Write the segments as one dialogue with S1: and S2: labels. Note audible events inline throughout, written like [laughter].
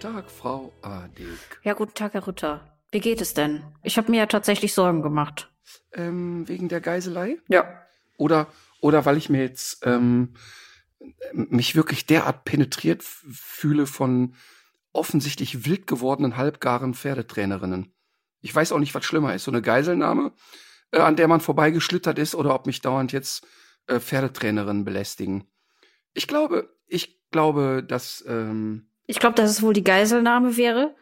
S1: Tag, Frau Adig.
S2: Ja, guten Tag, Herr Rütter. Wie geht es denn? Ich habe mir ja tatsächlich Sorgen gemacht.
S1: Ähm, wegen der Geiselei?
S2: Ja.
S1: Oder, oder weil ich mir jetzt ähm, mich wirklich derart penetriert fühle von offensichtlich wild gewordenen, halbgaren Pferdetrainerinnen. Ich weiß auch nicht, was schlimmer ist. So eine Geiselnahme, äh, an der man vorbeigeschlittert ist, oder ob mich dauernd jetzt äh, Pferdetrainerinnen belästigen. Ich glaube, ich glaube, dass ähm,
S2: Ich glaube, dass es wohl die Geiselnahme wäre.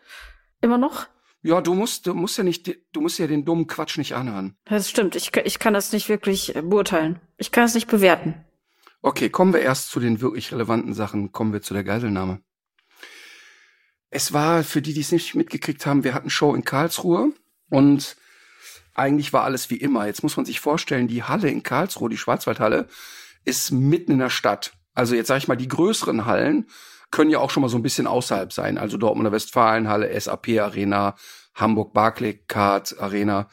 S2: Immer noch?
S1: ja, du musst, du musst ja nicht, du musst ja den dummen Quatsch nicht anhören.
S2: Das stimmt. Ich, ich kann das nicht wirklich äh, beurteilen. Ich kann es nicht bewerten.
S1: Okay, kommen wir erst zu den wirklich relevanten Sachen. Kommen wir zu der Geiselnahme. Es war, für die, die es nicht mitgekriegt haben, wir hatten Show in Karlsruhe und eigentlich war alles wie immer. Jetzt muss man sich vorstellen, die Halle in Karlsruhe, die Schwarzwaldhalle, ist mitten in der Stadt. Also jetzt sage ich mal, die größeren Hallen können ja auch schon mal so ein bisschen außerhalb sein. Also Dortmunder Westfalenhalle, SAP Arena, Hamburg Barclaycard Arena.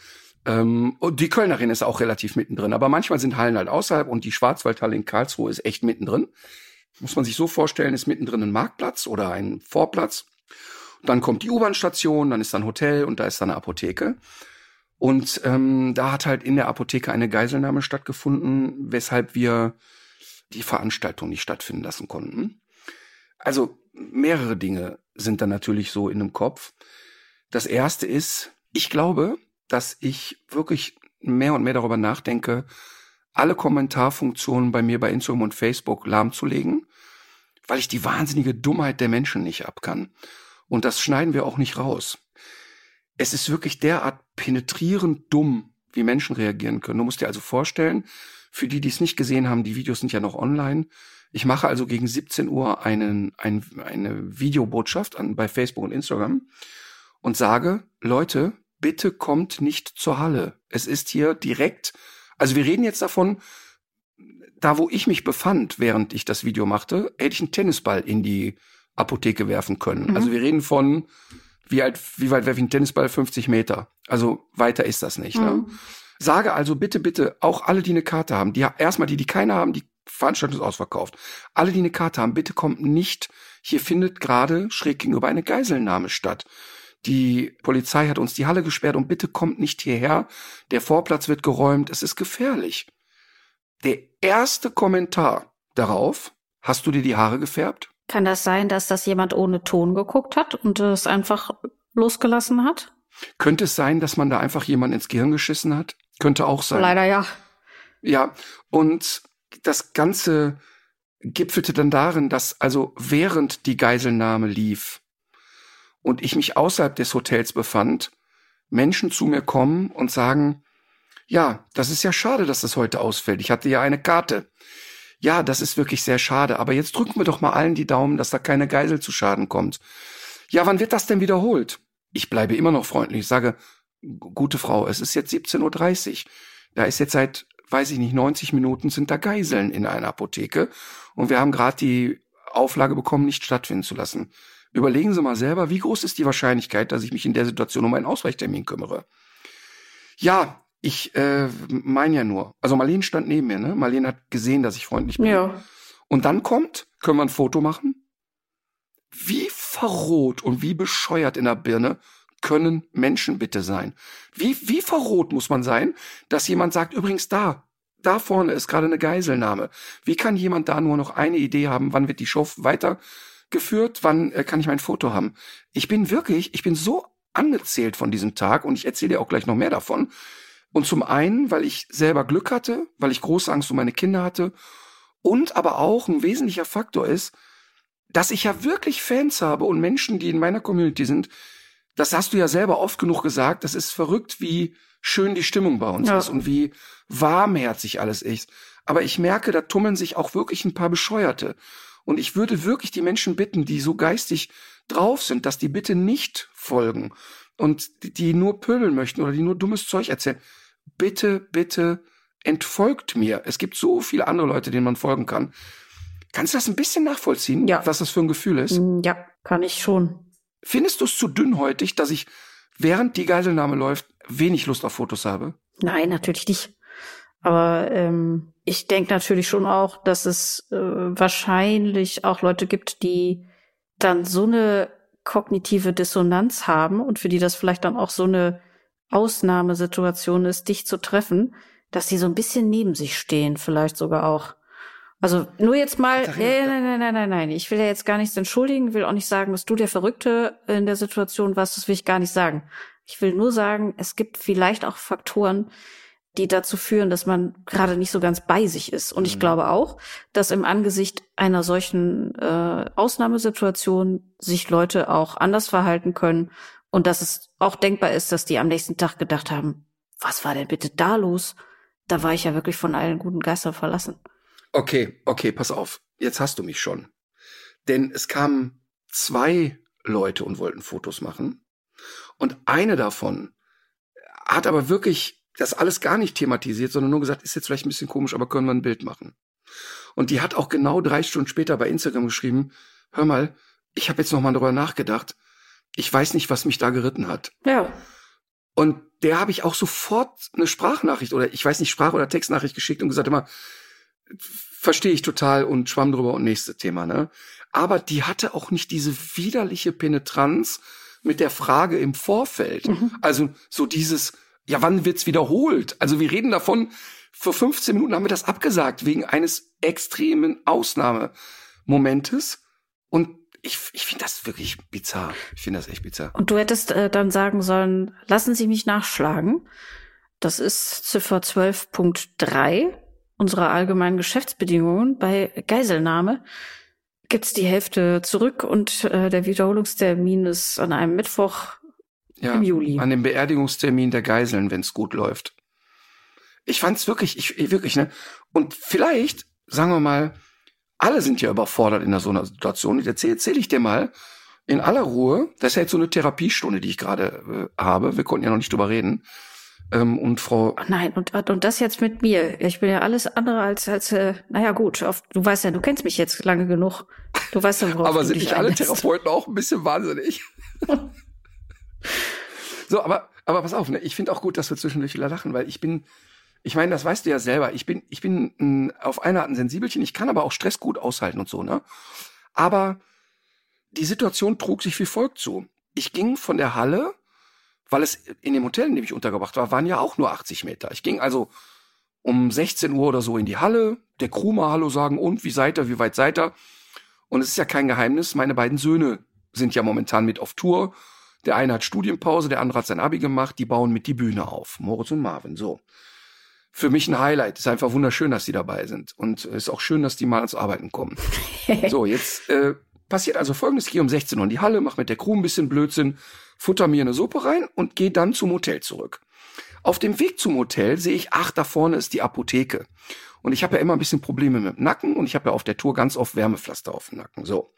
S1: Ähm, und die Köln Arena ist auch relativ mittendrin. Aber manchmal sind Hallen halt außerhalb und die Schwarzwaldhalle in Karlsruhe ist echt mittendrin. Muss man sich so vorstellen, ist mittendrin ein Marktplatz oder ein Vorplatz. Dann kommt die U-Bahn-Station, dann ist da ein Hotel und da ist dann eine Apotheke. Und ähm, da hat halt in der Apotheke eine Geiselnahme stattgefunden, weshalb wir die Veranstaltung nicht stattfinden lassen konnten. Also mehrere Dinge sind da natürlich so in dem Kopf. Das erste ist, ich glaube, dass ich wirklich mehr und mehr darüber nachdenke, alle Kommentarfunktionen bei mir bei Instagram und Facebook lahmzulegen, weil ich die wahnsinnige Dummheit der Menschen nicht abkann. Und das schneiden wir auch nicht raus. Es ist wirklich derart penetrierend dumm, wie Menschen reagieren können. Du musst dir also vorstellen, für die, die es nicht gesehen haben, die Videos sind ja noch online. Ich mache also gegen 17 Uhr einen, ein, eine Videobotschaft an, bei Facebook und Instagram und sage, Leute, bitte kommt nicht zur Halle. Es ist hier direkt, also wir reden jetzt davon, da wo ich mich befand, während ich das Video machte, hätte ich einen Tennisball in die Apotheke werfen können.
S2: Mhm.
S1: Also wir reden von, wie, alt, wie weit werfe ich einen Tennisball? 50 Meter. Also weiter ist das nicht. Ne?
S2: Mhm.
S1: Sage also bitte, bitte, auch alle, die eine Karte haben, die erstmal die, die keine haben, die Veranstaltung ist ausverkauft. Alle, die eine Karte haben, bitte kommt nicht. Hier findet gerade schräg gegenüber eine Geiselnahme statt. Die Polizei hat uns die Halle gesperrt und bitte kommt nicht hierher. Der Vorplatz wird geräumt. Es ist gefährlich. Der erste Kommentar darauf, hast du dir die Haare gefärbt?
S2: Kann das sein, dass das jemand ohne Ton geguckt hat und es einfach losgelassen hat?
S1: Könnte es sein, dass man da einfach jemand ins Gehirn geschissen hat? Könnte auch sein.
S2: Leider ja.
S1: Ja, und das Ganze gipfelte dann darin, dass also während die Geiselnahme lief und ich mich außerhalb des Hotels befand, Menschen zu mir kommen und sagen, ja, das ist ja schade, dass das heute ausfällt. Ich hatte ja eine Karte. Ja, das ist wirklich sehr schade, aber jetzt drücken wir doch mal allen die Daumen, dass da keine Geisel zu Schaden kommt. Ja, wann wird das denn wiederholt? Ich bleibe immer noch freundlich. Ich sage, gute Frau, es ist jetzt 17.30 Uhr. Da ist jetzt seit, weiß ich nicht, 90 Minuten sind da Geiseln in einer Apotheke. Und wir haben gerade die Auflage bekommen, nicht stattfinden zu lassen. Überlegen Sie mal selber, wie groß ist die Wahrscheinlichkeit, dass ich mich in der Situation um einen Ausweichtermin kümmere? Ja, ich äh, meine ja nur. Also Marlene stand neben mir, ne? Marlene hat gesehen, dass ich freundlich bin.
S2: Ja.
S1: Und dann kommt, können wir ein Foto machen? Wie verroht und wie bescheuert in der Birne können Menschen bitte sein? Wie, wie verroht muss man sein, dass jemand sagt, übrigens da, da vorne ist gerade eine Geiselnahme. Wie kann jemand da nur noch eine Idee haben, wann wird die Show weitergeführt, wann äh, kann ich mein Foto haben? Ich bin wirklich, ich bin so angezählt von diesem Tag und ich erzähle dir auch gleich noch mehr davon. Und zum einen, weil ich selber Glück hatte, weil ich große Angst um meine Kinder hatte und aber auch ein wesentlicher Faktor ist, dass ich ja wirklich Fans habe und Menschen, die in meiner Community sind, das hast du ja selber oft genug gesagt, das ist verrückt, wie schön die Stimmung bei uns
S2: Ja.
S1: ist und wie warmherzig alles ist. Aber ich merke, da tummeln sich auch wirklich ein paar Bescheuerte. Und ich würde wirklich die Menschen bitten, die so geistig drauf sind, dass die bitte nicht folgen und die, die nur pöbeln möchten oder die nur dummes Zeug erzählen. Bitte, bitte entfolgt mir. Es gibt so viele andere Leute, denen man folgen kann. Kannst du das ein bisschen nachvollziehen,
S2: Ja.
S1: was das für ein Gefühl ist?
S2: Mm, Ja, kann ich schon.
S1: Findest du es zu dünnhäutig, dass ich, während die Geiselnahme läuft, wenig Lust auf Fotos habe?
S2: Nein, natürlich nicht. Aber ähm, ich denke natürlich schon auch, dass es äh, wahrscheinlich auch Leute gibt, die dann so eine kognitive Dissonanz haben und für die das vielleicht dann auch so eine Ausnahmesituation ist, dich zu treffen, dass die so ein bisschen neben sich stehen, vielleicht sogar auch. Also nur jetzt mal, nee, nein, nein, nein, nein, nein. Ich will ja jetzt gar nichts entschuldigen, will auch nicht sagen, dass du der Verrückte in der Situation warst, das will ich gar nicht sagen. Ich will nur sagen, es gibt vielleicht auch Faktoren, die dazu führen, dass man gerade nicht so ganz bei sich ist. Und ich
S1: Mhm.
S2: glaube auch, dass im Angesicht einer solchen äh, Ausnahmesituation sich Leute auch anders verhalten können und dass es auch denkbar ist, dass die am nächsten Tag gedacht haben, was war denn bitte da los? Da war ich ja wirklich von allen guten Geistern verlassen.
S1: Okay, okay, pass auf. Jetzt hast du mich schon. Denn es kamen zwei Leute und wollten Fotos machen. Und eine davon hat aber wirklich das alles gar nicht thematisiert, sondern nur gesagt, ist jetzt vielleicht ein bisschen komisch, aber können wir ein Bild machen. Und die hat auch genau drei Stunden später bei Instagram geschrieben, hör mal, ich habe jetzt noch mal darüber nachgedacht. Ich weiß nicht, was mich da geritten hat.
S2: Ja.
S1: Und der habe ich auch sofort eine Sprachnachricht oder ich weiß nicht, Sprach- oder Textnachricht geschickt und gesagt immer, verstehe ich total und schwamm drüber und nächstes Thema, ne? Aber die hatte auch nicht diese widerliche Penetranz mit der Frage im Vorfeld. Also so dieses, ja, wann wird's wiederholt? Also wir reden davon, vor 15 Minuten haben wir das abgesagt wegen eines extremen Ausnahmemomentes und ich, ich finde das wirklich bizarr. Ich finde das echt bizarr.
S2: Und du hättest äh, dann sagen sollen, lassen Sie mich nachschlagen. Das ist Ziffer 12.3 unserer allgemeinen Geschäftsbedingungen. Bei Geiselnahme gibt's die Hälfte zurück und äh, der Wiederholungstermin ist an einem Mittwoch
S1: Ja,
S2: im Juli.
S1: an dem Beerdigungstermin der Geiseln, wenn es gut läuft. Ich fand's wirklich, ich ich- wirklich, ne? Und vielleicht, sagen wir mal, alle sind ja überfordert in so einer Situation. Jetzt erzähle erzähl ich dir mal in aller Ruhe, das ist ja jetzt so eine Therapiestunde, die ich gerade äh, habe. Wir konnten ja noch nicht drüber reden. Ähm, und Frau,
S2: Ach Nein, und, und das jetzt mit mir. Ich bin ja alles andere als, als äh, naja gut, auf, du weißt ja, du kennst mich jetzt lange genug. Du weißt ja, worauf [laughs]
S1: aber sind nicht alle. Therapeuten auch ein bisschen wahnsinnig? [laughs] so, aber, aber pass auf, ne? ich finde auch gut, dass wir zwischendurch wieder lachen, weil ich bin, ich meine, das weißt du ja selber, ich bin, ich bin mh, auf eine Art ein Sensibelchen, ich kann aber auch Stress gut aushalten und so, ne? Aber die Situation trug sich wie folgt zu. Ich ging von der Halle, weil es in dem Hotel, in dem ich untergebracht war, waren ja auch nur 80 Meter. Ich ging also um 16 Uhr oder so in die Halle, der Crew mal Hallo sagen, und wie seid ihr, wie weit seid ihr? Und es ist ja kein Geheimnis, meine beiden Söhne sind ja momentan mit auf Tour. Der eine hat Studienpause, der andere hat sein Abi gemacht, die bauen mit die Bühne auf. Moritz und Marvin, so. Für mich ein Highlight. Ist einfach wunderschön, dass die dabei sind. Und es ist auch schön, dass die mal ans Arbeiten kommen. [laughs] so, jetzt äh, passiert also folgendes. Ich gehe um 16 Uhr in die Halle, mache mit der Crew ein bisschen Blödsinn, futter mir eine Suppe rein und gehe dann zum Hotel zurück. Auf dem Weg zum Hotel sehe ich, ach, da vorne ist die Apotheke. Und ich habe ja immer ein bisschen Probleme mit dem Nacken und ich habe ja auf der Tour ganz oft Wärmepflaster auf dem Nacken. So.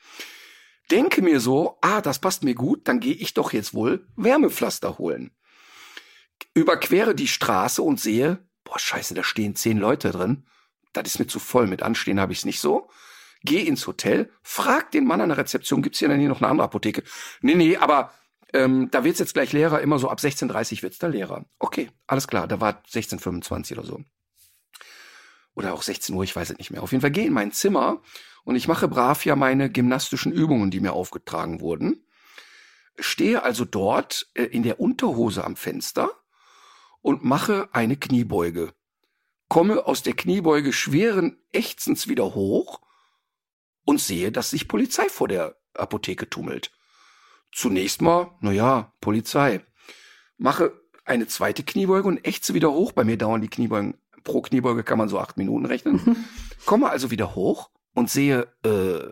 S1: Denke mir so, ah, das passt mir gut, dann gehe ich doch jetzt wohl Wärmepflaster holen. Überquere die Straße und sehe, boah, scheiße, da stehen zehn Leute drin. Das ist mir zu voll, mit Anstehen habe ich es nicht so. Geh ins Hotel, frag den Mann an der Rezeption, gibt's hier denn hier noch eine andere Apotheke? Nee, nee, aber ähm, da wird's jetzt gleich leerer, immer so ab 16.30 wird's da leerer. Okay, alles klar, da war 16.25 oder so. Oder auch 16 Uhr, ich weiß es nicht mehr. Auf jeden Fall gehe in mein Zimmer und ich mache brav ja meine gymnastischen Übungen, die mir aufgetragen wurden. Stehe also dort äh, in der Unterhose am Fenster und mache eine Kniebeuge. Komme aus der Kniebeuge schweren Ächzens wieder hoch und sehe, dass sich Polizei vor der Apotheke tummelt. Zunächst mal, na ja, Polizei. Mache eine zweite Kniebeuge und ächze wieder hoch. Bei mir dauern die Kniebeugen, pro Kniebeuge kann man so acht Minuten rechnen. [laughs] Komme also wieder hoch und sehe, äh,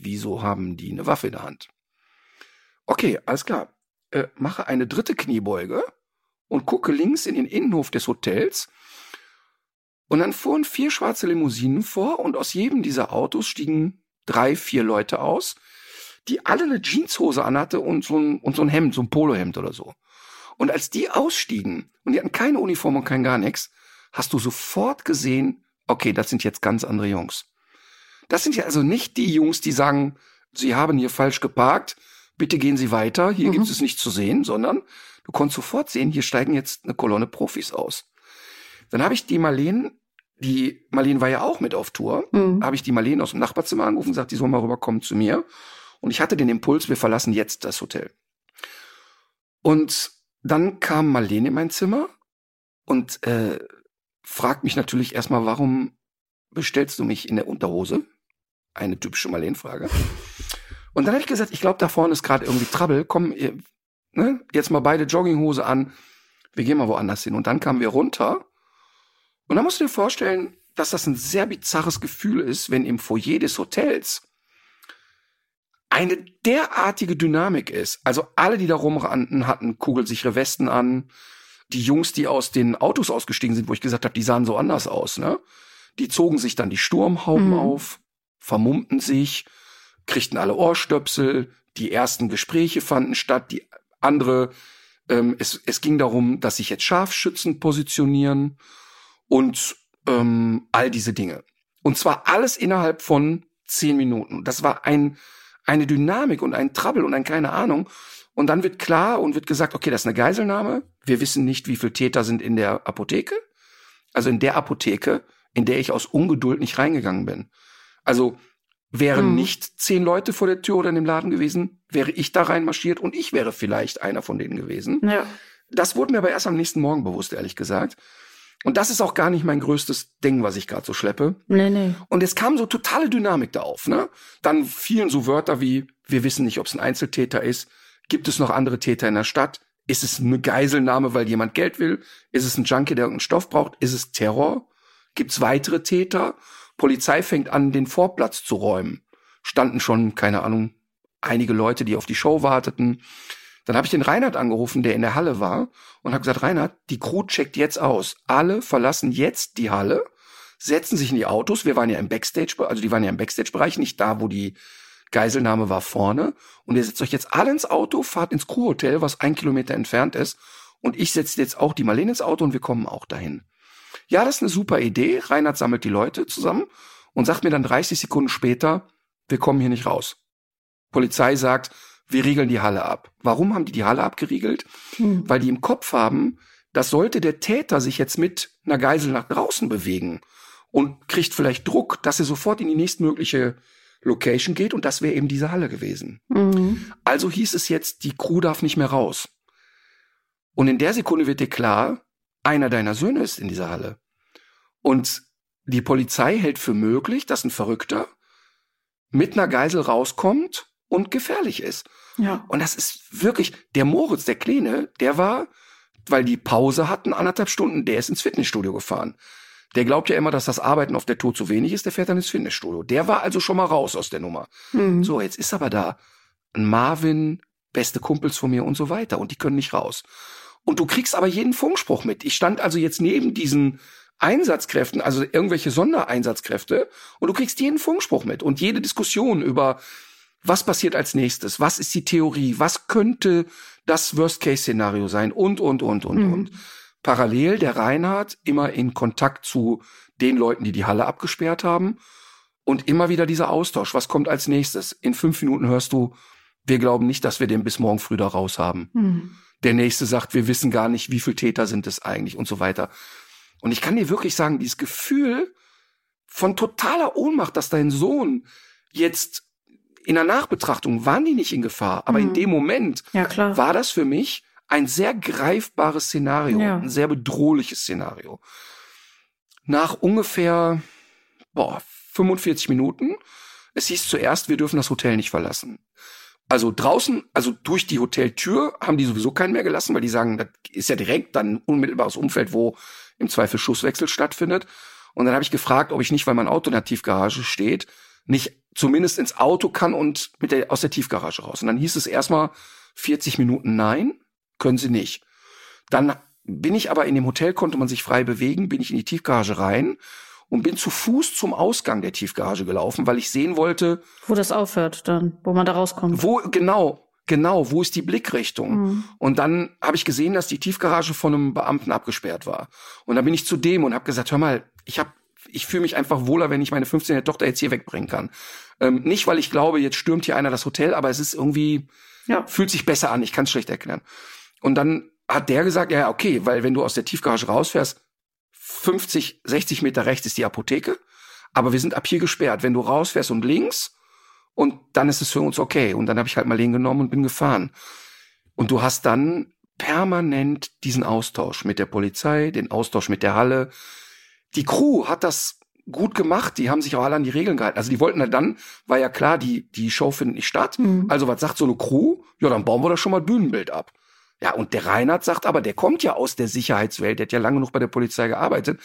S1: wieso haben die eine Waffe in der Hand? Okay, alles klar. Äh, mache eine dritte Kniebeuge und gucke links in den Innenhof des Hotels Und dann fuhren vier schwarze Limousinen vor und aus jedem dieser Autos stiegen drei, vier Leute aus, die alle eine Jeanshose anhatte und so ein, und so ein Hemd, so ein Polohemd oder so. Und als die ausstiegen und die hatten keine Uniform und kein gar nichts, hast du sofort gesehen, okay, das sind jetzt ganz andere Jungs. Das sind ja also nicht die Jungs, die sagen, sie haben hier falsch geparkt, bitte gehen Sie weiter, hier mhm. gibt es nichts zu sehen, sondern du konntest sofort sehen, hier steigen jetzt eine Kolonne Profis aus. Dann habe ich die Marlene, die Marlene war ja auch mit auf Tour, mhm. habe ich die Marlene aus dem Nachbarzimmer angerufen und gesagt, die soll mal rüberkommen zu mir. Und ich hatte den Impuls, wir verlassen jetzt das Hotel. Und dann kam Marlene in mein Zimmer und äh, fragt mich natürlich erstmal, warum bestellst du mich in der Unterhose? Eine typische Marlene-Frage. Und dann habe ich gesagt, ich glaube, da vorne ist gerade irgendwie Trouble. Komm, ihr, ne, jetzt mal beide Jogginghose an. Wir gehen mal woanders hin. Und dann kamen wir runter. Und dann musst du dir vorstellen, dass das ein sehr bizarres Gefühl ist, wenn im Foyer des Hotels eine derartige Dynamik ist. Also alle, die da rumrannten, hatten kugelsichere Westen an. Die Jungs, die aus den Autos ausgestiegen sind, wo ich gesagt habe, die sahen so anders aus, ne? Die zogen sich dann die Sturmhauben mhm. auf, vermummten sich, kriegten alle Ohrstöpsel, die ersten Gespräche fanden statt, die andere, ähm, es, es ging darum, dass sich jetzt Scharfschützen positionieren und ähm, all diese Dinge. Und zwar alles innerhalb von zehn Minuten. Das war ein eine Dynamik und ein Trouble und ein keine Ahnung. Und dann wird klar und wird gesagt, okay, das ist eine Geiselnahme. Wir wissen nicht, wie viele Täter sind in der Apotheke. Also in der Apotheke, in der ich aus Ungeduld nicht reingegangen bin. Also wären hm. nicht zehn Leute vor der Tür oder in dem Laden gewesen, wäre ich da reinmarschiert und ich wäre vielleicht einer von denen gewesen. Ja. Das wurde mir aber erst am nächsten Morgen bewusst, ehrlich gesagt. Und das ist auch gar nicht mein größtes Ding, was ich gerade so schleppe. Nee, nee. Und es kam so totale Dynamik da auf, ne? Dann fielen so Wörter wie, wir wissen nicht, ob es ein Einzeltäter ist. Gibt es noch andere Täter in der Stadt? Ist es eine Geiselnahme, weil jemand Geld will? Ist es ein Junkie, der irgendeinen Stoff braucht? Ist es Terror? Gibt es weitere Täter? Polizei fängt an, den Vorplatz zu räumen. Standen schon, keine Ahnung, einige Leute, die auf die Show warteten. Dann habe ich den Reinhard angerufen, der in der Halle war, und habe gesagt, Reinhard, die Crew checkt jetzt aus. Alle verlassen jetzt die Halle, setzen sich in die Autos. Wir waren ja im Backstage, also die waren ja im Backstage-Bereich, nicht da, wo die Geiselnahme war vorne. Und ihr setzt euch jetzt alle ins Auto, fahrt ins Crewhotel, was ein Kilometer entfernt ist. Und ich setze jetzt auch die Marlene ins Auto und wir kommen auch dahin. Ja, das ist eine super Idee. Reinhard sammelt die Leute zusammen und sagt mir dann 30 Sekunden später, wir kommen hier nicht raus. Polizei sagt, wir riegeln die Halle ab. Warum haben die die Halle abgeriegelt? Hm. Weil die im Kopf haben, das sollte der Täter sich jetzt mit einer Geisel nach draußen bewegen und kriegt vielleicht Druck, dass er sofort in die nächstmögliche Location geht und das wäre eben diese Halle gewesen. Mhm. Also hieß es jetzt, die Crew darf nicht mehr raus. Und in der Sekunde wird dir klar, einer deiner Söhne ist in dieser Halle. Und die Polizei hält für möglich, dass ein Verrückter mit einer Geisel rauskommt und gefährlich ist. Ja. Und das ist wirklich, der Moritz, der Kleine, der war, weil die Pause hatten, anderthalb Stunden, der ist ins Fitnessstudio gefahren. Der glaubt ja immer, dass das Arbeiten auf der Tour zu wenig ist, der fährt dann ins Fitnessstudio. Der war also schon mal raus aus der Nummer. Mhm. So, jetzt ist aber da ein Marvin, beste Kumpels von mir und so weiter und die können nicht raus. Und du kriegst aber jeden Funkspruch mit. Ich stand also jetzt neben diesen Einsatzkräften, also irgendwelche Sondereinsatzkräfte, und du kriegst jeden Funkspruch mit und jede Diskussion über was passiert als nächstes? Was ist die Theorie? Was könnte das Worst-Case-Szenario sein? Und, und, und, und, mhm. und. Parallel der Reinhard immer in Kontakt zu den Leuten, die die Halle abgesperrt haben. Und immer wieder dieser Austausch. Was kommt als nächstes? In fünf Minuten hörst du, wir glauben nicht, dass wir den bis morgen früh da raus haben. Mhm. Der nächste sagt, wir wissen gar nicht, wie viele Täter sind es eigentlich und so weiter. Und ich kann dir wirklich sagen, dieses Gefühl von totaler Ohnmacht, dass dein Sohn jetzt in der Nachbetrachtung waren die nicht in Gefahr, aber mhm. in dem Moment ja, war das für mich ein sehr greifbares Szenario, ja. ein sehr bedrohliches Szenario. Nach ungefähr boah, 45 Minuten, es hieß zuerst, wir dürfen das Hotel nicht verlassen. Also draußen, also durch die Hoteltür haben die sowieso keinen mehr gelassen, weil die sagen, das ist ja direkt dann ein unmittelbares Umfeld, wo im Zweifel Schusswechsel stattfindet. Und dann habe ich gefragt, ob ich nicht, weil mein Auto in der Tiefgarage steht, nicht zumindest ins Auto kann und mit der, aus der Tiefgarage raus. Und dann hieß es erstmal 40 Minuten nein, können sie nicht. Dann bin ich aber in dem Hotel, konnte man sich frei bewegen, bin ich in die Tiefgarage rein und bin zu Fuß zum Ausgang der Tiefgarage gelaufen, weil ich sehen wollte.
S2: Wo das aufhört dann, wo man da rauskommt.
S1: Wo, genau, genau, wo ist die Blickrichtung? Mhm. Und dann habe ich gesehen, dass die Tiefgarage von einem Beamten abgesperrt war. Und dann bin ich zu dem und habe gesagt, hör mal, ich habe ich fühle mich einfach wohler, wenn ich meine 15-jährige Tochter jetzt hier wegbringen kann. Ähm, nicht, weil ich glaube, jetzt stürmt hier einer das Hotel, aber es ist irgendwie, ja. fühlt sich besser an. Ich kann es schlecht erklären. Und dann hat der gesagt, ja, okay, weil wenn du aus der Tiefgarage rausfährst, 50, 60 Meter rechts ist die Apotheke, aber wir sind ab hier gesperrt. Wenn du rausfährst und links, und dann ist es für uns okay. Und dann habe ich halt mal genommen und bin gefahren. Und du hast dann permanent diesen Austausch mit der Polizei, den Austausch mit der Halle. Die Crew hat das gut gemacht, die haben sich auch alle an die Regeln gehalten. Also die wollten halt dann, war ja klar, die, die Show findet nicht statt. Mhm. Also was sagt so eine Crew? Ja, dann bauen wir da schon mal Bühnenbild ab. Ja, und der Reinhard sagt aber, der kommt ja aus der Sicherheitswelt, der hat ja lange noch bei der Polizei gearbeitet.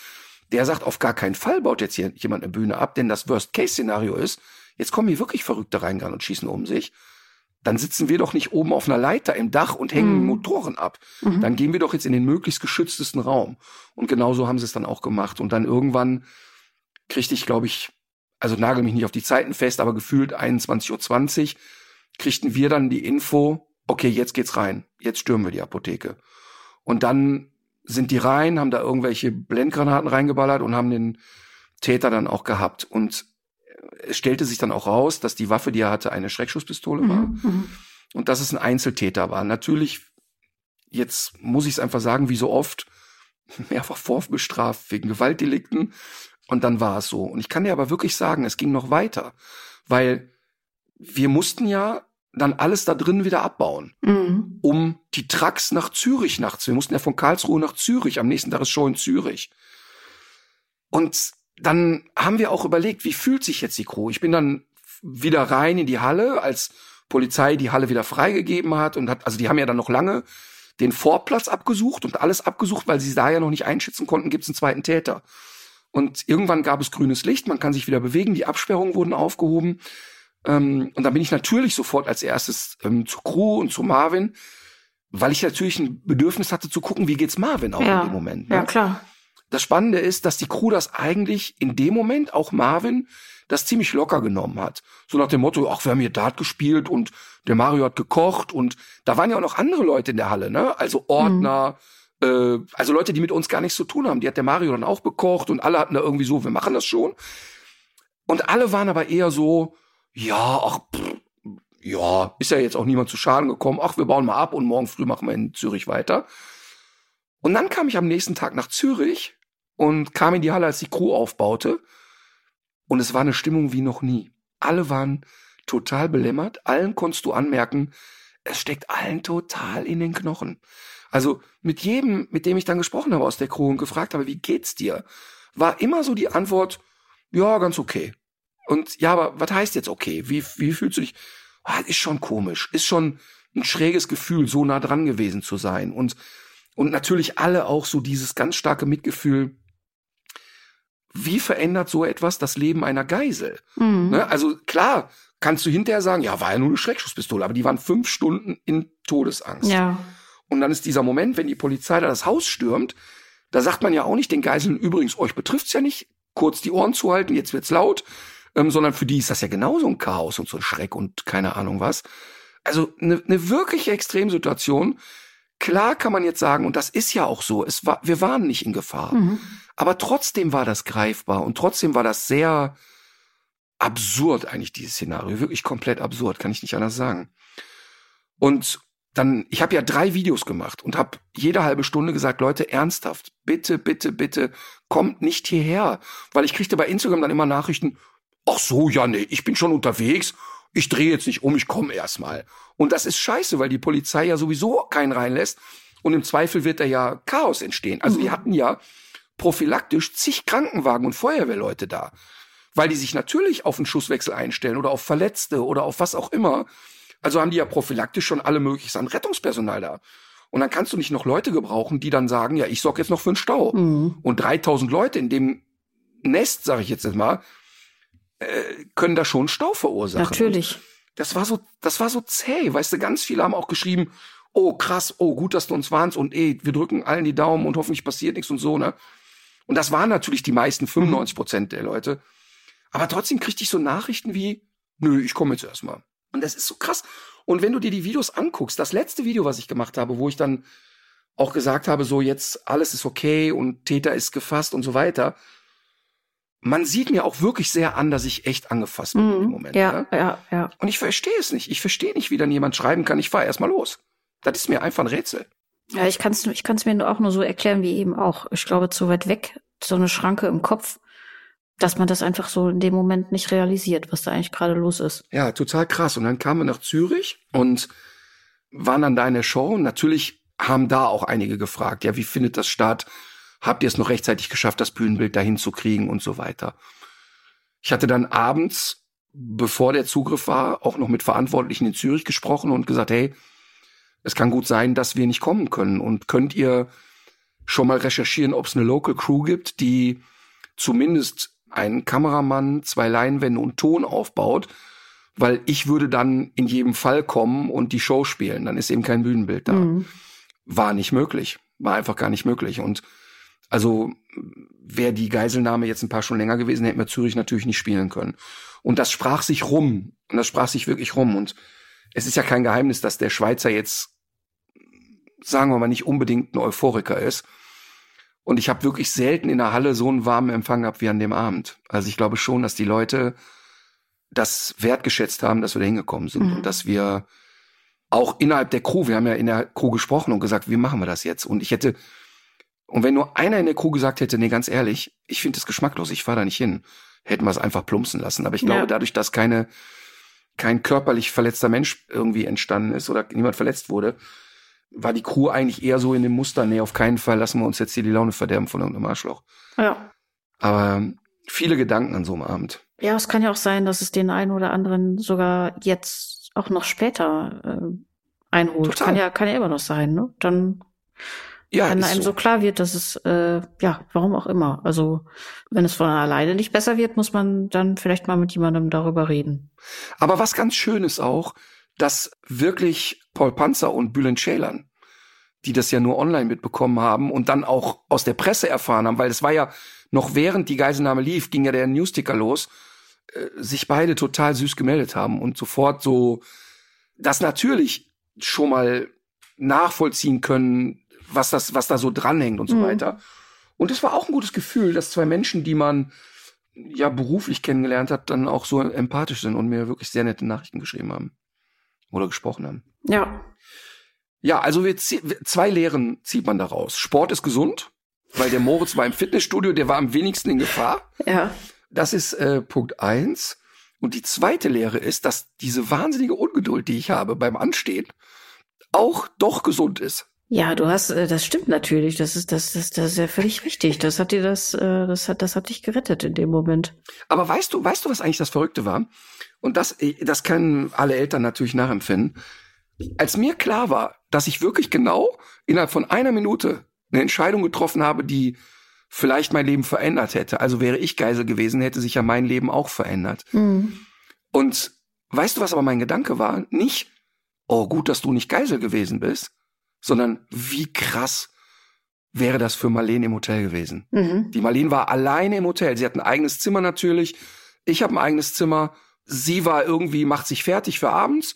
S1: Der sagt, auf gar keinen Fall baut jetzt hier jemand eine Bühne ab, denn das Worst-Case-Szenario ist, jetzt kommen hier wirklich Verrückte reingehen und schießen um sich. Dann sitzen wir doch nicht oben auf einer Leiter im Dach und hängen mhm. Motoren ab. Mhm. Dann gehen wir doch jetzt in den möglichst geschütztesten Raum. Und genauso haben sie es dann auch gemacht. Und dann irgendwann kriegte ich, glaube ich, also nagel mich nicht auf die Zeiten fest, aber gefühlt 21.20 Uhr kriegten wir dann die Info, okay, jetzt geht's rein, jetzt stürmen wir die Apotheke. Und dann sind die rein, haben da irgendwelche Blendgranaten reingeballert und haben den Täter dann auch gehabt. Und es stellte sich dann auch raus, dass die Waffe, die er hatte, eine Schreckschusspistole war. Mhm. mhm. Und dass es ein Einzeltäter war. Natürlich, jetzt muss ich es einfach sagen, wie so oft, [laughs] mehrfach vorbestraft wegen Gewaltdelikten. Und dann war es so. Und ich kann dir aber wirklich sagen, es ging noch weiter. Weil wir mussten ja dann alles da drin wieder abbauen, mhm. um die Trucks nach Zürich nachts. Wir mussten ja von Karlsruhe nach Zürich. Am nächsten Tag ist Show in Zürich. Und dann haben wir auch überlegt, wie fühlt sich jetzt die Crew? Ich bin dann wieder rein in die Halle, als Polizei die Halle wieder freigegeben hat und hat, also die haben ja dann noch lange den Vorplatz abgesucht und alles abgesucht, weil sie da ja noch nicht einschätzen konnten, gibt es einen zweiten Täter. Und irgendwann gab es grünes Licht, man kann sich wieder bewegen, die Absperrungen wurden aufgehoben. Ähm, und dann bin ich natürlich sofort als erstes ähm, zur Crew und zu Marvin, weil ich natürlich ein Bedürfnis hatte zu gucken, wie geht's Marvin auch ja. in dem Moment.
S2: Ne? Ja, klar.
S1: Das Spannende ist, dass die Crew das eigentlich in dem Moment, auch Marvin, das ziemlich locker genommen hat. So nach dem Motto, ach, wir haben hier Dart gespielt und der Mario hat gekocht und da waren ja auch noch andere Leute in der Halle, ne? Also Ordner, mhm. äh, also Leute, die mit uns gar nichts zu tun haben. Die hat der Mario dann auch bekocht und alle hatten da irgendwie so, wir machen das schon. Und alle waren aber eher so, ja, ach, pff, ja, ist ja jetzt auch niemand zu Schaden gekommen. Ach, wir bauen mal ab und morgen früh machen wir in Zürich weiter. Und dann kam ich am nächsten Tag nach Zürich und kam in die Halle, als die Crew aufbaute. Und es war eine Stimmung wie noch nie. Alle waren total belämmert. Allen konntest du anmerken, es steckt allen total in den Knochen. Also mit jedem, mit dem ich dann gesprochen habe aus der Crew und gefragt habe, wie geht's dir, war immer so die Antwort, ja, ganz okay. Und ja, aber was heißt jetzt okay? Wie, wie fühlst du dich? Ah, ist schon komisch, ist schon ein schräges Gefühl, so nah dran gewesen zu sein. Und, und natürlich alle auch so dieses ganz starke Mitgefühl. Wie verändert so etwas das Leben einer Geisel? Mhm. Ne? Also klar, kannst du hinterher sagen, ja, war ja nur eine Schreckschusspistole, aber die waren fünf Stunden in Todesangst.
S2: Ja.
S1: Und dann ist dieser Moment, wenn die Polizei da das Haus stürmt, da sagt man ja auch nicht den Geiseln, übrigens, euch betrifft's ja nicht, kurz die Ohren zuhalten, jetzt wird's laut, ähm, sondern für die ist das ja genauso ein Chaos und so ein Schreck und keine Ahnung was. Also eine ne wirkliche Extremsituation. Klar kann man jetzt sagen, und das ist ja auch so, es war, wir waren nicht in Gefahr. Mhm. Aber trotzdem war das greifbar und trotzdem war das sehr absurd eigentlich, dieses Szenario. Wirklich komplett absurd, kann ich nicht anders sagen. Und dann, ich habe ja drei Videos gemacht und habe jede halbe Stunde gesagt, Leute, ernsthaft, bitte, bitte, bitte, kommt nicht hierher. Weil ich kriegte bei Instagram dann immer Nachrichten, ach so, ja, nee, ich bin schon unterwegs, ich drehe jetzt nicht um, ich komme erstmal. Und das ist scheiße, weil die Polizei ja sowieso keinen reinlässt und im Zweifel wird da ja Chaos entstehen. Also mhm. die hatten ja prophylaktisch zig Krankenwagen und Feuerwehrleute da, weil die sich natürlich auf einen Schusswechsel einstellen oder auf Verletzte oder auf was auch immer. Also haben die ja prophylaktisch schon alle möglichst an Rettungspersonal da. Und dann kannst du nicht noch Leute gebrauchen, die dann sagen, ja, ich sorge jetzt noch für einen Stau. Mhm. Und 3000 Leute in dem Nest, sage ich jetzt mal, äh, können da schon Stau verursachen.
S2: Natürlich.
S1: das war so, das war so zäh. Weißt du, ganz viele haben auch geschrieben, oh krass, oh gut, dass du uns warnst und eh, wir drücken allen die Daumen und hoffentlich passiert nichts und so, ne? Und das waren natürlich die meisten, 95 Prozent der Leute. Aber trotzdem kriegte ich so Nachrichten wie, nö, ich komme jetzt erstmal. Und das ist so krass. Und wenn du dir die Videos anguckst, das letzte Video, was ich gemacht habe, wo ich dann auch gesagt habe, so jetzt alles ist okay und Täter ist gefasst und so weiter, man sieht mir auch wirklich sehr an, dass ich echt angefasst bin
S2: Mhm.
S1: im Moment.
S2: Ja,
S1: ne?
S2: ja, ja.
S1: Und ich verstehe es nicht. Ich verstehe nicht, wie dann jemand schreiben kann, ich fahr erstmal los. Das ist mir einfach ein Rätsel.
S2: Ja, ich kann es ich kann's mir auch nur so erklären wie eben auch. Ich glaube, zu weit weg, so eine Schranke im Kopf, dass man das einfach so in dem Moment nicht realisiert, was da eigentlich gerade los ist.
S1: Ja, total krass. Und dann kamen wir nach Zürich und waren dann da in der Show. Und natürlich haben da auch einige gefragt, ja, wie findet das statt? Habt ihr es noch rechtzeitig geschafft, das Bühnenbild dahin zu kriegen und so weiter? Ich hatte dann abends, bevor der Zugriff war, auch noch mit Verantwortlichen in Zürich gesprochen und gesagt, hey, es kann gut sein, dass wir nicht kommen können. Und könnt ihr schon mal recherchieren, ob es eine Local Crew gibt, die zumindest einen Kameramann, zwei Leinwände und Ton aufbaut, weil ich würde dann in jedem Fall kommen und die Show spielen. Dann ist eben kein Bühnenbild da.
S2: Mhm.
S1: War nicht möglich. War einfach gar nicht möglich. Und also wäre die Geiselnahme jetzt ein paar Stunden länger gewesen, hätten wir Zürich natürlich nicht spielen können. Und das sprach sich rum. Und das sprach sich wirklich rum. Und es ist ja kein Geheimnis, dass der Schweizer jetzt, sagen wir mal, nicht unbedingt ein Euphoriker ist. Und ich habe wirklich selten in der Halle so einen warmen Empfang gehabt wie an dem Abend. Also ich glaube schon, dass die Leute das wertgeschätzt haben, dass wir da hingekommen sind
S2: Mhm.
S1: und dass wir auch innerhalb der Crew, wir haben ja in der Crew gesprochen und gesagt, wie machen wir das jetzt? Und ich hätte, und wenn nur einer in der Crew gesagt hätte, nee, ganz ehrlich, ich finde es geschmacklos, ich fahre da nicht hin, hätten wir es einfach plumpsen lassen. Aber ich glaube,
S2: Ja.
S1: dadurch, dass keine, kein körperlich verletzter Mensch irgendwie entstanden ist oder niemand verletzt wurde, war die Crew eigentlich eher so in dem Muster, nee, auf keinen Fall lassen wir uns jetzt hier die Laune verderben von irgendeinem Arschloch.
S2: Ja.
S1: Aber viele Gedanken an so einem Abend.
S2: Ja, es kann ja auch sein, dass es den einen oder anderen sogar jetzt auch noch später äh, einholt.
S1: Total.
S2: Kann ja, kann ja immer noch sein, ne? Dann,
S1: Ja,
S2: wenn einem so.
S1: so.
S2: klar wird, dass es, äh, ja, warum auch immer. Also, wenn es von alleine nicht besser wird, muss man dann vielleicht mal mit jemandem darüber reden.
S1: Aber was ganz schön ist auch, dass wirklich Paul Panzer und Bülent Ceylan, die das ja nur online mitbekommen haben und dann auch aus der Presse erfahren haben, weil es war ja noch während die Geiselnahme lief, ging ja der Newsticker los, äh, sich beide total süß gemeldet haben und sofort so das natürlich schon mal nachvollziehen können, was das, was da so dranhängt und so
S2: Mhm.
S1: weiter. Und es war auch ein gutes Gefühl, dass zwei Menschen, die man ja beruflich kennengelernt hat, dann auch so empathisch sind und mir wirklich sehr nette Nachrichten geschrieben haben oder gesprochen haben.
S2: Ja.
S1: Ja, also wir zwei Lehren zieht man daraus. Sport ist gesund, weil der Moritz war im Fitnessstudio, der war am wenigsten in Gefahr.
S2: Ja.
S1: Das ist äh, Punkt eins. Und die zweite Lehre ist, dass diese wahnsinnige Ungeduld, die ich habe beim Anstehen, auch doch gesund ist.
S2: Ja, du hast, äh, das stimmt natürlich. Das ist, das, das, das ist ja völlig richtig. Das hat dir das, äh, das hat, das hat dich gerettet in dem Moment.
S1: Aber weißt du, weißt du, was eigentlich das Verrückte war? Und das, äh, das können alle Eltern natürlich nachempfinden. Als mir klar war, dass ich wirklich genau innerhalb von einer Minute eine Entscheidung getroffen habe, die vielleicht mein Leben verändert hätte. Also wäre ich Geisel gewesen, hätte sich ja mein Leben auch verändert.
S2: Mhm.
S1: Und weißt du, was aber mein Gedanke war? Nicht, oh gut, dass du nicht Geisel gewesen bist, sondern wie krass wäre das für Marlene im Hotel gewesen.
S2: Mhm.
S1: Die Marlene war alleine im Hotel. Sie hat ein eigenes Zimmer natürlich. Ich habe ein eigenes Zimmer. Sie war irgendwie, macht sich fertig für abends.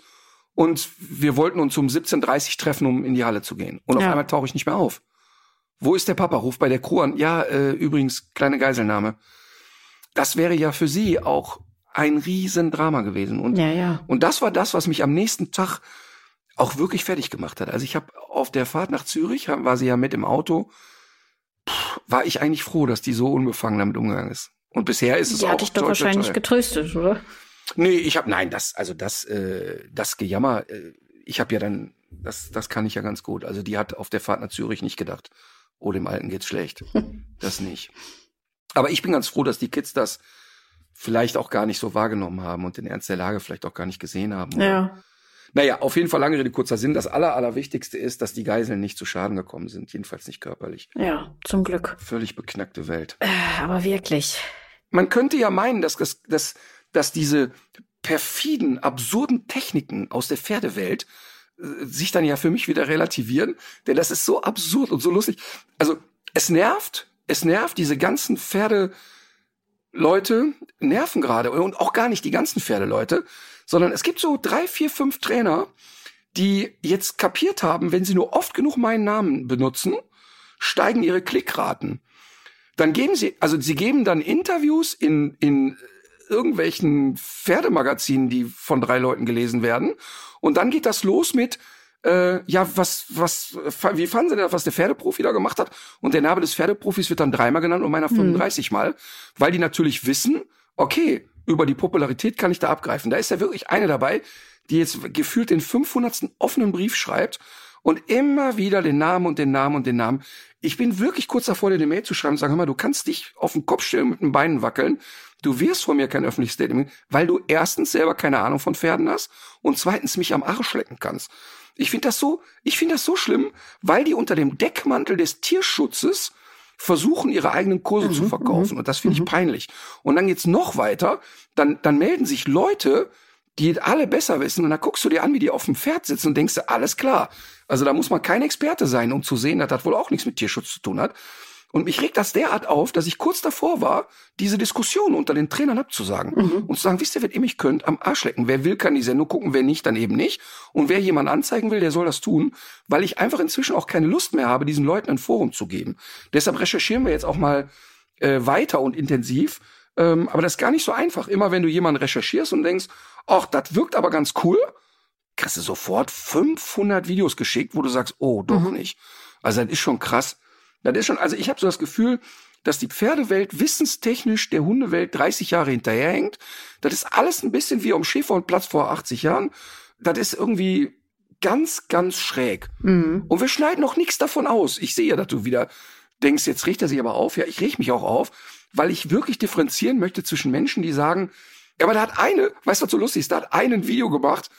S1: Und wir wollten uns um 17.30 Uhr treffen, um in die Halle zu gehen. Und auf
S2: Ja.
S1: einmal tauche ich nicht mehr auf. Wo ist der Papa? Ruft bei der Crew an. Ja, äh, übrigens, kleine Geiselnahme. Das wäre ja für sie auch ein Riesendrama gewesen. Und
S2: Ja, ja.
S1: und das war das, was mich am nächsten Tag auch wirklich fertig gemacht hat. Also ich habe auf der Fahrt nach Zürich, war sie ja mit im Auto, Puh, war ich eigentlich froh, dass die so unbefangen damit umgegangen ist. Und bisher ist es
S2: Die
S1: auch
S2: hat dich doch wahrscheinlich getröstet, oder?
S1: Nee, ich habe nein, das also das äh, das Gejammer, äh, ich habe ja dann das das kann ich ja ganz gut. Also die hat auf der Fahrt nach Zürich nicht gedacht, oh dem alten geht's schlecht. [laughs] das nicht. Aber ich bin ganz froh, dass die Kids das vielleicht auch gar nicht so wahrgenommen haben und den Ernst der Lage vielleicht auch gar nicht gesehen haben.
S2: Ja.
S1: Naja, auf jeden Fall lange Rede, kurzer Sinn. Das Aller, Allerwichtigste ist, dass die Geiseln nicht zu Schaden gekommen sind. Jedenfalls nicht körperlich.
S2: Ja, zum Glück.
S1: Völlig beknackte Welt.
S2: Äh, aber wirklich.
S1: Man könnte ja meinen, dass, dass, dass, dass diese perfiden, absurden Techniken aus der Pferdewelt äh, sich dann ja für mich wieder relativieren, denn das ist so absurd und so lustig. Also es nervt, es nervt diese ganzen Pferde. Leute nerven gerade und auch gar nicht die ganzen Pferdeleute, sondern es gibt so drei, vier, fünf Trainer, die jetzt kapiert haben, wenn sie nur oft genug meinen Namen benutzen, steigen ihre Klickraten. Dann geben sie, also sie geben dann Interviews in, in irgendwelchen Pferdemagazinen, die von drei Leuten gelesen werden. Und dann geht das los mit, äh, ja, was, was, wie fanden Sie denn, was der Pferdeprofi da gemacht hat? Und der Name des Pferdeprofis wird dann dreimal genannt und meiner 35 hm. Mal, weil die natürlich wissen, okay, über die Popularität kann ich da abgreifen. Da ist ja wirklich eine dabei, die jetzt gefühlt den 500. offenen Brief schreibt und immer wieder den Namen und den Namen und den Namen. Ich bin wirklich kurz davor, dir eine Mail zu schreiben und sagen, hör mal, du kannst dich auf den Kopf stellen mit den Beinen wackeln. Du wirst von mir kein öffentliches Statement, weil du erstens selber keine Ahnung von Pferden hast und zweitens mich am Arsch lecken kannst. Ich finde das so, ich finde das so schlimm, weil die unter dem Deckmantel des Tierschutzes versuchen, ihre eigenen Kurse mhm, zu verkaufen. Mhm. Und das finde ich mhm. peinlich. Und dann geht's noch weiter. Dann, dann melden sich Leute, die alle besser wissen. Und dann guckst du dir an, wie die auf dem Pferd sitzen und denkst alles klar. Also da muss man kein Experte sein, um zu sehen, dass das wohl auch nichts mit Tierschutz zu tun hat. Und mich regt das derart auf, dass ich kurz davor war, diese Diskussion unter den Trainern abzusagen. Mhm. Und zu sagen, wisst ihr, wenn ihr mich könnt, am Arsch lecken. Wer will, kann die Sendung gucken, wer nicht, dann eben nicht. Und wer jemand anzeigen will, der soll das tun, weil ich einfach inzwischen auch keine Lust mehr habe, diesen Leuten ein Forum zu geben. Deshalb recherchieren wir jetzt auch mal äh, weiter und intensiv. Ähm, aber das ist gar nicht so einfach. Immer wenn du jemanden recherchierst und denkst, ach, das wirkt aber ganz cool, kriegst du sofort 500 Videos geschickt, wo du sagst, oh, doch mhm. nicht. Also das ist schon krass. Das ist schon, also ich habe so das Gefühl, dass die Pferdewelt wissenstechnisch der Hundewelt 30 Jahre hinterherhängt. Das ist alles ein bisschen wie um Schäfer und Platz vor 80 Jahren. Das ist irgendwie ganz, ganz schräg. Mhm. Und wir schneiden noch nichts davon aus. Ich sehe ja, dass du wieder denkst, jetzt riecht er sich aber auf. Ja, ich rieche mich auch auf, weil ich wirklich differenzieren möchte zwischen Menschen, die sagen, ja, aber da hat eine, weißt du, was so lustig ist, da hat einen Video gemacht,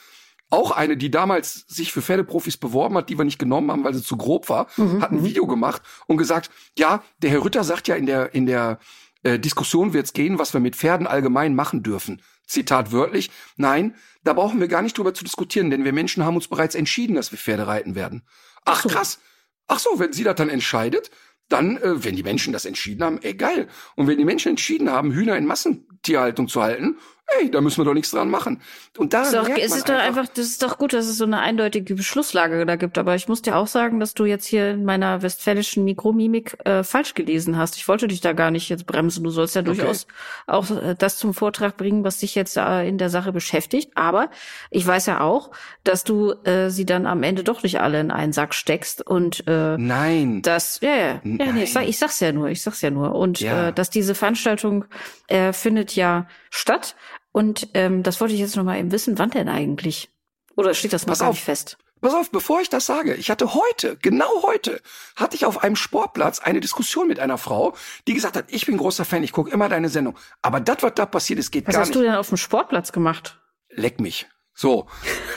S1: auch eine, die damals sich für Pferdeprofis beworben hat, die wir nicht genommen haben, weil sie zu grob war, mhm. hat ein mhm. Video gemacht und gesagt, ja, der Herr Rütter sagt ja in der, in der äh, Diskussion wird's gehen, was wir mit Pferden allgemein machen dürfen. Zitat wörtlich, nein, da brauchen wir gar nicht drüber zu diskutieren, denn wir Menschen haben uns bereits entschieden, dass wir Pferde reiten werden. Ach krass. Ach so, wenn sie das dann entscheidet, dann, äh, wenn die Menschen das entschieden haben, ey geil. Und wenn die Menschen entschieden haben, Hühner in Massentierhaltung zu halten, ey, da müssen wir doch nichts dran machen. Und da
S2: ist, doch, ist es doch einfach, das ist doch gut, dass es so eine eindeutige Beschlusslage da gibt. Aber ich muss dir auch sagen, dass du jetzt hier in meiner westfälischen Mikromimik äh, falsch gelesen hast. Ich wollte dich da gar nicht jetzt bremsen. Du sollst ja okay. durchaus auch äh, das zum Vortrag bringen, was dich jetzt äh, in der Sache beschäftigt. Aber ich weiß ja auch, dass du äh, sie dann am Ende doch nicht alle in einen Sack steckst und äh,
S1: Nein.
S2: Das, ja, ja, ja nee, ich, sag, ich sag's ja nur, ich sag's ja nur. Und ja. äh, dass diese Veranstaltung äh, findet ja statt. Und ähm, das wollte ich jetzt noch mal eben wissen, wann denn eigentlich? Oder steht das noch Pass gar auf. nicht fest?
S1: Pass auf, bevor ich das sage, ich hatte heute, genau heute, hatte ich auf einem Sportplatz eine Diskussion mit einer Frau, die gesagt hat, ich bin großer Fan, ich gucke immer deine Sendung. Aber das, was da passiert ist, geht
S2: was
S1: gar nicht.
S2: Was hast du denn auf dem Sportplatz gemacht?
S1: Leck mich. So,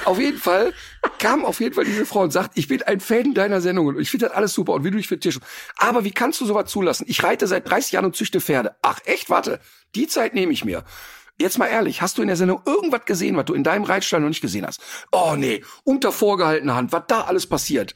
S1: auf jeden Fall kam auf jeden Fall diese Frau und sagt, ich bin ein Fan deiner Sendung und ich finde das alles super und wie du dich für Tisch. Aber wie kannst du sowas zulassen? Ich reite seit 30 Jahren und züchte Pferde. Ach echt, warte, die Zeit nehme ich mir. Jetzt mal ehrlich, hast du in der Sendung irgendwas gesehen, was du in deinem Reitstall noch nicht gesehen hast? Oh nee, unter vorgehaltener Hand, was da alles passiert.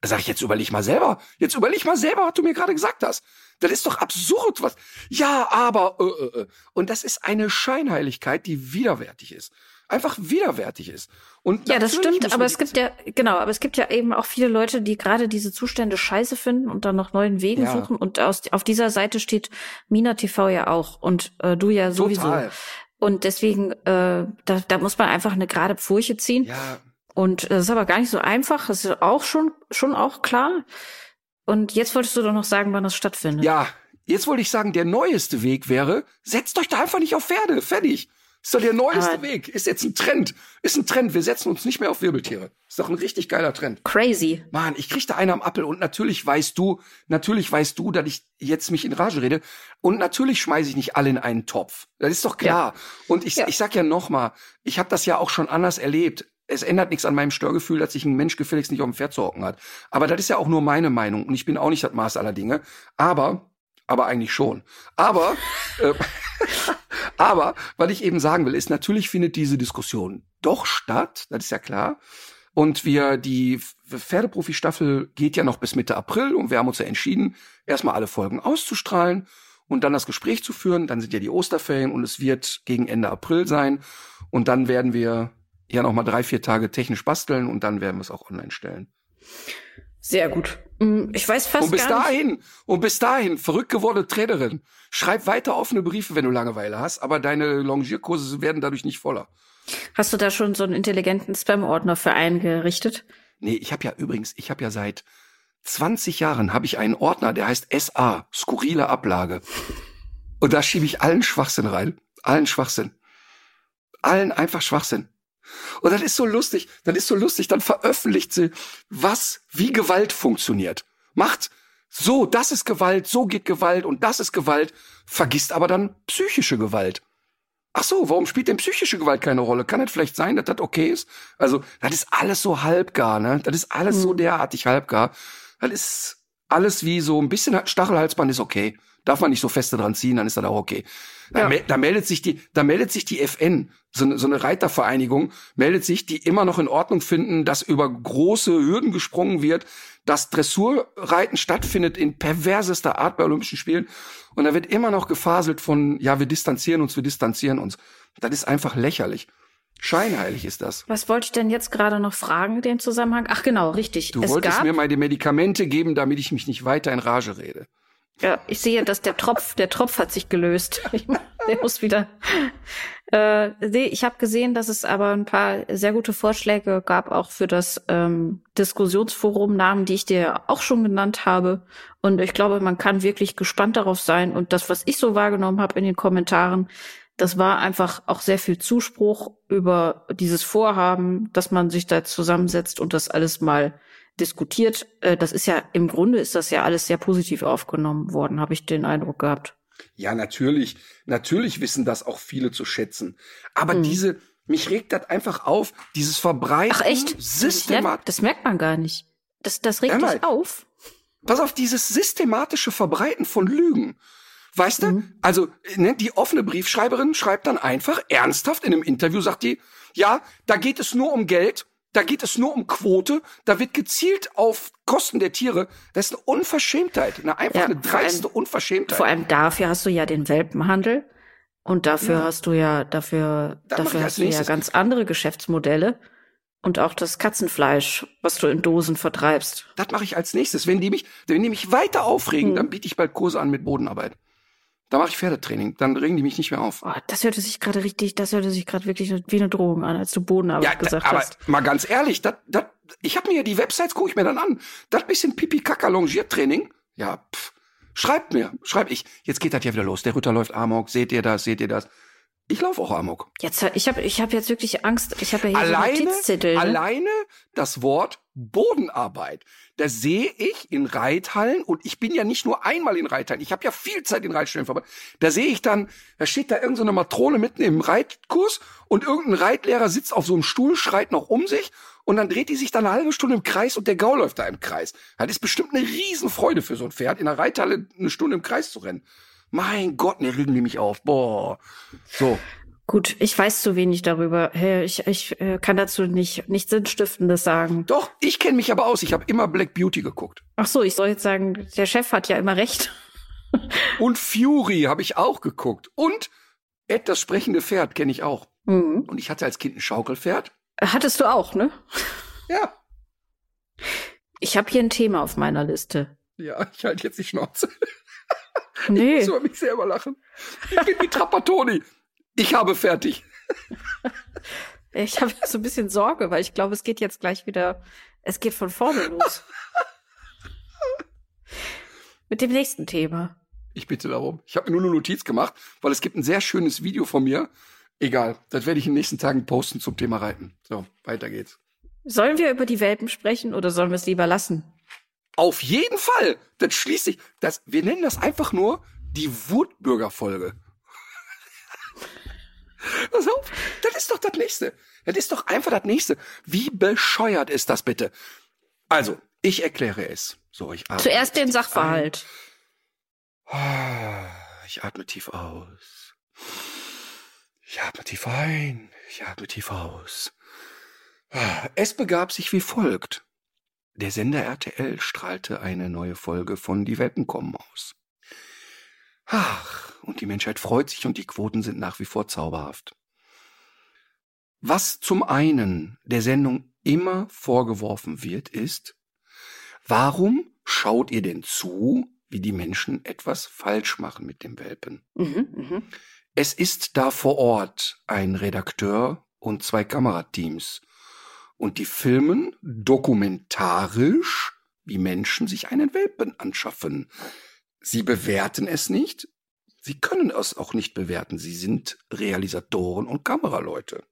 S1: Da sag ich, jetzt überleg mal selber. Jetzt überleg mal selber, was du mir gerade gesagt hast. Das ist doch absurd, was. Ja, aber. Äh, äh. äh. Und das ist eine Scheinheiligkeit, die widerwärtig ist. Einfach widerwärtig ist. Und
S2: ja, das stimmt, aber es gibt ja, genau, aber es gibt ja eben auch viele Leute, die gerade diese Zustände scheiße finden und dann noch neuen Wegen ja. suchen. Und aus, auf dieser Seite steht Mina TV ja auch und äh, du ja sowieso. Total. Und deswegen, äh, da, da muss man einfach eine gerade Furche ziehen. Ja. Und das ist aber gar nicht so einfach. Das ist auch schon, schon auch klar. Und jetzt wolltest du doch noch sagen, wann das stattfindet.
S1: Ja, jetzt wollte ich sagen, der neueste Weg wäre, setzt euch da einfach nicht auf Pferde. Fertig. Ist doch der neueste Aber Weg. Ist jetzt ein Trend. Ist ein Trend. Wir setzen uns nicht mehr auf Wirbeltiere. Ist doch ein richtig geiler Trend.
S2: Crazy.
S1: Mann, ich krieg da einen am Appel und natürlich weißt du, natürlich weißt du, dass ich jetzt mich in Rage rede und natürlich schmeiße ich nicht alle in einen Topf. Das ist doch klar. Ja. Und ich, ja. ich sag ja noch mal, ich habe das ja auch schon anders erlebt. Es ändert nichts an meinem Störgefühl, dass sich ein Mensch gefälligst nicht auf dem Pferd zu hocken hat. Aber das ist ja auch nur meine Meinung und ich bin auch nicht das Maß aller Dinge. Aber aber eigentlich schon. Aber, äh, [laughs] [laughs] aber, was ich eben sagen will, ist, natürlich findet diese Diskussion doch statt, das ist ja klar. Und wir, die Pferdeprofi-Staffel geht ja noch bis Mitte April und wir haben uns ja entschieden, erstmal alle Folgen auszustrahlen und dann das Gespräch zu führen. Dann sind ja die Osterferien und es wird gegen Ende April sein. Und dann werden wir ja noch mal drei, vier Tage technisch basteln und dann werden wir es auch online stellen.
S2: Sehr gut. Mm, ich weiß fast
S1: und bis
S2: gar
S1: dahin,
S2: nicht.
S1: und bis dahin, verrückt gewordene Trainerin, schreib weiter offene Briefe, wenn du Langeweile hast, aber deine Longierkurse werden dadurch nicht voller.
S2: Hast du da schon so einen intelligenten Spam-Ordner für eingerichtet?
S1: Nee, ich habe ja übrigens, ich habe ja seit 20 Jahren habe ich einen Ordner, der heißt SA, skurrile Ablage. Und da schiebe ich allen Schwachsinn rein. Allen Schwachsinn. Allen einfach Schwachsinn. Und das ist so lustig, das ist so lustig, dann veröffentlicht sie, was, wie Gewalt funktioniert. Macht so, das ist Gewalt, so geht Gewalt und das ist Gewalt, vergisst aber dann psychische Gewalt. Ach so, warum spielt denn psychische Gewalt keine Rolle? Kann es vielleicht sein, dass das okay ist? Also, das ist alles so halbgar, ne? Das ist alles so derartig halbgar. Das ist alles wie so ein bisschen Stachelhalsband ist okay. Darf man nicht so feste dran ziehen, dann ist das auch okay. Da,
S2: Ja.
S1: da meldet sich die, da meldet sich die FN, so eine, so eine Reitervereinigung, meldet sich, die immer noch in Ordnung finden, dass über große Hürden gesprungen wird, dass Dressurreiten stattfindet in perversester Art bei Olympischen Spielen. Und da wird immer noch gefaselt von, ja, wir distanzieren uns, wir distanzieren uns. Das ist einfach lächerlich. Scheinheilig ist das.
S2: Was wollte ich denn jetzt gerade noch fragen in dem Zusammenhang? Ach genau, richtig.
S1: Du
S2: es
S1: wolltest
S2: gab,
S1: mir mal die Medikamente geben, damit ich mich nicht weiter in Rage rede.
S2: Ja, ich sehe, dass der Tropf, der Tropf hat sich gelöst. [laughs] Der muss wieder. Äh, nee, ich habe gesehen, dass es aber ein paar sehr gute Vorschläge gab, auch für das ähm, Diskussionsforum, Namen, die ich dir auch schon genannt habe. Und ich glaube, man kann wirklich gespannt darauf sein. Und das, was ich so wahrgenommen habe in den Kommentaren, das war einfach auch sehr viel Zuspruch über dieses Vorhaben, dass man sich da zusammensetzt und das alles mal diskutiert. Äh, Das ist ja im Grunde ist das ja alles sehr positiv aufgenommen worden, habe ich den Eindruck gehabt.
S1: Ja, natürlich. Natürlich wissen das auch viele zu schätzen. Aber
S2: Hm.
S1: diese, mich regt das einfach auf, dieses Verbreiten
S2: Ach echt?
S1: Systemat
S2: Das merkt man gar nicht. Das, das regt
S1: Hör mal.
S2: dich auf.
S1: Pass auf, dieses systematische Verbreiten von Lügen. Weißt du?
S2: Mhm.
S1: Also, ne, die offene Briefschreiberin schreibt dann einfach ernsthaft in einem Interview, sagt die, ja, da geht es nur um Geld, da geht es nur um Quote, da wird gezielt auf Kosten der Tiere. Das ist eine Unverschämtheit, eine einfach
S2: Ja,
S1: eine
S2: vor allem-
S1: dreiste Unverschämtheit.
S2: Vor allem dafür hast du ja den Welpenhandel und dafür
S1: Ja.
S2: hast du ja dafür dafür hast du ja ganz andere Geschäftsmodelle und auch das Katzenfleisch, was du in Dosen vertreibst.
S1: Das mache ich als nächstes. Wenn die mich, wenn die mich weiter aufregen,
S2: Hm.
S1: dann biete ich bald Kurse an mit Bodenarbeit. Da mache ich Pferdetraining. Dann regen die mich nicht mehr auf.
S2: Oh, das hörte sich gerade richtig, das hörte sich gerade wirklich wie eine Drohung an, als du Bodenarbeit
S1: Ja,
S2: gesagt
S1: aber
S2: hast.
S1: mal ganz ehrlich, das, das, ich habe mir ja die Websites gucke ich mir dann an. Das bisschen pipi kaka Longiertraining, ja, pff, schreibt mir, schreibt ich. Jetzt geht das ja wieder los. Der Ritter läuft Amok. Seht ihr das? Seht ihr das? Ich laufe auch Amok.
S2: Jetzt, ich habe ich hab jetzt wirklich Angst. Ich habe ja hier
S1: Alleine,
S2: so Notizzettel. Ne?
S1: alleine das Wort Bodenarbeit. Das sehe ich in Reithallen und ich bin ja nicht nur einmal in Reithallen. Ich habe ja viel Zeit in Reitstellen verbracht. Da sehe ich dann, da steht da irgendeine so Matrone mitten im Reitkurs und irgendein Reitlehrer sitzt auf so einem Stuhl, schreit noch um sich und dann dreht die sich dann eine halbe Stunde im Kreis und der Gau läuft da im Kreis. Das ist bestimmt eine Riesenfreude für so ein Pferd, in der Reithalle eine Stunde im Kreis zu rennen. Mein Gott, ne, regen die mich auf. Boah. So.
S2: Gut, ich weiß zu wenig darüber. Ich, ich äh, kann dazu nicht nichts Sinnstiftendes sagen.
S1: Doch, ich kenne mich aber aus. Ich habe immer Black Beauty geguckt.
S2: Ach so, ich soll jetzt sagen, der Chef hat ja immer recht. [laughs]
S1: Und Fury habe ich auch geguckt. Und Ed, das sprechende Pferd, kenne ich auch.
S2: Mhm.
S1: Und ich hatte als Kind ein Schaukelpferd.
S2: Hattest du auch, ne?
S1: Ja.
S2: Ich habe hier ein Thema auf meiner Liste.
S1: Ja, ich halte jetzt die Schnauze. Ich
S2: Nee,
S1: muss über mich selber lachen. Ich bin wie Trapattoni. Ich habe fertig. [laughs]
S2: ich habe so ein bisschen Sorge, weil ich glaube, es geht jetzt gleich wieder, es geht von vorne los. [laughs] Mit dem nächsten Thema.
S1: Ich bitte darum. Ich habe mir nur eine Notiz gemacht, weil es gibt ein sehr schönes Video von mir. Egal, das werde ich in den nächsten Tagen posten zum Thema Reiten. So, weiter geht's.
S2: Sollen wir über die Welpen sprechen oder sollen wir es lieber lassen?
S1: Auf jeden Fall. Das schließt sich. Das, wir nennen das einfach nur die Wutbürger-Folge. Pass auf, das ist doch das Nächste. Das ist doch einfach das Nächste. Wie bescheuert ist das bitte? Also, ich erkläre es. So, ich atme
S2: Zuerst den Sachverhalt.
S1: ein. Ich atme tief aus. Ich atme tief ein. Ich atme tief aus. Es begab sich wie folgt. Der Sender RTL strahlte eine neue Folge von Die Welpen kommen aus. Ach, und die Menschheit freut sich und die Quoten sind nach wie vor zauberhaft. Was zum einen der Sendung immer vorgeworfen wird, ist, warum schaut ihr denn zu, wie die Menschen etwas falsch machen mit dem Welpen?
S2: Mhm, mhm.
S1: Es ist da vor Ort ein Redakteur und zwei Kamerateams. Und die filmen dokumentarisch, wie Menschen sich einen Welpen anschaffen. Sie bewerten es nicht. Sie können es auch nicht bewerten. Sie sind Realisatoren und Kameraleute.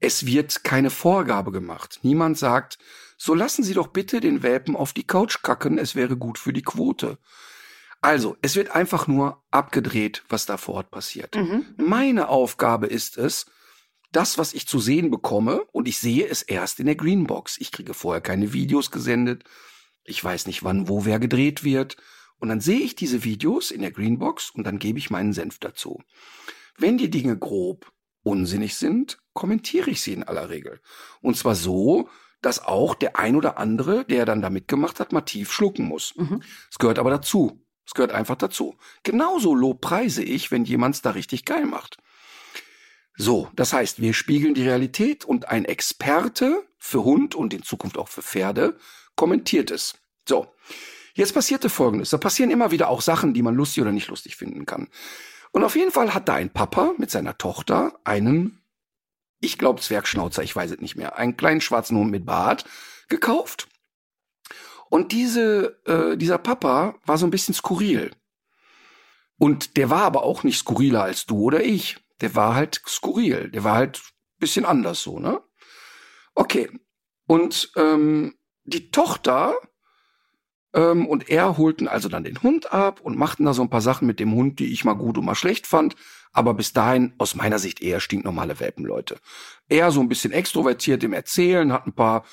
S1: Es wird keine Vorgabe gemacht. Niemand sagt, so lassen Sie doch bitte den Welpen auf die Couch kacken, es wäre gut für die Quote. Also, es wird einfach nur abgedreht, was da vor Ort passiert.
S2: Mhm.
S1: Meine Aufgabe ist es, das, was ich zu sehen bekomme, und ich sehe es erst in der Greenbox. Ich kriege vorher keine Videos gesendet. Ich weiß nicht, wann, wo wer gedreht wird. Und dann sehe ich diese Videos in der Greenbox und dann gebe ich meinen Senf dazu. Wenn die Dinge grob unsinnig sind, kommentiere ich sie in aller Regel. Und zwar so, dass auch der ein oder andere, der dann da mitgemacht hat, mal tief schlucken muss. Es
S2: Mhm.
S1: gehört aber dazu. Es gehört einfach dazu. Genauso lobpreise ich, wenn jemand es da richtig geil macht. So, das heißt, wir spiegeln die Realität und ein Experte für Hund und in Zukunft auch für Pferde kommentiert es. So, jetzt passierte Folgendes. Da passieren immer wieder auch Sachen, die man lustig oder nicht lustig finden kann. Und auf jeden Fall hat da ein Papa mit seiner Tochter einen, ich glaube Zwergschnauzer, ich weiß es nicht mehr, einen kleinen schwarzen Hund mit Bart gekauft. Und diese, äh, dieser Papa war so ein bisschen skurril. Und der war aber auch nicht skurriler als du oder ich. Der war halt skurril. Der war halt bisschen anders so, ne? Okay. Und ähm, die Tochter ähm, und er holten also dann den Hund ab und machten da so ein paar Sachen mit dem Hund, die ich mal gut und mal schlecht fand. Aber bis dahin aus meiner Sicht eher stinknormale Welpenleute. Er so ein bisschen extrovertiert im Erzählen, hat ein paar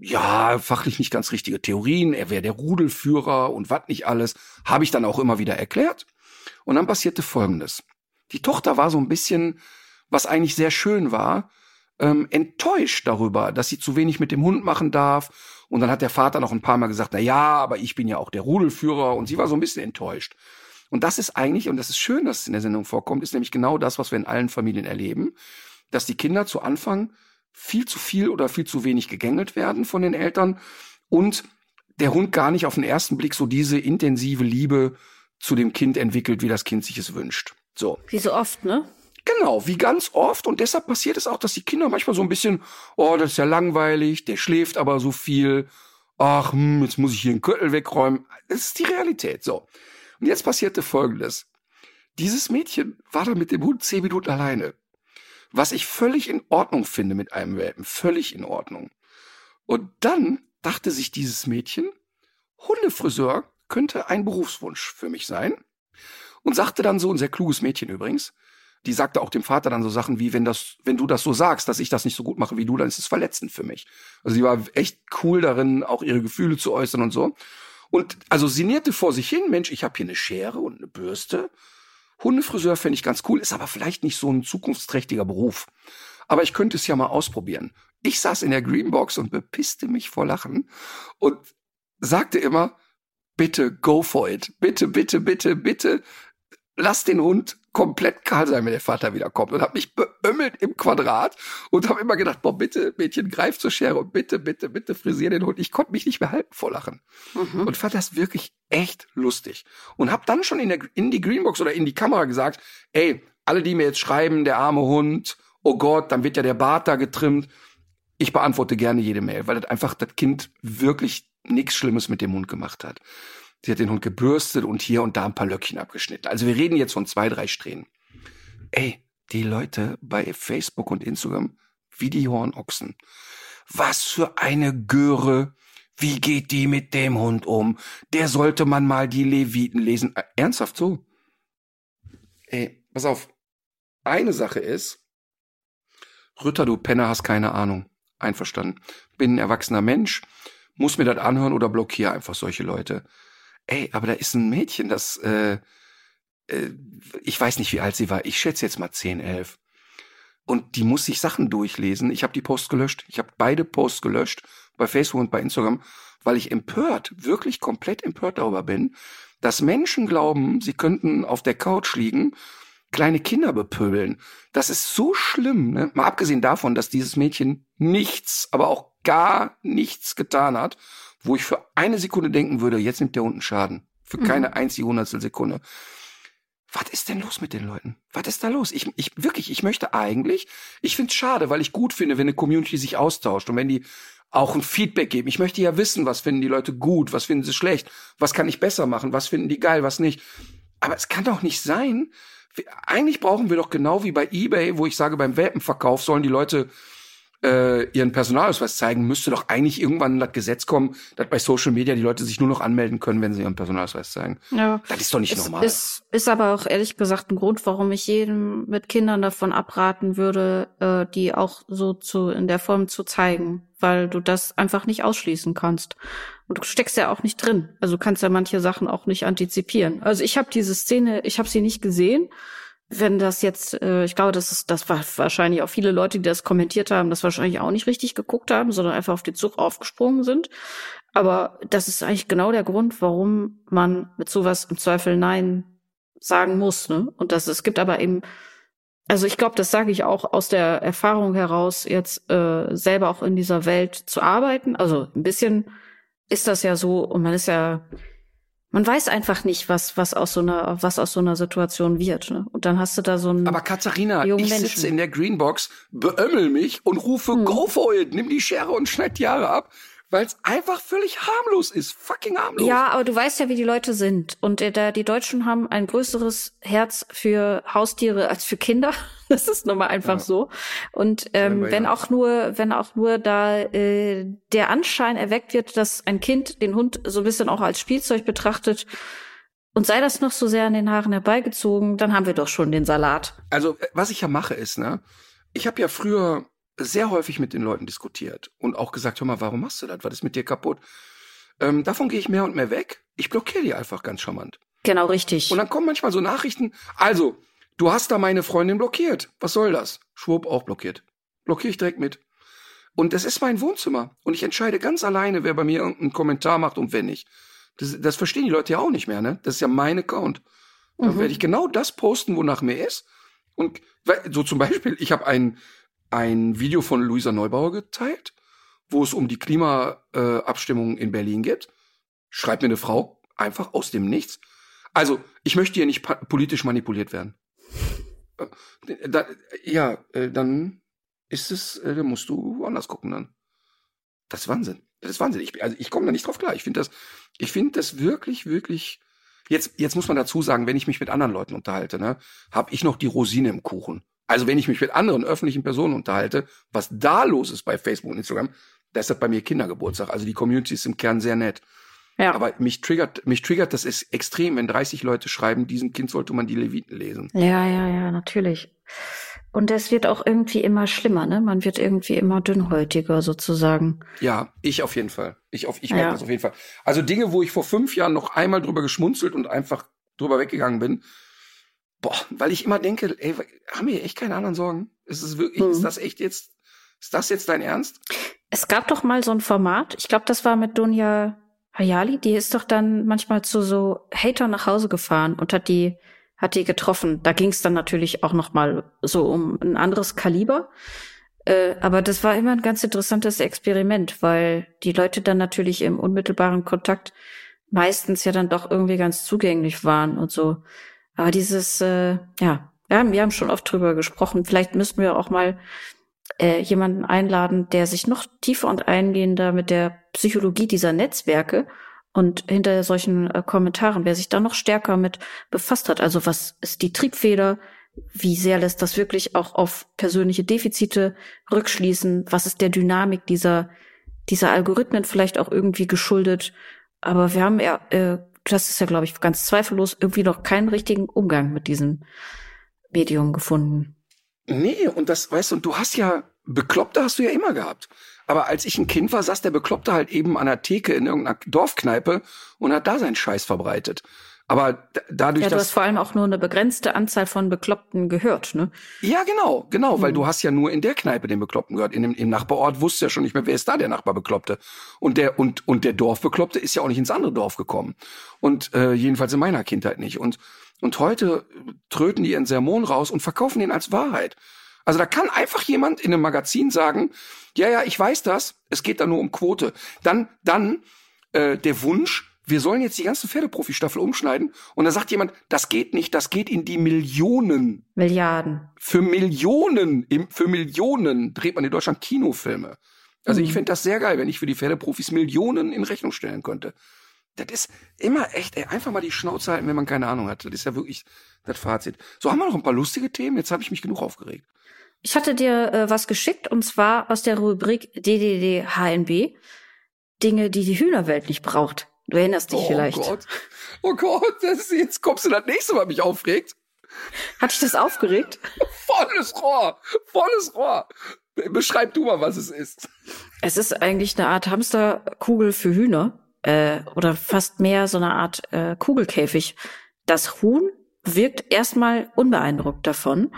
S1: ja, fachlich nicht ganz richtige Theorien, er wäre der Rudelführer und was nicht alles, habe ich dann auch immer wieder erklärt. Und dann passierte Folgendes. Die Tochter war so ein bisschen, was eigentlich sehr schön war, ähm, enttäuscht darüber, dass sie zu wenig mit dem Hund machen darf. Und dann hat der Vater noch ein paar Mal gesagt, na ja, aber ich bin ja auch der Rudelführer. Und sie war so ein bisschen enttäuscht. Und das ist eigentlich, und das ist schön, dass es in der Sendung vorkommt, ist nämlich genau das, was wir in allen Familien erleben, dass die Kinder zu Anfang viel zu viel oder viel zu wenig gegängelt werden von den Eltern und der Hund gar nicht auf den ersten Blick so diese intensive Liebe zu dem Kind entwickelt, wie das Kind sich es wünscht. So.
S2: Wie so oft, ne?
S1: Genau, wie ganz oft. Und deshalb passiert es auch, dass die Kinder manchmal so ein bisschen, oh, das ist ja langweilig, der schläft aber so viel. Ach, hm, jetzt muss ich hier einen Köttel wegräumen. Das ist die Realität. So. Und jetzt passierte Folgendes. Dieses Mädchen war dann mit dem Hund zehn Minuten alleine. Was ich völlig in Ordnung finde mit einem Welpen. Völlig in Ordnung. Und dann dachte sich dieses Mädchen, Hundefriseur könnte ein Berufswunsch für mich sein. Und sagte dann so, ein sehr kluges Mädchen übrigens, die sagte auch dem Vater dann so Sachen wie, wenn das, wenn du das so sagst, dass ich das nicht so gut mache wie du, dann ist es verletzend für mich. Also sie war echt cool darin, auch ihre Gefühle zu äußern und so. Und also sinnierte vor sich hin, Mensch, ich habe hier eine Schere und eine Bürste. Hundefriseur fände ich ganz cool, ist aber vielleicht nicht so ein zukunftsträchtiger Beruf. Aber ich könnte es ja mal ausprobieren. Ich saß in der Greenbox und bepisste mich vor Lachen und sagte immer, bitte go for it. Bitte, bitte, bitte, bitte, lass den Hund komplett kahl sein, wenn der Vater wiederkommt. Und habe mich beömmelt im Quadrat und habe immer gedacht, boah, bitte, Mädchen, greif zur Schere und bitte, bitte, bitte frisier den Hund. Ich konnte mich nicht mehr halten vor Lachen.
S2: Mhm.
S1: Und fand das wirklich echt lustig. Und habe dann schon in, der, in die Greenbox oder in die Kamera gesagt, ey, alle, die mir jetzt schreiben, der arme Hund, oh Gott, dann wird ja der Bart da getrimmt. Ich beantworte gerne jede Mail, weil das einfach das Kind wirklich nichts Schlimmes mit dem Hund gemacht hat. Sie hat den Hund gebürstet und hier und da ein paar Löckchen abgeschnitten. Also wir reden jetzt von zwei, drei Strähnen. Ey, die Leute bei Facebook und Instagram wie die Hornochsen. Was für eine Göre. Wie geht die mit dem Hund um? Der sollte man mal die Leviten lesen. Äh, ernsthaft so? Ey, pass auf. Eine Sache ist, Rütter, du Penner, hast keine Ahnung. Einverstanden. Bin ein erwachsener Mensch, muss mir das anhören oder blockiere einfach solche Leute. Ey, aber da ist ein Mädchen, das, äh, äh, ich weiß nicht, wie alt sie war. Ich schätze jetzt mal 10, 11. und die muss sich Sachen durchlesen. Ich habe die Posts gelöscht. Ich habe beide Posts gelöscht bei Facebook und bei Instagram, weil ich empört, wirklich komplett empört darüber bin, dass Menschen glauben, sie könnten auf der Couch liegen, kleine Kinder bepöbeln. Das ist so schlimm, ne? Mal abgesehen davon, dass dieses Mädchen nichts, aber auch gar nichts getan hat, wo ich für eine Sekunde denken würde, jetzt nimmt der unten Schaden. Für mhm. keine einzige Hundertstel Sekunde. Was ist denn los mit den Leuten? Was ist da los? Ich, ich wirklich, ich möchte eigentlich, ich find's schade, weil ich gut finde, wenn eine Community sich austauscht und wenn die auch ein Feedback geben. Ich möchte ja wissen, was finden die Leute gut, was finden sie schlecht, was kann ich besser machen, was finden die geil, was nicht. Aber es kann doch nicht sein. Eigentlich brauchen wir doch genau wie bei eBay, wo ich sage, beim Welpenverkauf sollen die Leute äh, ihren Personalausweis zeigen, müsste doch eigentlich irgendwann das Gesetz kommen, dass bei Social Media die Leute sich nur noch anmelden können, wenn sie ihren Personalausweis zeigen. Ja. Das ist doch nicht es normal.
S2: Ist, ist aber auch ehrlich gesagt ein Grund, warum ich jedem mit Kindern davon abraten würde, äh, die auch so zu in der Form zu zeigen, weil du das einfach nicht ausschließen kannst. Und du steckst ja auch nicht drin. Also kannst ja manche Sachen auch nicht antizipieren. Also ich habe diese Szene, ich habe sie nicht gesehen wenn das jetzt, äh, ich glaube, das ist, das war wahrscheinlich auch viele Leute, die das kommentiert haben, das wahrscheinlich auch nicht richtig geguckt haben, sondern einfach auf den Zug aufgesprungen sind. Aber das ist eigentlich genau der Grund, warum man mit sowas im Zweifel Nein sagen muss. Ne? Und das, es gibt aber eben, also ich glaube, das sage ich auch aus der Erfahrung heraus, jetzt äh, selber auch in dieser Welt zu arbeiten. Also ein bisschen ist das ja so, und man ist ja man weiß einfach nicht, was, was aus so einer, was aus so einer Situation wird. Ne? Und dann hast du da so einen.
S1: Aber Katharina, ich Menschen. sitze in der Greenbox, beömmel mich und rufe hm. Go for it, nimm die Schere und schneid die Haare ab weil es einfach völlig harmlos ist. Fucking harmlos.
S2: Ja, aber du weißt ja, wie die Leute sind. Und äh, die Deutschen haben ein größeres Herz für Haustiere als für Kinder. [laughs] Das ist nun mal einfach ja. so. Und ähm, wenn ja. auch nur, wenn auch nur da äh, der Anschein erweckt wird, dass ein Kind den Hund so ein bisschen auch als Spielzeug betrachtet, und sei das noch so sehr an den Haaren herbeigezogen, dann haben wir doch schon den Salat.
S1: Also, äh, was ich ja mache, ist, ne, ich habe ja früher sehr häufig mit den Leuten diskutiert und auch gesagt, hör mal, warum machst du das? Was ist mit dir kaputt? Ähm, davon gehe ich mehr und mehr weg. Ich blockiere die einfach ganz charmant.
S2: Genau, richtig.
S1: Und dann kommen manchmal so Nachrichten, also, du hast da meine Freundin blockiert. Was soll das? Schwupp, auch blockiert. Blockiere ich direkt mit. Und das ist mein Wohnzimmer. Und ich entscheide ganz alleine, wer bei mir irgendeinen Kommentar macht und wer nicht. Das, das verstehen die Leute ja auch nicht mehr, ne? Das ist ja mein Account. Dann mhm. werde ich genau das posten, wonach mir ist. Und so zum Beispiel, ich habe einen ein Video von Luisa Neubauer geteilt, wo es um die Klimaabstimmung äh, in Berlin geht. Schreibt mir eine Frau einfach aus dem Nichts. Also, ich möchte hier nicht politisch manipuliert werden. Äh, da, ja, äh, dann ist es, äh, dann musst du woanders gucken dann. Das ist Wahnsinn. Das ist Wahnsinn. Ich, also ich komme da nicht drauf klar. Ich finde das, ich finde das wirklich, wirklich. Jetzt, jetzt muss man dazu sagen, wenn ich mich mit anderen Leuten unterhalte, ne, habe ich noch die Rosine im Kuchen. Also wenn ich mich mit anderen öffentlichen Personen unterhalte, was da los ist bei Facebook und Instagram, das ist bei mir Kindergeburtstag. Also die Community ist im Kern sehr nett. Ja. Aber mich triggert, mich triggert das ist extrem, wenn 30 Leute schreiben, diesem Kind sollte man die Leviten lesen.
S2: Ja, ja, ja, natürlich. Und es wird auch irgendwie immer schlimmer, ne? Man wird irgendwie immer dünnhäutiger sozusagen.
S1: Ja, ich auf jeden Fall. Ich, auf, ich merke ja. das auf jeden Fall. Also Dinge, wo ich vor fünf Jahren noch einmal drüber geschmunzelt und einfach drüber weggegangen bin, Boah, weil ich immer denke, ey, haben wir echt keine anderen Sorgen? Ist es wirklich, mhm. ist das echt jetzt, ist das jetzt dein Ernst?
S2: Es gab doch mal so ein Format, ich glaube, das war mit Dunja Hayali, die ist doch dann manchmal zu so Hater nach Hause gefahren und hat die, hat die getroffen. Da ging es dann natürlich auch noch mal so um ein anderes Kaliber. Äh, aber das war immer ein ganz interessantes Experiment, weil die Leute dann natürlich im unmittelbaren Kontakt meistens ja dann doch irgendwie ganz zugänglich waren und so. Aber dieses, äh, ja, ja, wir haben schon oft drüber gesprochen. Vielleicht müssten wir auch mal äh, jemanden einladen, der sich noch tiefer und eingehender mit der Psychologie dieser Netzwerke und hinter solchen äh, Kommentaren, wer sich da noch stärker mit befasst hat. Also was ist die Triebfeder? Wie sehr lässt das wirklich auch auf persönliche Defizite rückschließen? Was ist der Dynamik dieser, dieser Algorithmen vielleicht auch irgendwie geschuldet? Aber wir haben ja äh, das ist ja, glaube ich, ganz zweifellos irgendwie noch keinen richtigen Umgang mit diesem Medium gefunden.
S1: Nee, und das, weißt du, und du hast ja, Bekloppte hast du ja immer gehabt. Aber als ich ein Kind war, saß der Bekloppte halt eben an der Theke in irgendeiner Dorfkneipe und hat da seinen Scheiß verbreitet. Aber dadurch,
S2: Ja, du hast vor allem auch nur eine begrenzte Anzahl von Bekloppten gehört, ne?
S1: Ja, genau, genau, weil
S2: Mhm.
S1: du hast ja nur in der Kneipe den Bekloppten gehört. In dem, Im Nachbarort wusstest du ja schon nicht mehr, wer ist da der Nachbarbekloppte. Und der, und, und der Dorfbekloppte ist ja auch nicht ins andere Dorf gekommen. Und äh, jedenfalls in meiner Kindheit nicht. Und, und heute tröten die ihren Sermon raus und verkaufen den als Wahrheit. Also da kann einfach jemand in einem Magazin sagen, ja, ja, ich weiß das, es geht da nur um Quote. Dann, dann äh, der Wunsch, wir sollen jetzt die ganze Pferdeprofi-Staffel umschneiden. Und da sagt jemand, das geht nicht, das geht in die Millionen
S2: Milliarden.
S1: für Millionen, im, für Millionen dreht man in Deutschland Kinofilme. Also ich
S2: Mhm.
S1: fände das sehr geil, wenn ich für die Pferdeprofis Millionen in Rechnung stellen könnte. Das ist immer echt, ey, einfach mal die Schnauze halten, wenn man keine Ahnung hat. Das ist ja wirklich das Fazit. So, haben wir noch ein paar lustige Themen? Jetzt habe ich mich genug aufgeregt.
S2: Ich hatte dir äh, was geschickt und zwar aus der Rubrik DDD HNB. Dinge, die die Hühnerwelt nicht braucht. Du erinnerst dich
S1: oh
S2: vielleicht.
S1: Gott. Oh Gott, das ist, jetzt kommst du das nächste Mal mich aufregt.
S2: Hat dich das aufgeregt? [laughs]
S1: Volles Rohr, volles Rohr. Be- Beschreib du mal, was es ist.
S2: Es ist eigentlich eine Art Hamsterkugel für Hühner äh, oder fast mehr so eine Art äh, Kugelkäfig. Das Huhn wirkt erstmal unbeeindruckt davon,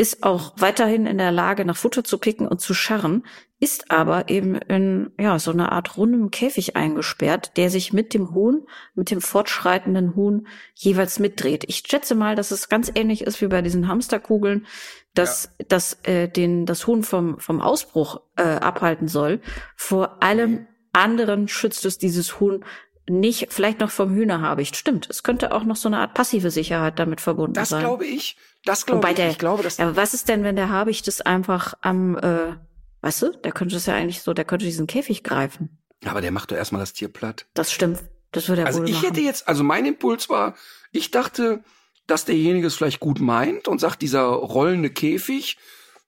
S2: ist auch weiterhin in der Lage, nach Futter zu picken und zu scharren, ist aber eben in ja so eine Art rundem Käfig eingesperrt, der sich mit dem Huhn, mit dem fortschreitenden Huhn jeweils mitdreht. Ich schätze mal, dass es ganz ähnlich ist wie bei diesen Hamsterkugeln, dass das äh, den das Huhn vom vom Ausbruch äh, abhalten soll. Vor allem anderen schützt es dieses Huhn nicht, vielleicht noch vom Hühnerhabicht. Stimmt, es könnte auch noch so eine Art passive Sicherheit damit verbunden
S1: Das
S2: sein.
S1: glaube ich. Das glaube
S2: Wobei
S1: ich.
S2: der,
S1: ich glaube, dass
S2: aber was ist denn, wenn der Habicht das einfach am, äh, weißt du, der könnte das ja eigentlich so, der könnte diesen Käfig greifen.
S1: aber der macht doch erstmal das Tier platt.
S2: Das stimmt. Das würde er
S1: Also
S2: wohl
S1: ich
S2: machen.
S1: hätte jetzt, also mein Impuls war, ich dachte, dass derjenige es vielleicht gut meint und sagt, dieser rollende Käfig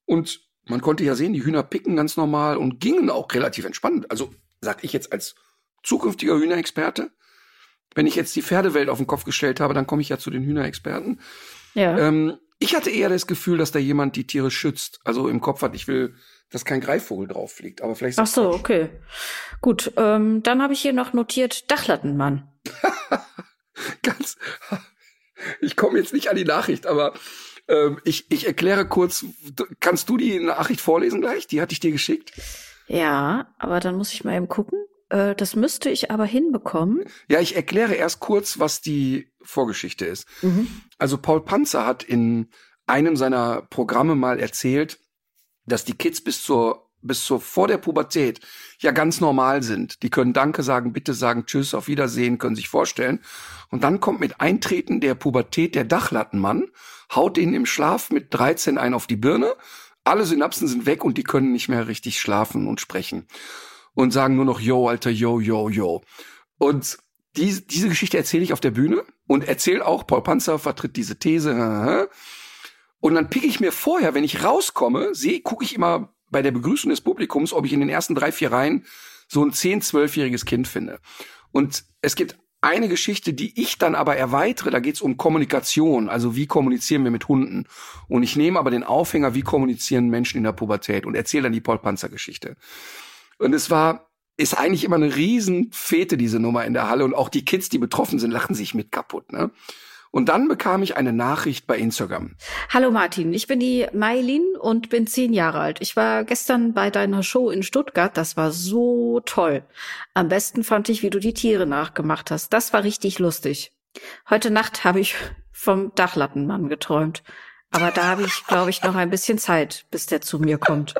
S1: und man konnte ja sehen, die Hühner picken ganz normal und gingen auch relativ entspannt. Also sag ich jetzt als zukünftiger Hühnerexperte, wenn ich jetzt die Pferdewelt auf den Kopf gestellt habe, dann komme ich ja zu den Hühnerexperten.
S2: ja.
S1: Ähm, ich hatte eher das Gefühl, dass da jemand die Tiere schützt. Also im Kopf hat, ich will, dass kein Greifvogel drauf fliegt. Aber vielleicht
S2: Ach so, okay. Gut, ähm, dann habe ich hier noch notiert Dachlattenmann. [laughs]
S1: ganz. [laughs] Ich komme jetzt nicht an die Nachricht, aber ähm, ich, ich erkläre kurz. Kannst du die Nachricht vorlesen gleich? Die hatte ich dir geschickt.
S2: Ja, aber dann muss ich mal eben gucken. Äh, das müsste ich aber hinbekommen.
S1: Ja, ich erkläre erst kurz, was die Vorgeschichte ist.
S2: Mhm.
S1: Also Paul Panzer hat in einem seiner Programme mal erzählt, dass die Kids bis zur bis zur vor der Pubertät ja ganz normal sind. Die können Danke sagen, Bitte sagen, Tschüss, auf Wiedersehen, können sich vorstellen. Und dann kommt mit Eintreten der Pubertät der Dachlattenmann, haut ihnen im Schlaf mit 13 ein auf die Birne. Alle Synapsen sind weg und die können nicht mehr richtig schlafen und sprechen. Und sagen nur noch Yo, Alter, yo, yo, yo. Und diese, diese Geschichte erzähle ich auf der Bühne und erzähle auch, Paul Panzer vertritt diese These. Und dann pick ich mir vorher, wenn ich rauskomme, sehe, gucke ich immer bei der Begrüßung des Publikums, ob ich in den ersten drei, vier Reihen so ein zehn, zwölfjähriges Kind finde. Und es gibt eine Geschichte, die ich dann aber erweitere, da geht es um Kommunikation, also wie kommunizieren wir mit Hunden. Und ich nehme aber den Aufhänger, wie kommunizieren Menschen in der Pubertät und erzähle dann die Paul Panzer Geschichte. Und es war, ist eigentlich immer eine Riesenfete, diese Nummer in der Halle. Und auch die Kids, die betroffen sind, lachen sich mit kaputt. Ne? Und dann bekam ich eine Nachricht bei Instagram.
S2: Hallo Martin, ich bin die Mailin und bin zehn Jahre alt. Ich war gestern bei deiner Show in Stuttgart. Das war so toll. Am besten fand ich, wie du die Tiere nachgemacht hast. Das war richtig lustig. Heute Nacht habe ich vom Dachlattenmann geträumt. Aber da habe ich, glaube ich, noch ein bisschen Zeit, bis der zu mir kommt.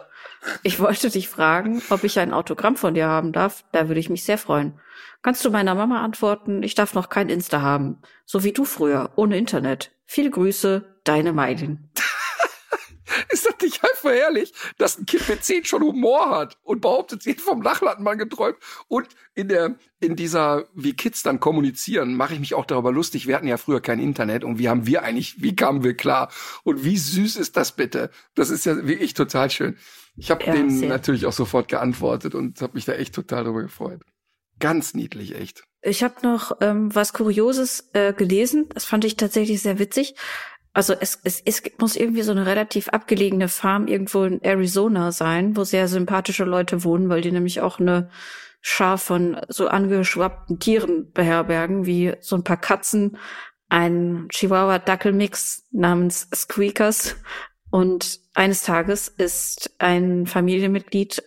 S2: Ich wollte dich fragen, ob ich ein Autogramm von dir haben darf. Da würde ich mich sehr freuen. Kannst du meiner Mama antworten, ich darf noch kein Insta haben. So wie du früher, ohne Internet. Viele Grüße, deine Meilin. [laughs]
S1: Ist das nicht einfach herrlich, dass ein Kind mit zehn schon Humor hat und behauptet, sie hätte vom Nachlattenmann geträumt? Und in der, in dieser, wie Kids dann kommunizieren, mache ich mich auch darüber lustig. Wir hatten ja früher kein Internet und wie haben wir eigentlich, wie kamen wir klar? Und wie süß ist das bitte? Das ist ja wirklich total schön. Ich habe
S2: Ja,
S1: denen
S2: sehr.
S1: natürlich auch sofort geantwortet und habe mich da echt total darüber gefreut. Ganz niedlich, echt.
S2: Ich habe noch ähm, was Kurioses äh, gelesen. Das fand ich tatsächlich sehr witzig. Also es, es, es muss irgendwie so eine relativ abgelegene Farm irgendwo in Arizona sein, wo sehr sympathische Leute wohnen, weil die nämlich auch eine Schar von so angeschwappten Tieren beherbergen, wie so ein paar Katzen, ein Chihuahua-Dackel-Mix namens Squeakers. Und eines Tages ist ein Familienmitglied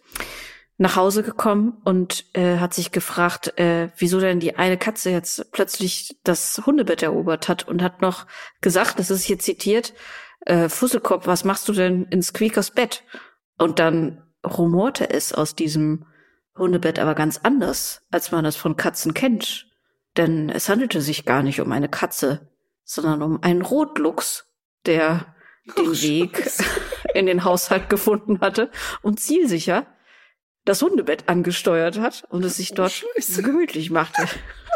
S2: nach Hause gekommen und äh, hat sich gefragt, äh, wieso denn die eine Katze jetzt plötzlich das Hundebett erobert hat und hat noch gesagt, das ist hier zitiert, äh, Fusselkopf, was machst du denn in Squeakers Bett? Und dann rumorte es aus diesem Hundebett aber ganz anders, als man es von Katzen kennt. Denn es handelte sich gar nicht um eine Katze, sondern um einen Rotluchs, der den Ach, Weg [laughs] in den Haushalt gefunden hatte und zielsicher das Hundebett angesteuert hat und es sich dort oh, gemütlich machte.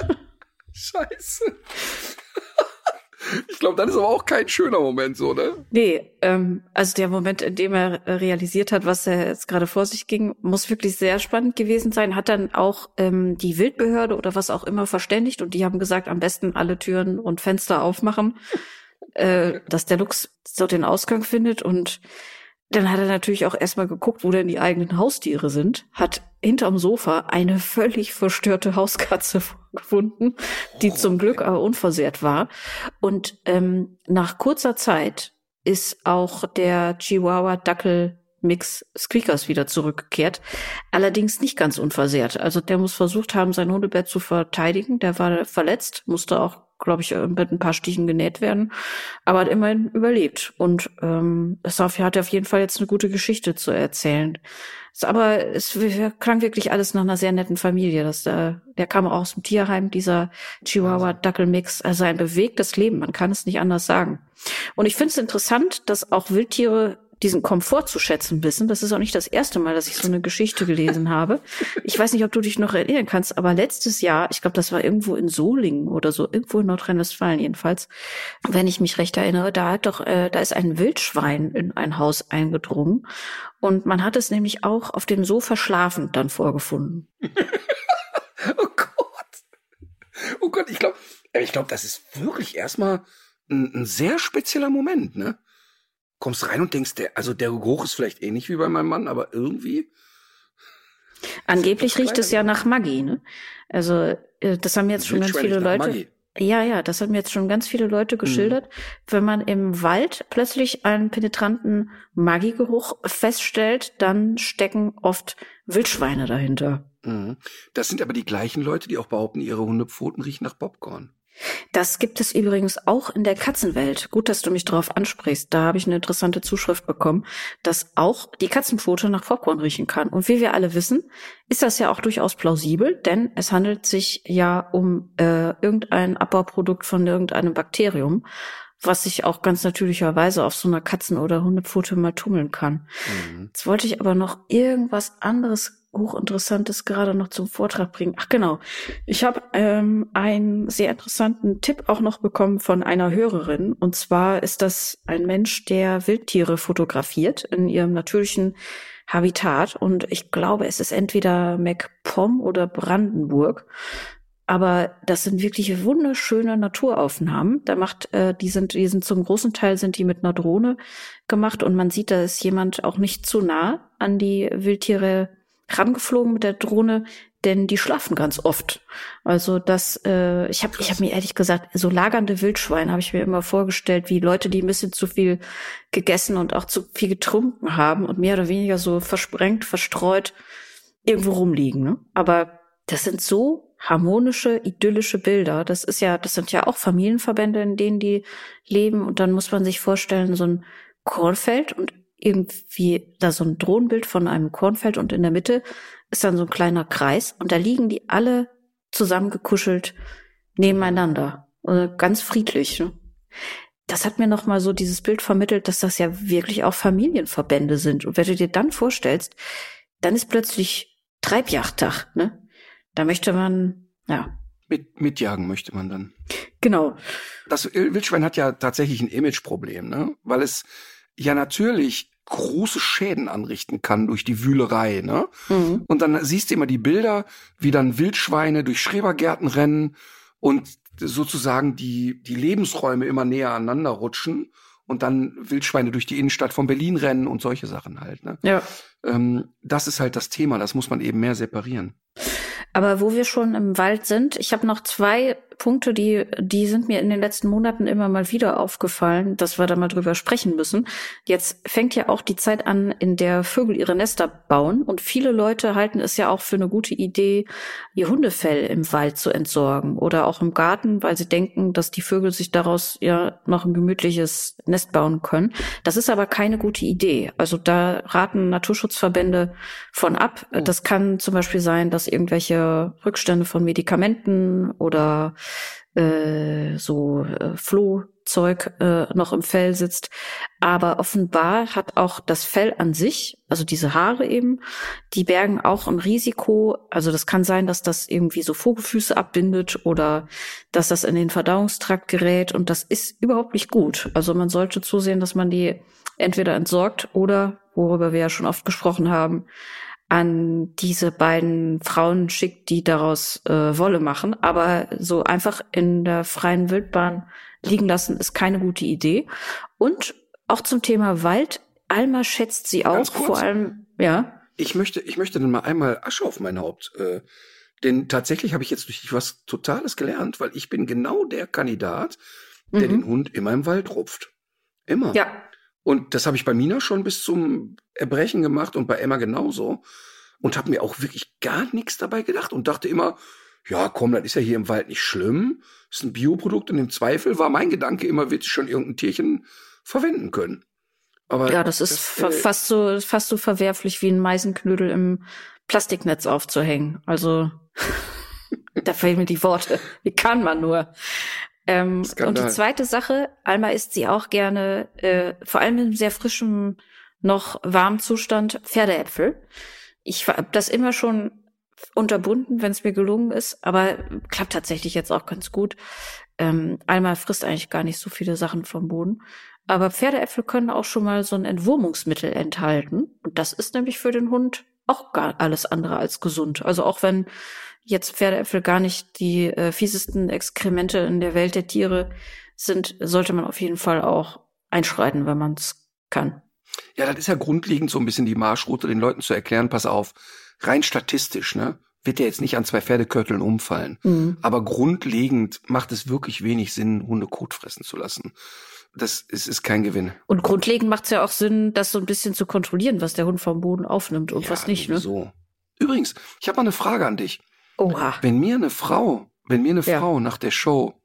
S2: [laughs]
S1: Scheiße. Ich glaube, das ist aber auch kein schöner Moment, so, ne?
S2: Nee, ähm, also der Moment, in dem er realisiert hat, was er jetzt gerade vor sich ging, muss wirklich sehr spannend gewesen sein. Hat dann auch ähm, die Wildbehörde oder was auch immer verständigt und die haben gesagt, am besten alle Türen und Fenster aufmachen, äh, dass der Lux so den Ausgang findet und dann hat er natürlich auch erstmal geguckt, wo denn die eigenen Haustiere sind, hat hinterm Sofa eine völlig verstörte Hauskatze [laughs] gefunden, die zum Glück aber unversehrt war. Und ähm, nach kurzer Zeit ist auch der Chihuahua Dackel Mix Squeakers wieder zurückgekehrt. Allerdings nicht ganz unversehrt. Also der muss versucht haben, sein Hundebett zu verteidigen. Der war verletzt, musste auch glaube ich, mit ein paar Stichen genäht werden, aber hat immerhin überlebt. Und ähm, hat auf jeden Fall jetzt eine gute Geschichte zu erzählen. Aber es klang wirklich alles nach einer sehr netten Familie. Das, äh, der kam auch aus dem Tierheim, dieser Chihuahua-Dackel-Mix. Also ein bewegtes Leben, man kann es nicht anders sagen. Und ich finde es interessant, dass auch Wildtiere diesen Komfort zu schätzen wissen. Das ist auch nicht das erste Mal, dass ich so eine Geschichte gelesen habe. Ich weiß nicht, ob du dich noch erinnern kannst, aber letztes Jahr, ich glaube, das war irgendwo in Solingen oder so, irgendwo in Nordrhein-Westfalen jedenfalls, wenn ich mich recht erinnere, da hat doch, äh, da ist ein Wildschwein in ein Haus eingedrungen und man hat es nämlich auch auf dem Sofa schlafend dann vorgefunden. [laughs]
S1: oh Gott. Oh Gott, ich glaube, ich glaube, das ist wirklich erstmal ein, ein sehr spezieller Moment, ne? Kommst rein und denkst, der, also der Geruch ist vielleicht ähnlich wie bei meinem Mann, aber irgendwie.
S2: Angeblich riecht es ja nach Maggi, ne? Also, äh, das haben jetzt schon ganz viele Leute. Maggi. Ja, ja, das haben jetzt schon ganz viele Leute hm. geschildert. Mhm. Wenn man im Wald plötzlich einen penetranten Maggi-Geruch feststellt, dann stecken oft Wildschweine dahinter.
S1: Mhm. Das sind aber die gleichen Leute, die auch behaupten, ihre Hundepfoten riechen nach Popcorn.
S2: Das gibt es übrigens auch in der Katzenwelt. Gut, dass du mich darauf ansprichst. Da habe ich eine interessante Zuschrift bekommen, dass auch die Katzenpfote nach Popcorn riechen kann. Und wie wir alle wissen, ist das ja auch durchaus plausibel, denn es handelt sich ja um äh, irgendein Abbauprodukt von irgendeinem Bakterium, was sich auch ganz natürlicherweise auf so einer Katzen- oder Hundepfote mal tummeln kann. Mhm. Jetzt wollte ich aber noch irgendwas anderes hochinteressantes gerade noch zum Vortrag bringen. Ach genau, ich habe ähm, einen sehr interessanten Tipp auch noch bekommen von einer Hörerin. Und zwar ist das ein Mensch, der Wildtiere fotografiert in ihrem natürlichen Habitat. Und ich glaube, es ist entweder MacPom oder Brandenburg. Aber das sind wirklich wunderschöne Naturaufnahmen. Da macht, äh, die sind, die sind zum großen Teil sind die mit einer Drohne gemacht und man sieht, da ist jemand auch nicht zu nah an die Wildtiere rangeflogen mit der Drohne, denn die schlafen ganz oft. Also das, äh, ich habe ich hab mir ehrlich gesagt, so lagernde Wildschweine habe ich mir immer vorgestellt, wie Leute, die ein bisschen zu viel gegessen und auch zu viel getrunken haben und mehr oder weniger so versprengt, verstreut irgendwo rumliegen. Ne? Aber das sind so harmonische, idyllische Bilder. Das ist ja, das sind ja auch Familienverbände, in denen die leben. Und dann muss man sich vorstellen, so ein Kornfeld und irgendwie da so ein Drohnenbild von einem Kornfeld und in der Mitte ist dann so ein kleiner Kreis und da liegen die alle zusammengekuschelt nebeneinander. Also ganz friedlich. Ne? Das hat mir noch mal so dieses Bild vermittelt, dass das ja wirklich auch Familienverbände sind. Und wenn du dir dann vorstellst, dann ist plötzlich Treibjagdtag, ne? Da möchte man, ja.
S1: Mit, mitjagen möchte man dann.
S2: Genau.
S1: Das Wildschwein hat ja tatsächlich ein Imageproblem, ne? Weil es ja natürlich große Schäden anrichten kann durch die Wühlerei, ne? Mhm. Und dann siehst du immer die Bilder, wie dann Wildschweine durch Schrebergärten rennen und sozusagen die, die Lebensräume immer näher aneinander rutschen und dann Wildschweine durch die Innenstadt von Berlin rennen und solche Sachen halt, ne?
S2: Ja.
S1: Ähm, das ist halt das Thema, das muss man eben mehr separieren.
S2: Aber wo wir schon im Wald sind, ich habe noch zwei Punkte, die, die sind mir in den letzten Monaten immer mal wieder aufgefallen, dass wir da mal drüber sprechen müssen. Jetzt fängt ja auch die Zeit an, in der Vögel ihre Nester bauen. Und viele Leute halten es ja auch für eine gute Idee, ihr Hundefell im Wald zu entsorgen oder auch im Garten, weil sie denken, dass die Vögel sich daraus ja noch ein gemütliches Nest bauen können. Das ist aber keine gute Idee. Also da raten Naturschutzverbände von ab. Oh. Das kann zum Beispiel sein, dass irgendwelche Rückstände von Medikamenten oder äh, so äh, Flohzeug äh, noch im Fell sitzt. Aber offenbar hat auch das Fell an sich, also diese Haare eben, die bergen auch ein Risiko. Also das kann sein, dass das irgendwie so Vogelfüße abbindet oder dass das in den Verdauungstrakt gerät. Und das ist überhaupt nicht gut. Also man sollte zusehen, dass man die entweder entsorgt oder, worüber wir ja schon oft gesprochen haben, an diese beiden Frauen schickt, die daraus äh, Wolle machen. Aber so einfach in der freien Wildbahn liegen lassen, ist keine gute Idee. Und auch zum Thema Wald, Alma schätzt sie auch, vor allem, ja.
S1: Ich möchte, ich möchte dann mal einmal Asche auf mein Haupt. Äh, denn tatsächlich habe ich jetzt durch dich was Totales gelernt, weil ich bin genau der Kandidat, der mhm. den Hund immer im Wald rupft. Immer.
S2: Ja.
S1: Und das habe ich bei Mina schon bis zum Erbrechen gemacht und bei Emma genauso. Und habe mir auch wirklich gar nichts dabei gedacht und dachte immer, ja, komm, das ist ja hier im Wald nicht schlimm. Das ist ein Bioprodukt und im Zweifel war mein Gedanke immer, wird schon irgendein Tierchen verwenden können.
S2: Aber ja, das ist das, äh, fast so fast so verwerflich wie ein Meisenknödel im Plastiknetz aufzuhängen. Also [laughs] da fehlen mir die Worte. Wie kann man nur? Ähm, und die zweite Sache, Alma isst sie auch gerne, äh, vor allem in sehr frischem, noch warmen Zustand, Pferdeäpfel. Ich habe das immer schon unterbunden, wenn es mir gelungen ist, aber klappt tatsächlich jetzt auch ganz gut. Ähm, Alma frisst eigentlich gar nicht so viele Sachen vom Boden. Aber Pferdeäpfel können auch schon mal so ein Entwurmungsmittel enthalten. Und das ist nämlich für den Hund auch gar alles andere als gesund. Also auch wenn jetzt Pferdeäpfel gar nicht die äh, fiesesten Exkremente in der Welt der Tiere sind, sollte man auf jeden Fall auch einschreiten, wenn man es kann.
S1: Ja, das ist ja grundlegend so ein bisschen die Marschroute, den Leuten zu erklären, pass auf, rein statistisch, ne, wird der jetzt nicht an zwei Pferdekörteln umfallen. Mhm. Aber grundlegend macht es wirklich wenig Sinn, Hunde Kot fressen zu lassen. Das ist, ist kein Gewinn.
S2: Und grundlegend macht es ja auch Sinn, das so ein bisschen zu kontrollieren, was der Hund vom Boden aufnimmt und ja, was nicht. Ne?
S1: So. Übrigens, ich habe mal eine Frage an dich.
S2: Oha.
S1: Wenn mir eine Frau, wenn mir eine ja. Frau nach der Show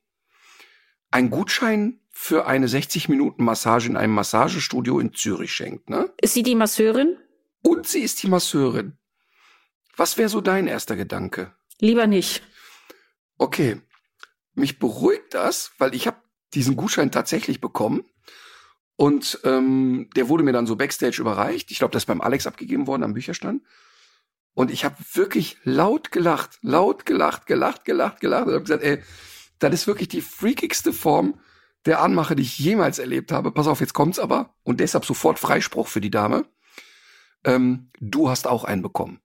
S1: einen Gutschein für eine 60 Minuten Massage in einem Massagestudio in Zürich schenkt, ne?
S2: Ist sie die Masseurin?
S1: Und sie ist die Masseurin. Was wäre so dein erster Gedanke?
S2: Lieber nicht.
S1: Okay. Mich beruhigt das, weil ich habe diesen Gutschein tatsächlich bekommen. Und ähm, der wurde mir dann so backstage überreicht. Ich glaube, das ist beim Alex abgegeben worden am Bücherstand. Und ich habe wirklich laut gelacht, laut gelacht, gelacht, gelacht, gelacht. Und habe gesagt, ey, das ist wirklich die freakigste Form der Anmache, die ich jemals erlebt habe. Pass auf, jetzt kommt's aber. Und deshalb sofort Freispruch für die Dame. Ähm, du hast auch einen bekommen.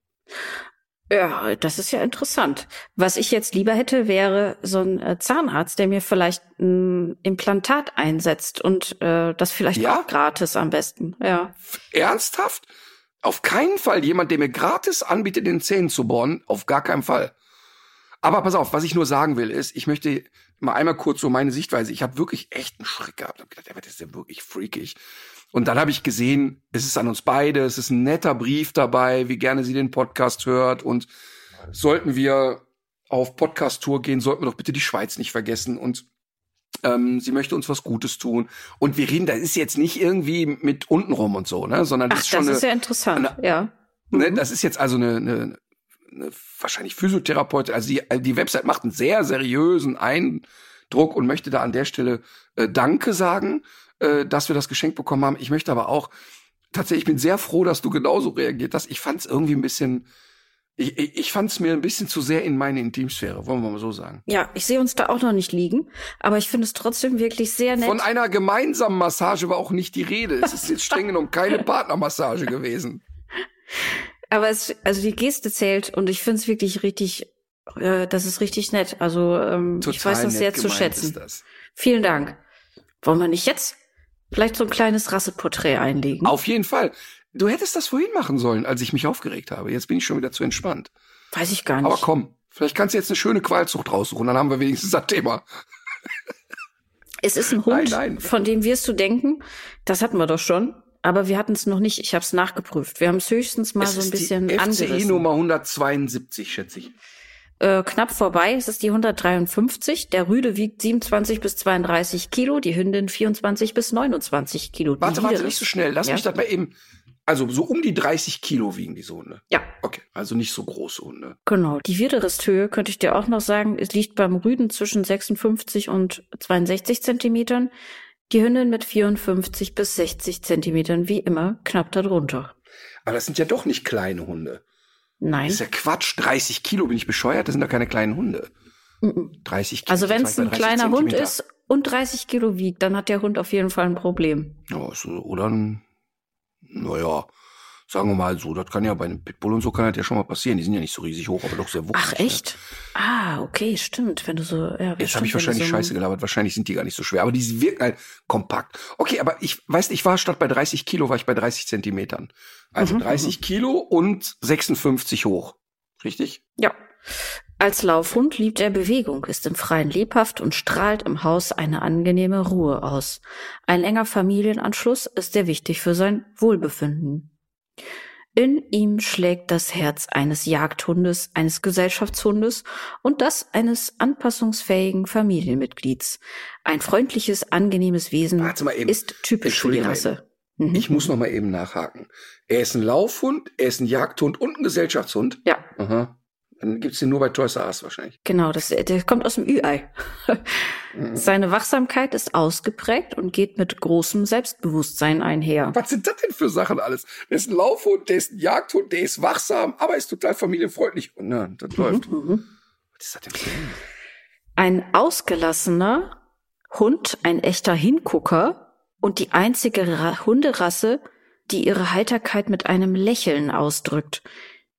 S2: Ja, das ist ja interessant. Was ich jetzt lieber hätte, wäre so ein äh, Zahnarzt, der mir vielleicht ein Implantat einsetzt und äh, das vielleicht ja? auch gratis am besten. Ja.
S1: Ernsthaft? Auf keinen Fall jemand, der mir gratis anbietet, den Zähnen zu bohren. Auf gar keinen Fall. Aber pass auf, was ich nur sagen will, ist, ich möchte mal einmal kurz so meine Sichtweise. Ich habe wirklich echt einen Schreck gehabt. Ich hab gedacht, das ist ja wirklich freakig. Und dann habe ich gesehen, es ist an uns beide, es ist ein netter Brief dabei, wie gerne sie den Podcast hört. Und sollten wir auf Podcast-Tour gehen, sollten wir doch bitte die Schweiz nicht vergessen. Und ähm, sie möchte uns was Gutes tun. Und wir reden, das ist jetzt nicht irgendwie mit untenrum und so, ne? Sondern das
S2: Ach,
S1: ist schon.
S2: Das
S1: eine,
S2: ist ja interessant,
S1: eine,
S2: ja.
S1: Ne, das ist jetzt also eine, eine, eine wahrscheinlich Physiotherapeut. Also die, die Website macht einen sehr seriösen Eindruck und möchte da an der Stelle äh, Danke sagen, äh, dass wir das Geschenk bekommen haben. Ich möchte aber auch tatsächlich, ich bin sehr froh, dass du genauso reagiert hast. Ich fand es irgendwie ein bisschen ich, ich, fand es mir ein bisschen zu sehr in meine Intimsphäre, wollen wir mal so sagen.
S2: Ja, ich sehe uns da auch noch nicht liegen, aber ich finde es trotzdem wirklich sehr nett.
S1: Von einer gemeinsamen Massage war auch nicht die Rede. Es ist jetzt streng genommen keine [laughs] Partnermassage gewesen.
S2: Aber es, also die Geste zählt und ich finde es wirklich richtig, äh, das ist richtig nett. Also ähm, ich weiß das sehr zu schätzen. Vielen Dank. Wollen wir nicht jetzt vielleicht so ein kleines Rasseporträt einlegen?
S1: Auf jeden Fall. Du hättest das vorhin machen sollen, als ich mich aufgeregt habe. Jetzt bin ich schon wieder zu entspannt.
S2: Weiß ich gar nicht.
S1: Aber komm, vielleicht kannst du jetzt eine schöne Qualzucht raussuchen, dann haben wir wenigstens das Thema.
S2: Es ist ein Hund,
S1: Nein, nein.
S2: von dem wirst du denken, das hatten wir doch schon, aber wir hatten es noch nicht. Ich habe es nachgeprüft. Wir haben es höchstens mal
S1: es
S2: so ein
S1: ist
S2: bisschen
S1: die FCI
S2: angerissen.
S1: Nummer 172, schätze ich.
S2: Äh, knapp vorbei, es ist die 153. Der Rüde wiegt 27 bis 32 Kilo, die Hündin 24 bis 29 Kilo.
S1: Warte, warte, nicht so schnell. Lass
S2: Ja?
S1: mich das mal eben. Also so um die 30 Kilo wiegen diese Hunde.
S2: Ja,
S1: Okay, also nicht so große Hunde.
S2: genau. Die Widerristhöhe könnte ich dir auch noch sagen, es liegt beim Rüden zwischen 56 und 62 Zentimetern. Die Hündin mit 54 bis 60 Zentimetern, wie immer, knapp darunter.
S1: Aber das sind ja doch nicht kleine Hunde.
S2: Nein.
S1: Das ist ja Quatsch. 30 Kilo, bin ich bescheuert? Das sind doch keine kleinen Hunde.
S2: Mhm.
S1: 30 Kilo.
S2: Also wenn es ein
S1: bei 30
S2: kleiner Hund
S1: Zentimeter.
S2: ist und 30 Kilo wiegt, dann hat der Hund auf jeden Fall ein Problem.
S1: Ja, so, oder ein, naja, sagen wir mal so, das kann ja bei einem Pitbull und so kann das ja schon mal passieren. Die sind ja nicht so riesig hoch, aber doch sehr wuchtig.
S2: Ach echt? Ah, okay, stimmt. Wenn du so, ja,
S1: Ne? Jetzt habe ich wahrscheinlich
S2: so
S1: Scheiße gelabert. Wahrscheinlich sind die gar nicht so schwer, aber die wirken halt kompakt. Okay, aber ich weiß, ich war statt bei 30 Kilo, war ich bei 30 Zentimetern. Also
S2: Mhm,
S1: 30 Kilo und 56 hoch. Richtig?
S2: Ja. Als Laufhund liebt er Bewegung, ist im Freien lebhaft und strahlt im Haus eine angenehme Ruhe aus. Ein enger Familienanschluss ist sehr wichtig für sein Wohlbefinden. In ihm schlägt das Herz eines Jagdhundes, eines Gesellschaftshundes und das eines anpassungsfähigen Familienmitglieds. Ein freundliches, angenehmes Wesen ist typisch für die Rasse. Mhm.
S1: Ich muss noch mal eben nachhaken. Er ist ein Laufhund, er ist ein Jagdhund und ein Gesellschaftshund.
S2: Ja,
S1: Aha. Dann gibt's den nur bei Toys R Us wahrscheinlich.
S2: Genau, das, der kommt aus dem Ü-Ei.
S1: Mhm.
S2: Seine Wachsamkeit ist ausgeprägt und geht mit großem Selbstbewusstsein einher.
S1: Was sind das denn für Sachen alles? Der ist ein Laufhund, der ist ein Jagdhund, der ist wachsam, aber ist total familienfreundlich. Und na, das läuft.
S2: Mhm.
S1: Was ist das denn für ein?
S2: Ein ausgelassener Hund, ein echter Hingucker und die einzige Ra Hunderasse, die ihre Heiterkeit mit einem Lächeln ausdrückt.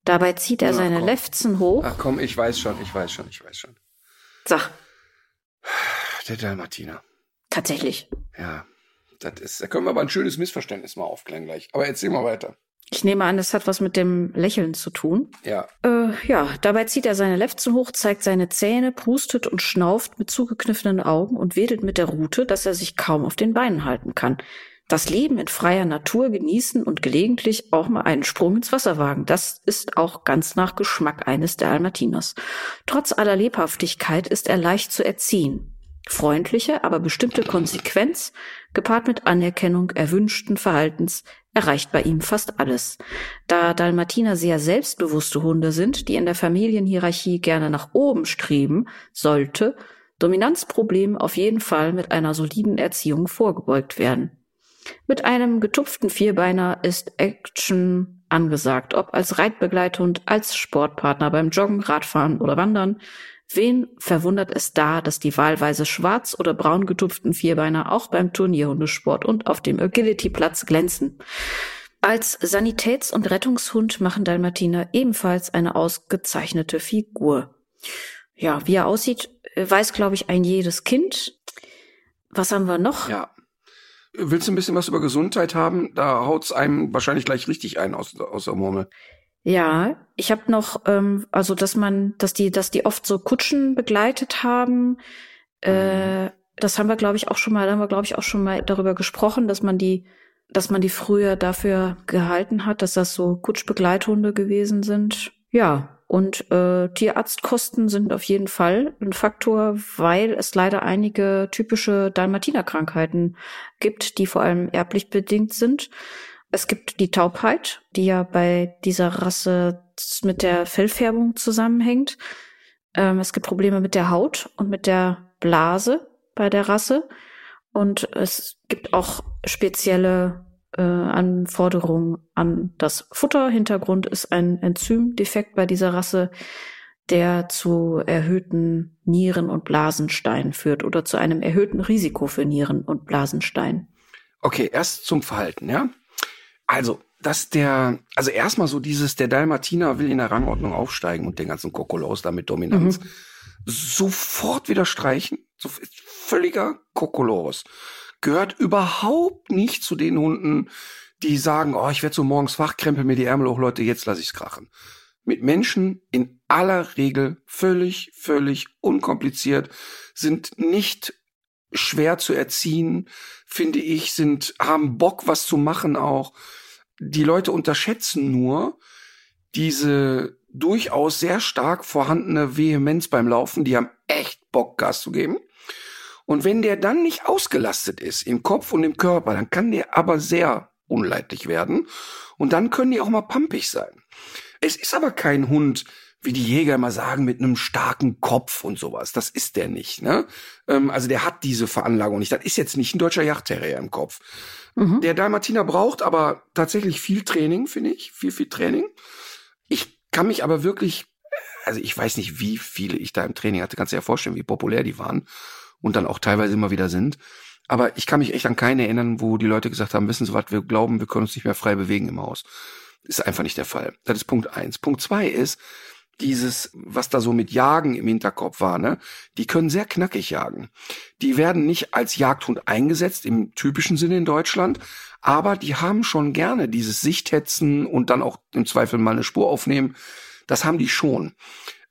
S2: Dabei zieht er
S1: Na,
S2: seine
S1: komm.
S2: Lefzen hoch.
S1: Ach komm, ich weiß schon, ich weiß schon, ich weiß schon.
S2: Sag,
S1: Der Dalmatiner.
S2: tatsächlich.
S1: Ja, das ist, da können wir aber ein schönes Missverständnis mal aufklären gleich. Aber erzähl mal weiter.
S2: Ich nehme an, es hat was mit dem Lächeln zu tun.
S1: Ja.
S2: Äh, ja, dabei zieht er seine Lefzen hoch, zeigt seine Zähne, prustet und schnauft mit zugekniffenen Augen und wedelt mit der Rute, dass er sich kaum auf den Beinen halten kann. Das Leben in freier Natur genießen und gelegentlich auch mal einen Sprung ins Wasser wagen, das ist auch ganz nach Geschmack eines der Almatiners. Trotz aller Lebhaftigkeit ist er leicht zu erziehen. Freundliche, aber bestimmte Konsequenz, gepaart mit Anerkennung erwünschten Verhaltens, erreicht bei ihm fast alles. Da Dalmatiner sehr selbstbewusste Hunde sind, die in der Familienhierarchie gerne nach oben streben, sollte Dominanzproblem auf jeden Fall mit einer soliden Erziehung vorgebeugt werden. Mit einem getupften Vierbeiner ist Action angesagt, ob als Reitbegleithund, als Sportpartner beim Joggen, Radfahren oder Wandern. Wen verwundert es da, dass die wahlweise schwarz oder braun getupften Vierbeiner auch beim Turnierhundesport und auf dem Agility-Platz glänzen? Als Sanitäts- und Rettungshund machen Dalmatiner ebenfalls eine ausgezeichnete Figur. Ja, wie er aussieht, weiß, glaube ich, ein jedes Kind. Was haben wir noch?
S1: Ja. Willst du ein bisschen was über Gesundheit haben? Da haut's einem wahrscheinlich gleich richtig ein aus, aus der Murmel.
S2: Ja, ich habe noch, ähm, also dass man, dass die, dass die oft so Kutschen begleitet haben. Äh, das haben wir, glaube ich, auch schon mal, da haben wir, glaube ich, auch schon mal darüber gesprochen, dass man die, dass man die früher dafür gehalten hat, dass das so Kutschbegleithunde gewesen sind. Ja, und äh, Tierarztkosten sind auf jeden Fall ein Faktor, weil es leider einige typische Dalmatinerkrankheiten gibt, die vor allem erblich bedingt sind. Es gibt die Taubheit, die ja bei dieser Rasse mit der Fellfärbung zusammenhängt. Ähm, es gibt Probleme mit der Haut und mit der Blase bei der Rasse. Und es gibt auch spezielle äh, Anforderungen an das Futter. Hintergrund ist ein Enzymdefekt bei dieser Rasse, der zu erhöhten Nieren- und Blasensteinen führt oder zu einem erhöhten Risiko für Nieren- und Blasenstein.
S1: Okay, erst zum Verhalten, ja? Also, dass der, also erstmal so dieses, der Dalmatiner will in der Rangordnung aufsteigen und den ganzen Kokolos da mit Dominanz
S2: Mhm.
S1: sofort wieder streichen. So völliger Kokolos. Gehört überhaupt nicht zu den Hunden, die sagen, oh, ich werde so morgens wach, krempel mir die Ärmel hoch, Leute, jetzt lasse ich's krachen. Mit Menschen in aller Regel völlig, völlig unkompliziert, sind nicht schwer zu erziehen, finde ich, sind, haben Bock, was zu machen auch. Die Leute unterschätzen nur diese durchaus sehr stark vorhandene Vehemenz beim Laufen. Die haben echt Bock, Gas zu geben. Und wenn der dann nicht ausgelastet ist im Kopf und im Körper, dann kann der aber sehr unleidlich werden. Und dann können die auch mal pampig sein. Es ist aber kein Hund, wie die Jäger immer sagen, mit einem starken Kopf und sowas. Das ist der nicht. Ne? Ähm, also der hat diese Veranlagung nicht. Das ist jetzt nicht ein deutscher Yachtterrier im Kopf. Mhm. Der Dalmatiner braucht aber tatsächlich viel Training, finde ich. Viel, viel Training. Ich kann mich aber wirklich, also ich weiß nicht, wie viele ich da im Training hatte. Kannst du dir ja vorstellen, wie populär die waren und dann auch teilweise immer wieder sind. Aber ich kann mich echt an keine erinnern, wo die Leute gesagt haben, wissen Sie was, wir glauben, wir können uns nicht mehr frei bewegen im Haus. ist einfach nicht der Fall. Das ist Punkt eins. Punkt zwei ist, dieses, was da so mit Jagen im Hinterkopf war, ne, die können sehr knackig jagen. Die werden nicht als Jagdhund eingesetzt im typischen Sinne in Deutschland, aber die haben schon gerne dieses Sichthetzen und dann auch im Zweifel mal eine Spur aufnehmen. Das haben die schon.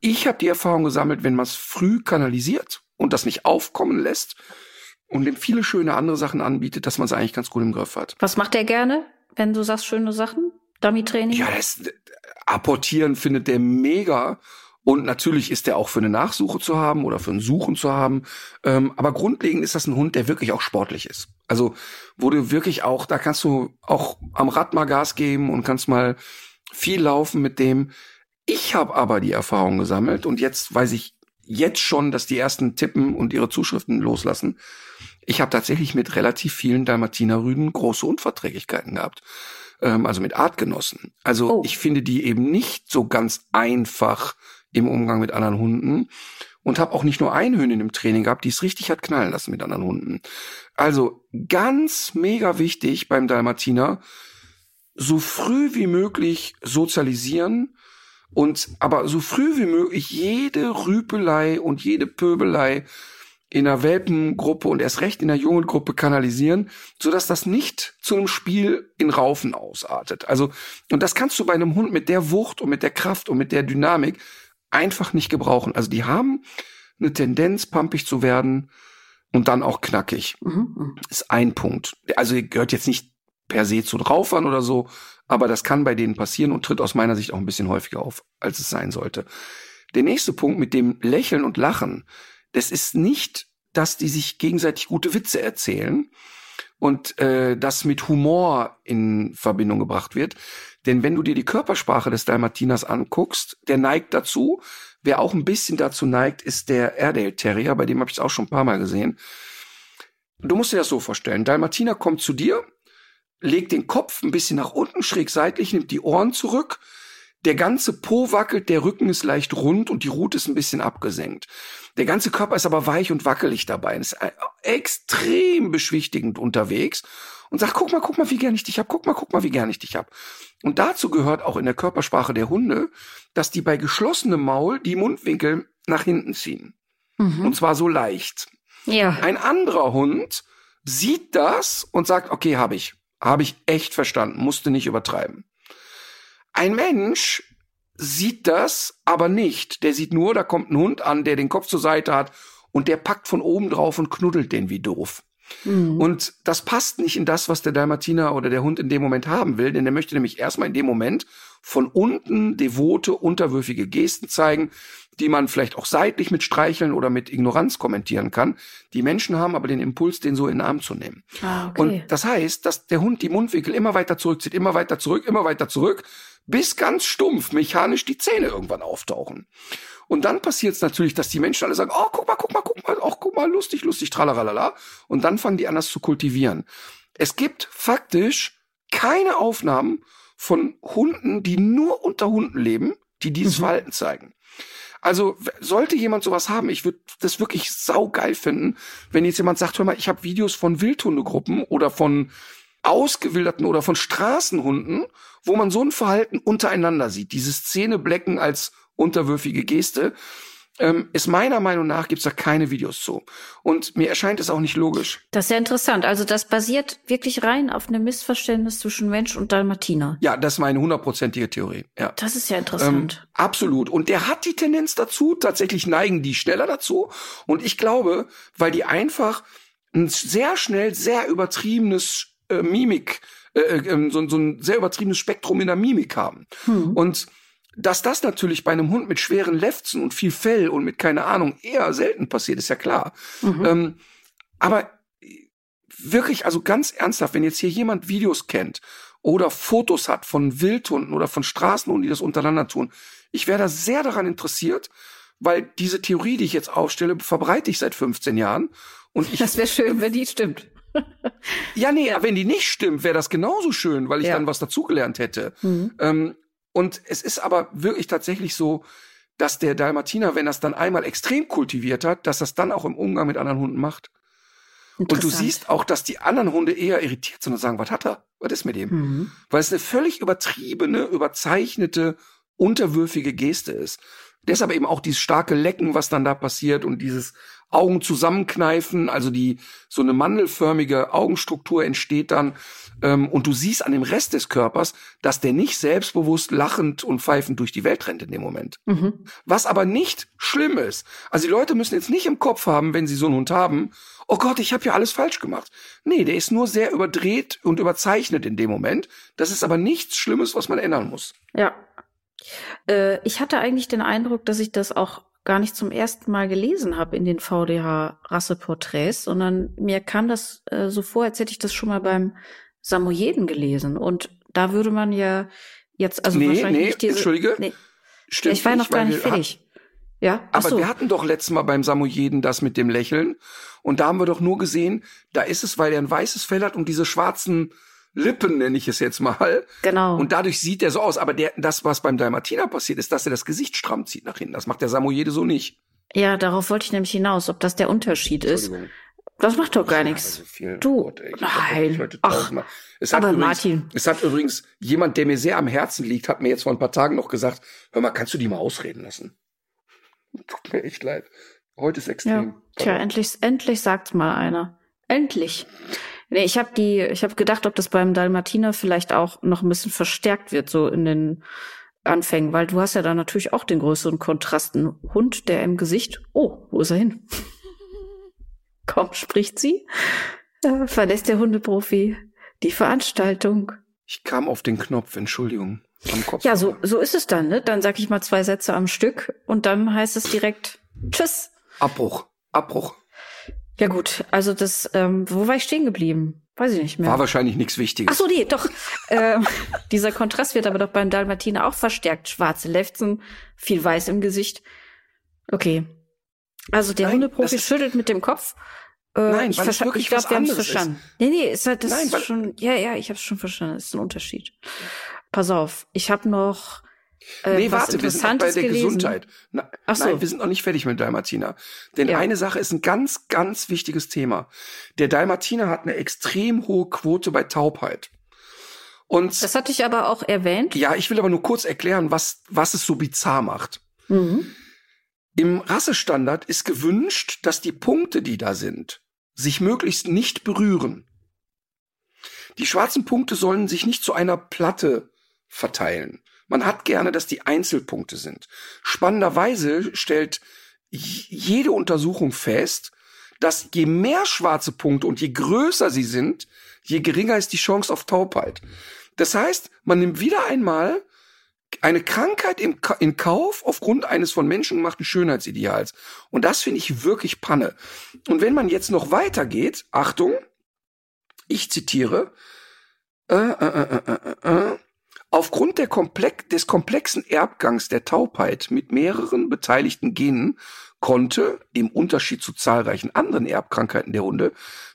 S1: Ich habe die Erfahrung gesammelt, wenn man es früh kanalisiert und das nicht aufkommen lässt und dem viele schöne andere Sachen anbietet, dass man es eigentlich ganz gut im Griff hat.
S2: Was macht der gerne, wenn du sagst schöne Sachen? Dummy-Training?
S1: Ja, das Apportieren findet der mega. Und natürlich ist der auch für eine Nachsuche zu haben oder für ein Suchen zu haben. Ähm, aber grundlegend ist das ein Hund, der wirklich auch sportlich ist. Also, wo du wirklich auch, da kannst du auch am Rad mal Gas geben und kannst mal viel laufen mit dem. Ich habe aber die Erfahrung gesammelt und jetzt weiß ich jetzt schon, dass die ersten tippen und ihre Zuschriften loslassen. Ich habe tatsächlich mit relativ vielen Dalmatinerrüden große Unverträglichkeiten gehabt. Ähm, also mit Artgenossen. Also oh. ich finde die eben nicht so ganz einfach im Umgang mit anderen Hunden. Und habe auch nicht nur eine Hündin im Training gehabt, die es richtig hat knallen lassen mit anderen Hunden. Also ganz mega wichtig beim Dalmatiner, so früh wie möglich sozialisieren und aber so früh wie möglich jede Rüpelei und jede Pöbelei in einer Welpengruppe und erst recht in der jungen Gruppe kanalisieren, so dass das nicht zu einem Spiel in Raufen ausartet. Also, und das kannst du bei einem Hund mit der Wucht und mit der Kraft und mit der Dynamik einfach nicht gebrauchen. Also, die haben eine Tendenz, pampig zu werden und dann auch knackig. Mhm. mhm. Ist ein Punkt. Also, gehört jetzt nicht per se zu Draufern oder so, aber das kann bei denen passieren und tritt aus meiner Sicht auch ein bisschen häufiger auf, als es sein sollte. Der nächste Punkt mit dem Lächeln und Lachen, das ist nicht, dass die sich gegenseitig gute Witze erzählen und äh, das mit Humor in Verbindung gebracht wird. Denn wenn du dir die Körpersprache des Dalmatiners anguckst, der neigt dazu. Wer auch ein bisschen dazu neigt, ist der Airedale Terrier, bei dem habe ich es auch schon ein paar Mal gesehen. Du musst dir das so vorstellen. Dalmatiner kommt zu dir legt den Kopf ein bisschen nach unten, schräg seitlich, nimmt die Ohren zurück. Der ganze Po wackelt, der Rücken ist leicht rund und die Rute ist ein bisschen abgesenkt. Der ganze Körper ist aber weich und wackelig dabei. Und ist extrem beschwichtigend unterwegs und sagt, guck mal, guck mal, wie gern ich dich hab, guck mal, guck mal, wie gern ich dich hab. Und dazu gehört auch in der Körpersprache der Hunde, dass die bei geschlossenem Maul die Mundwinkel nach hinten ziehen. Mhm. Und zwar so leicht. Ja. Ein anderer Hund sieht das und sagt, okay, habe ich. Habe ich echt verstanden, musste nicht übertreiben. Ein Mensch sieht das aber nicht. Der sieht nur, da kommt ein Hund an, der den Kopf zur Seite hat und der packt von oben drauf und knuddelt den wie doof. Mhm. Und das passt nicht in das, was der Dalmatiner oder der Hund in dem Moment haben will, denn der möchte nämlich erstmal in dem Moment von unten devote, unterwürfige Gesten zeigen, die man vielleicht auch seitlich mit Streicheln oder mit Ignoranz kommentieren kann. Die Menschen haben aber den Impuls, den so in den Arm zu nehmen. Ah, okay. Und das heißt, dass der Hund die Mundwinkel immer weiter zurückzieht, immer weiter zurück, immer weiter zurück, bis ganz stumpf mechanisch die Zähne irgendwann auftauchen. Und dann passiert es natürlich, dass die Menschen alle sagen, oh, guck mal, guck mal, guck mal, ach, guck mal, lustig, lustig, tralalala. Und dann fangen die an, das zu kultivieren. Es gibt faktisch keine Aufnahmen von Hunden, die nur unter Hunden leben, die dieses mhm. Verhalten zeigen. Also sollte jemand sowas haben, ich würde das wirklich saugeil finden, wenn jetzt jemand sagt, hör mal, ich habe Videos von Wildhundegruppen oder von ausgewilderten oder von Straßenhunden, wo man so ein Verhalten untereinander sieht, dieses Zähneblecken als unterwürfige Geste. ähm, ist meiner Meinung nach gibt's da keine Videos zu. Und mir erscheint es auch nicht logisch.
S2: Das ist sehr interessant. Also das basiert wirklich rein auf einem Missverständnis zwischen Mensch und Dalmatiner.
S1: Ja, das ist meine hundertprozentige Theorie. Ja.
S2: Das ist ja interessant.
S1: Ähm, absolut. Und der hat die Tendenz dazu, tatsächlich neigen die schneller dazu. Und ich glaube, weil die einfach ein sehr schnell, sehr übertriebenes äh, Mimik, äh, äh, so, so ein sehr übertriebenes Spektrum in der Mimik haben.
S2: Hm.
S1: Und dass das natürlich bei einem Hund mit schweren Lefzen und viel Fell und mit keine Ahnung eher selten passiert, ist ja klar.
S2: Mhm.
S1: Ähm, aber wirklich, also ganz ernsthaft, wenn jetzt hier jemand Videos kennt oder Fotos hat von Wildhunden oder von Straßenhunden, die das untereinander tun, ich wäre da sehr daran interessiert, weil diese Theorie, die ich jetzt aufstelle, verbreite ich seit 15 Jahren. Und ich,
S2: das wäre schön, wenn die stimmt.
S1: ja, nee, wenn die nicht stimmt, wäre das genauso schön, weil ich
S2: Ja.
S1: dann was dazugelernt hätte.
S2: Mhm.
S1: Ähm, und es ist aber wirklich tatsächlich so, dass der Dalmatiner, wenn das dann einmal extrem kultiviert hat, dass das dann auch im Umgang mit anderen Hunden macht. Und du siehst auch, dass die anderen Hunde eher irritiert sind und sagen, was hat er? Was ist mit dem?
S2: Mhm.
S1: Weil es eine völlig übertriebene, überzeichnete, unterwürfige Geste ist. Deshalb eben auch dieses starke Lecken, was dann da passiert und dieses Augen zusammenkneifen, also die so eine mandelförmige Augenstruktur entsteht dann ähm, und du siehst an dem Rest des Körpers, dass der nicht selbstbewusst lachend und pfeifend durch die Welt rennt in dem Moment.
S2: Mhm.
S1: Was aber nicht schlimm ist. Also die Leute müssen jetzt nicht im Kopf haben, wenn sie so einen Hund haben, oh Gott, ich habe ja alles falsch gemacht. Nee, der ist nur sehr überdreht und überzeichnet in dem Moment. Das ist aber nichts Schlimmes, was man ändern muss.
S2: Ja. Äh, ich hatte eigentlich den Eindruck, dass ich das auch gar nicht zum ersten Mal gelesen habe in den VDH-Rasseporträts, sondern mir kam das äh, so vor, als hätte ich das schon mal beim Samoyeden gelesen. Und da würde man ja jetzt, also
S1: nee,
S2: wahrscheinlich
S1: nee,
S2: nicht diese.
S1: entschuldige.
S2: Nee,
S1: Stimmt
S2: ich war noch gar nicht fertig. Ja, ach
S1: Aber
S2: so.
S1: wir hatten doch letztes Mal beim Samoyeden das mit dem Lächeln. Und da haben wir doch nur gesehen, da ist es, weil er ein weißes Fell hat und diese schwarzen Lippen, nenne ich es jetzt mal.
S2: genau.
S1: Und dadurch sieht er so aus. Aber der, das, was beim Dalmatiner passiert, ist, dass er das Gesicht stramm zieht nach hinten. Das macht der Samoyede so nicht.
S2: ja, darauf wollte ich nämlich hinaus, ob das der Unterschied ist. Das macht doch gar
S1: Ja,
S2: nichts.
S1: also viel-
S2: Du,
S1: Gott, ey, ich
S2: nein. Ach,
S1: es hat
S2: aber
S1: übrigens,
S2: Martin.
S1: Es hat übrigens jemand, der mir sehr am Herzen liegt, hat mir jetzt vor ein paar Tagen noch gesagt, hör mal, kannst du die mal ausreden lassen? Tut mir echt leid. Heute ist
S2: Ja,
S1: extrem.
S2: tja, endlich, endlich sagt's mal einer. Endlich. Nee, ich habe die, ich habe gedacht, ob das beim Dalmatiner vielleicht auch noch ein bisschen verstärkt wird, so in den Anfängen, weil du hast ja da natürlich auch den größeren Kontrast. Ein Hund, der im Gesicht, oh, wo ist er hin? [laughs] Kaum spricht sie, äh, verlässt der Hundeprofi die Veranstaltung.
S1: Ich kam auf den Knopf, Entschuldigung. Am Kopf.
S2: Ja, so, so ist es dann, ne? Dann sag ich mal zwei Sätze am Stück und dann heißt es direkt Tschüss.
S1: Abbruch. Abbruch.
S2: Ja gut, also das, ähm, wo war ich stehen geblieben? Weiß ich nicht mehr.
S1: War wahrscheinlich nichts Wichtiges.
S2: Ach so, nee, doch. [laughs] ähm, dieser Kontrast wird aber doch beim Dalmatiner auch verstärkt. Schwarze Lefzen, viel Weiß im Gesicht. Okay. Also der
S1: Nein,
S2: Hundeprofi schüttelt mit dem Kopf. Äh,
S1: Nein,
S2: ich ich glaube, wir haben es
S1: ist.
S2: verstanden. Nee, nee, ist halt das
S1: Nein,
S2: schon. Ja, ja, ich habe es schon verstanden. Das ist ein Unterschied. Pass auf, ich habe noch äh,
S1: nee, warte, wir sind noch bei der
S2: gelesen.
S1: Gesundheit. Na,
S2: Ach so.
S1: Nein, wir sind noch nicht fertig mit Dalmatiner. Denn
S2: Ja.
S1: eine Sache ist ein ganz, ganz wichtiges Thema. Der Dalmatiner hat eine extrem hohe Quote bei Taubheit. Und
S2: Das hatte ich aber auch erwähnt.
S1: ja, ich will aber nur kurz erklären, was, was es so bizarr macht.
S2: Mhm.
S1: Im Rassestandard ist gewünscht, dass die Punkte, die da sind, sich möglichst nicht berühren. Die schwarzen Punkte sollen sich nicht zu einer Platte verteilen. Man hat gerne, dass die Einzelpunkte sind. Spannenderweise stellt jede Untersuchung fest, dass je mehr schwarze Punkte und je größer sie sind, je geringer ist die Chance auf Taubheit. Das heißt, man nimmt wieder einmal eine Krankheit im Ka in Kauf aufgrund eines von Menschen gemachten Schönheitsideals. Und das finde ich wirklich Panne. Und wenn man jetzt noch weitergeht, Achtung, ich zitiere, äh, äh, äh, äh, äh, äh, aufgrund Komplex des komplexen Erbgangs der Taubheit mit mehreren beteiligten Genen konnte, im Unterschied zu zahlreichen anderen Erbkrankheiten der Hunde,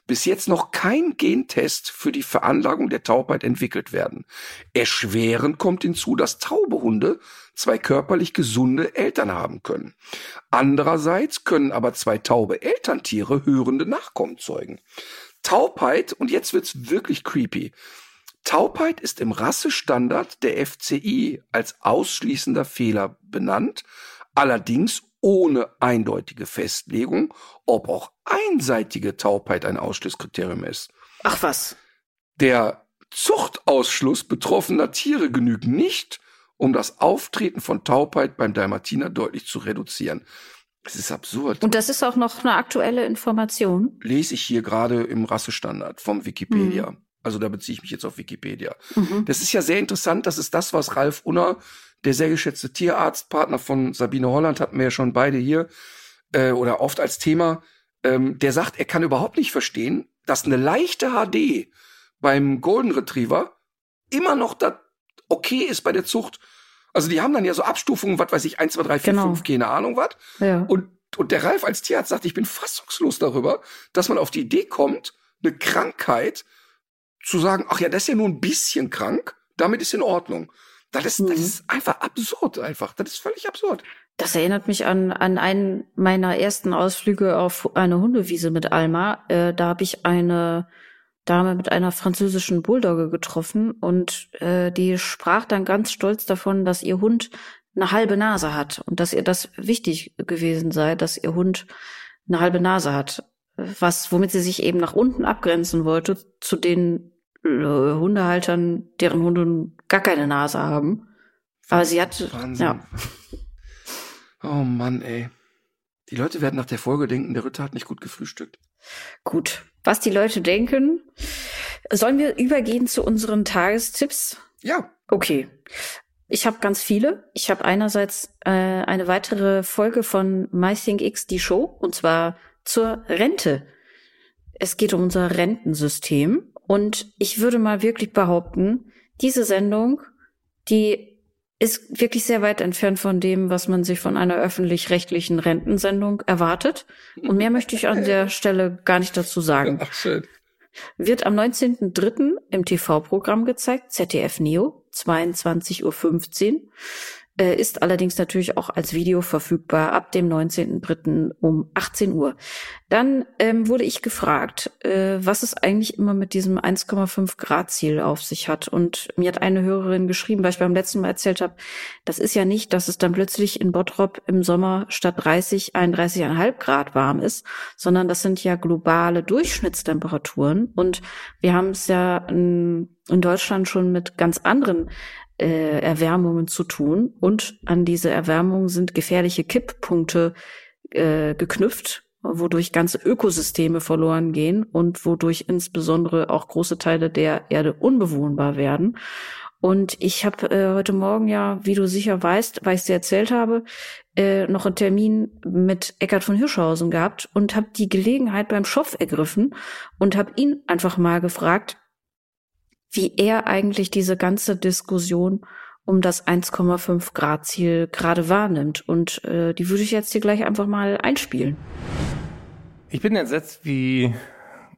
S1: bis jetzt noch kein Gentest für die Veranlagung der Taubheit entwickelt werden. Erschwerend kommt hinzu, dass taube Hunde zwei körperlich gesunde Eltern haben können. Andererseits können aber zwei taube Elterntiere hörende Nachkommen zeugen. Taubheit, und jetzt wird's wirklich creepy. Taubheit ist im Rassestandard der FCI als ausschließender Fehler benannt, allerdings ohne eindeutige Festlegung, ob auch einseitige Taubheit ein Ausschlusskriterium ist.
S2: Ach was.
S1: Der Zuchtausschluss betroffener Tiere genügt nicht, um das Auftreten von Taubheit beim Dalmatiner deutlich zu reduzieren. Es ist absurd.
S2: Und das ist auch noch eine aktuelle Information.
S1: Lese ich hier gerade im Rassestandard vom Wikipedia. Mhm. Also da beziehe ich mich jetzt auf Wikipedia. Mhm. Das ist ja sehr interessant. Das ist das, was Ralf Unner, der sehr geschätzte Tierarztpartner von Sabine Holland, hatten wir ja schon beide hier äh, oder oft als Thema. Ähm, der sagt, er kann überhaupt nicht verstehen, dass eine leichte HD beim Golden Retriever immer noch da okay ist bei der Zucht. Also die haben dann ja so Abstufungen, was weiß ich, 1, 2, 3, 4, genau. 5, keine Ahnung was. Ja. Und, und der Ralf als Tierarzt sagt, ich bin fassungslos darüber, dass man auf die Idee kommt, eine Krankheit zu sagen, ach ja, das ist ja nur ein bisschen krank, damit ist in Ordnung. Das ist, mhm. das ist einfach absurd, einfach. Das ist völlig absurd.
S2: Das erinnert mich an, an einen meiner ersten Ausflüge auf eine Hundewiese mit Alma. Äh, da habe ich eine Dame mit einer französischen Bulldogge getroffen und äh, die sprach dann ganz stolz davon, dass ihr Hund eine halbe Nase hat und dass ihr das wichtig gewesen sei, dass ihr Hund eine halbe Nase hat. Was, womit sie sich eben nach unten abgrenzen wollte zu den Hundehaltern, deren Hunde gar keine Nase haben. Aber sie hat, Wahnsinn. ja.
S1: Oh Mann, ey. Die Leute werden nach der Folge denken, der Ritter hat nicht gut gefrühstückt.
S2: Gut. Was die Leute denken. Sollen wir übergehen zu unseren Tagestipps?
S1: Ja.
S2: Okay. Ich habe ganz viele. Ich habe einerseits äh, eine weitere Folge von MyThinkX, die Show, und zwar zur Rente. Es geht um unser Rentensystem. Und ich würde mal wirklich behaupten, diese Sendung, die ist wirklich sehr weit entfernt von dem, was man sich von einer öffentlich-rechtlichen Rentensendung erwartet. Und mehr möchte ich an der [laughs] Stelle gar nicht dazu sagen. Ach, schön. Wird am 19.03. im TV-Programm gezeigt, ZDF Neo, 22.15 Uhr ist allerdings natürlich auch als Video verfügbar ab dem 19.03. um 18 Uhr. Dann ähm, wurde ich gefragt, äh, was es eigentlich immer mit diesem 1,5 Grad Ziel auf sich hat. Und mir hat eine Hörerin geschrieben, weil ich beim letzten Mal erzählt habe, das ist ja nicht, dass es dann plötzlich in Bottrop im Sommer statt 30 31,5 Grad warm ist, sondern das sind ja globale Durchschnittstemperaturen. Und wir haben es ja in, in Deutschland schon mit ganz anderen äh, Erwärmungen zu tun. Und an diese Erwärmung sind gefährliche Kipppunkte äh, geknüpft, wodurch ganze Ökosysteme verloren gehen und wodurch insbesondere auch große Teile der Erde unbewohnbar werden. Und ich habe äh, heute Morgen ja, wie du sicher weißt, weil ich dir erzählt habe, äh, noch einen Termin mit Eckhard von Hirschhausen gehabt und habe die Gelegenheit beim Schopf ergriffen und habe ihn einfach mal gefragt, wie er eigentlich diese ganze Diskussion um das 1,5 Grad Ziel gerade wahrnimmt. Und äh, die würde ich jetzt hier gleich einfach mal einspielen.
S3: Ich bin entsetzt, wie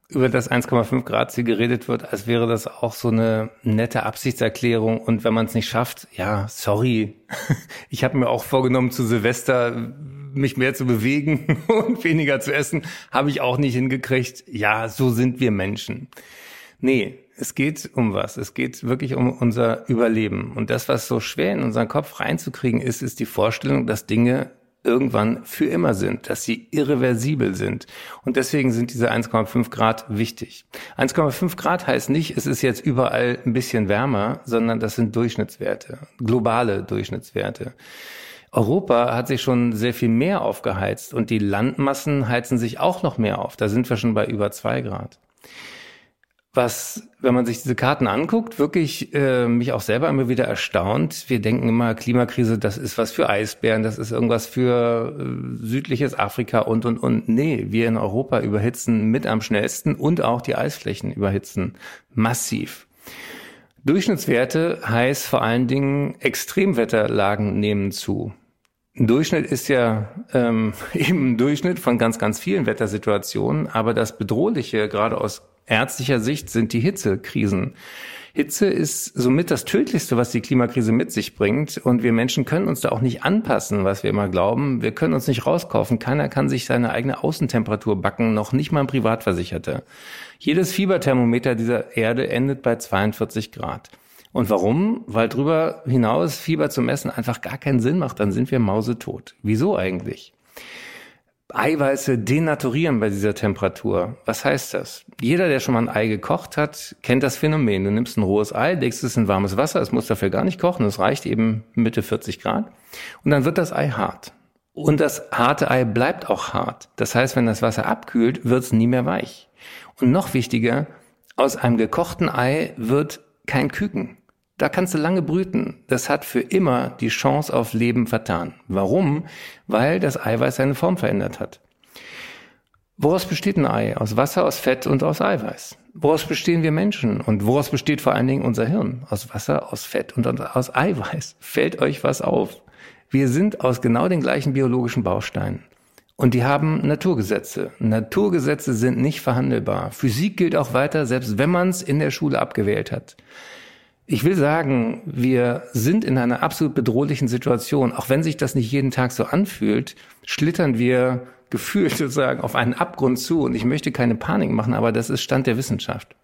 S3: über das 1,5 Grad Ziel geredet wird, als wäre das auch so eine nette Absichtserklärung. Und wenn man es nicht schafft, ja, sorry. [laughs] Ich habe mir auch vorgenommen, zu Silvester mich mehr zu bewegen [laughs] und weniger zu essen. Habe ich auch nicht hingekriegt. Ja, so sind wir Menschen. Nee, es geht um was. Es geht wirklich um unser Überleben. Und das, was so schwer in unseren Kopf reinzukriegen ist, ist die Vorstellung, dass Dinge irgendwann für immer sind, dass sie irreversibel sind. Und deswegen sind diese 1,5 Grad wichtig. 1,5 Grad heißt nicht, es ist jetzt überall ein bisschen wärmer, sondern das sind Durchschnittswerte, globale Durchschnittswerte. Europa hat sich schon sehr viel mehr aufgeheizt und die Landmassen heizen sich auch noch mehr auf. Da sind wir schon bei über zwei Grad was, wenn man sich diese Karten anguckt, wirklich äh, mich auch selber immer wieder erstaunt. Wir denken immer, Klimakrise, das ist was für Eisbären, das ist irgendwas für äh, südliches Afrika und, und, und. Nee, wir in Europa überhitzen mit am schnellsten und auch die Eisflächen überhitzen massiv. Durchschnittswerte heißt vor allen Dingen, Extremwetterlagen nehmen zu. Ein Durchschnitt ist ja ähm, [laughs] eben ein Durchschnitt von ganz, ganz vielen Wettersituationen, aber das Bedrohliche, gerade aus ärztlicher Sicht sind die Hitzekrisen. Hitze ist somit das Tödlichste, was die Klimakrise mit sich bringt. Und wir Menschen können uns da auch nicht anpassen, was wir immer glauben. Wir können uns nicht rauskaufen. Keiner kann sich seine eigene Außentemperatur backen, noch nicht mal ein Privatversicherter. Jedes Fieberthermometer dieser Erde endet bei 42 Grad. Und warum? Weil drüber hinaus Fieber zu messen einfach gar keinen Sinn macht. Dann sind wir mausetot. Wieso eigentlich? Eiweiße denaturieren bei dieser Temperatur. Was heißt das? Jeder, der schon mal ein Ei gekocht hat, kennt das Phänomen. Du nimmst ein rohes Ei, legst es in warmes Wasser, es muss dafür gar nicht kochen, es reicht eben Mitte 40 Grad. Und dann wird das Ei hart. Und das harte Ei bleibt auch hart. Das heißt, wenn das Wasser abkühlt, wird es nie mehr weich. Und noch wichtiger, aus einem gekochten Ei wird kein Küken. Da kannst du lange brüten. Das hat für immer die Chance auf Leben vertan. Warum? Weil das Eiweiß seine Form verändert hat. Woraus besteht ein Ei? Aus Wasser, aus Fett und aus Eiweiß. Woraus bestehen wir Menschen? Und woraus besteht vor allen Dingen unser Hirn? Aus Wasser, aus Fett und aus Eiweiß. Fällt euch was auf? Wir sind aus genau den gleichen biologischen Bausteinen. Und die haben Naturgesetze. Naturgesetze sind nicht verhandelbar. Physik gilt auch weiter, selbst wenn man es in der Schule abgewählt hat. Ich will sagen, wir sind in einer absolut bedrohlichen Situation. Auch wenn sich das nicht jeden Tag so anfühlt, schlittern wir [laughs] gefühlt sozusagen auf einen Abgrund zu. Und ich möchte keine Panik machen, aber das ist Stand der Wissenschaft.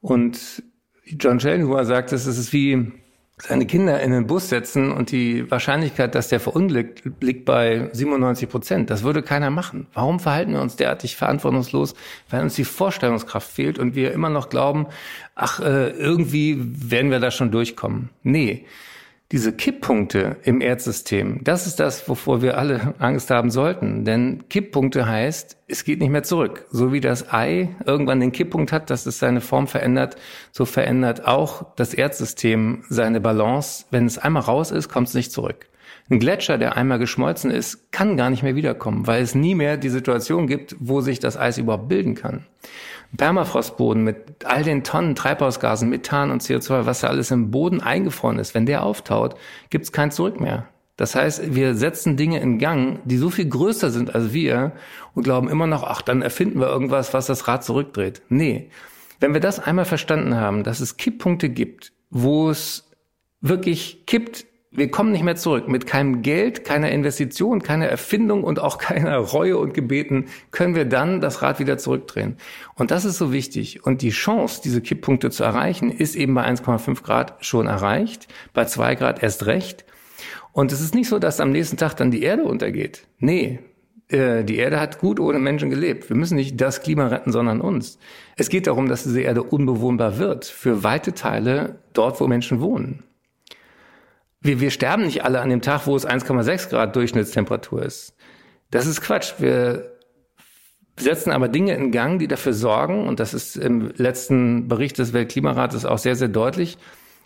S3: Und John Schellenhuber sagt, es ist wie seine Kinder in den Bus setzen und die Wahrscheinlichkeit, dass der verunglückt, liegt bei 97 Prozent. Das würde keiner machen. Warum verhalten wir uns derartig verantwortungslos? Weil uns die Vorstellungskraft fehlt und wir immer noch glauben, ach, äh, irgendwie werden wir da schon durchkommen. Nee, diese Kipppunkte im Erdsystem, das ist das, wovor wir alle Angst haben sollten. Denn Kipppunkte heißt, es geht nicht mehr zurück. So wie das Ei irgendwann den Kipppunkt hat, dass es seine Form verändert, so verändert auch das Erdsystem seine Balance. Wenn es einmal raus ist, kommt es nicht zurück. Ein Gletscher, der einmal geschmolzen ist, kann gar nicht mehr wiederkommen, weil es nie mehr die Situation gibt, wo sich das Eis überhaupt bilden kann. Permafrostboden mit all den Tonnen Treibhausgasen, Methan und CO2, was da alles im Boden eingefroren ist, wenn der auftaut, gibt es kein Zurück mehr. Das heißt, wir setzen Dinge in Gang, die so viel größer sind als wir und glauben immer noch, ach, dann erfinden wir irgendwas, was das Rad zurückdreht. Nee. Wenn wir das einmal verstanden haben, dass es Kipppunkte gibt, wo es wirklich kippt wir kommen nicht mehr zurück. Mit keinem Geld, keiner Investition, keiner Erfindung und auch [laughs] keiner Reue und Gebeten können wir dann das Rad wieder zurückdrehen. Und das ist so wichtig. Und die Chance, diese Kipppunkte zu erreichen, ist eben bei 1,5 Grad schon erreicht, bei 2 Grad erst recht. Und es ist nicht so, dass am nächsten Tag dann die Erde untergeht. Nee, äh, die Erde hat gut ohne Menschen gelebt. Wir müssen nicht das Klima retten, sondern uns. Es geht darum, dass diese Erde unbewohnbar wird für weite Teile dort, wo Menschen wohnen wir, wir sterben nicht alle an dem Tag, wo es 1,6 Grad Durchschnittstemperatur ist. Das ist Quatsch. Wir setzen aber Dinge in Gang, die dafür sorgen, und das ist im letzten Bericht des Weltklimarates auch sehr, sehr deutlich,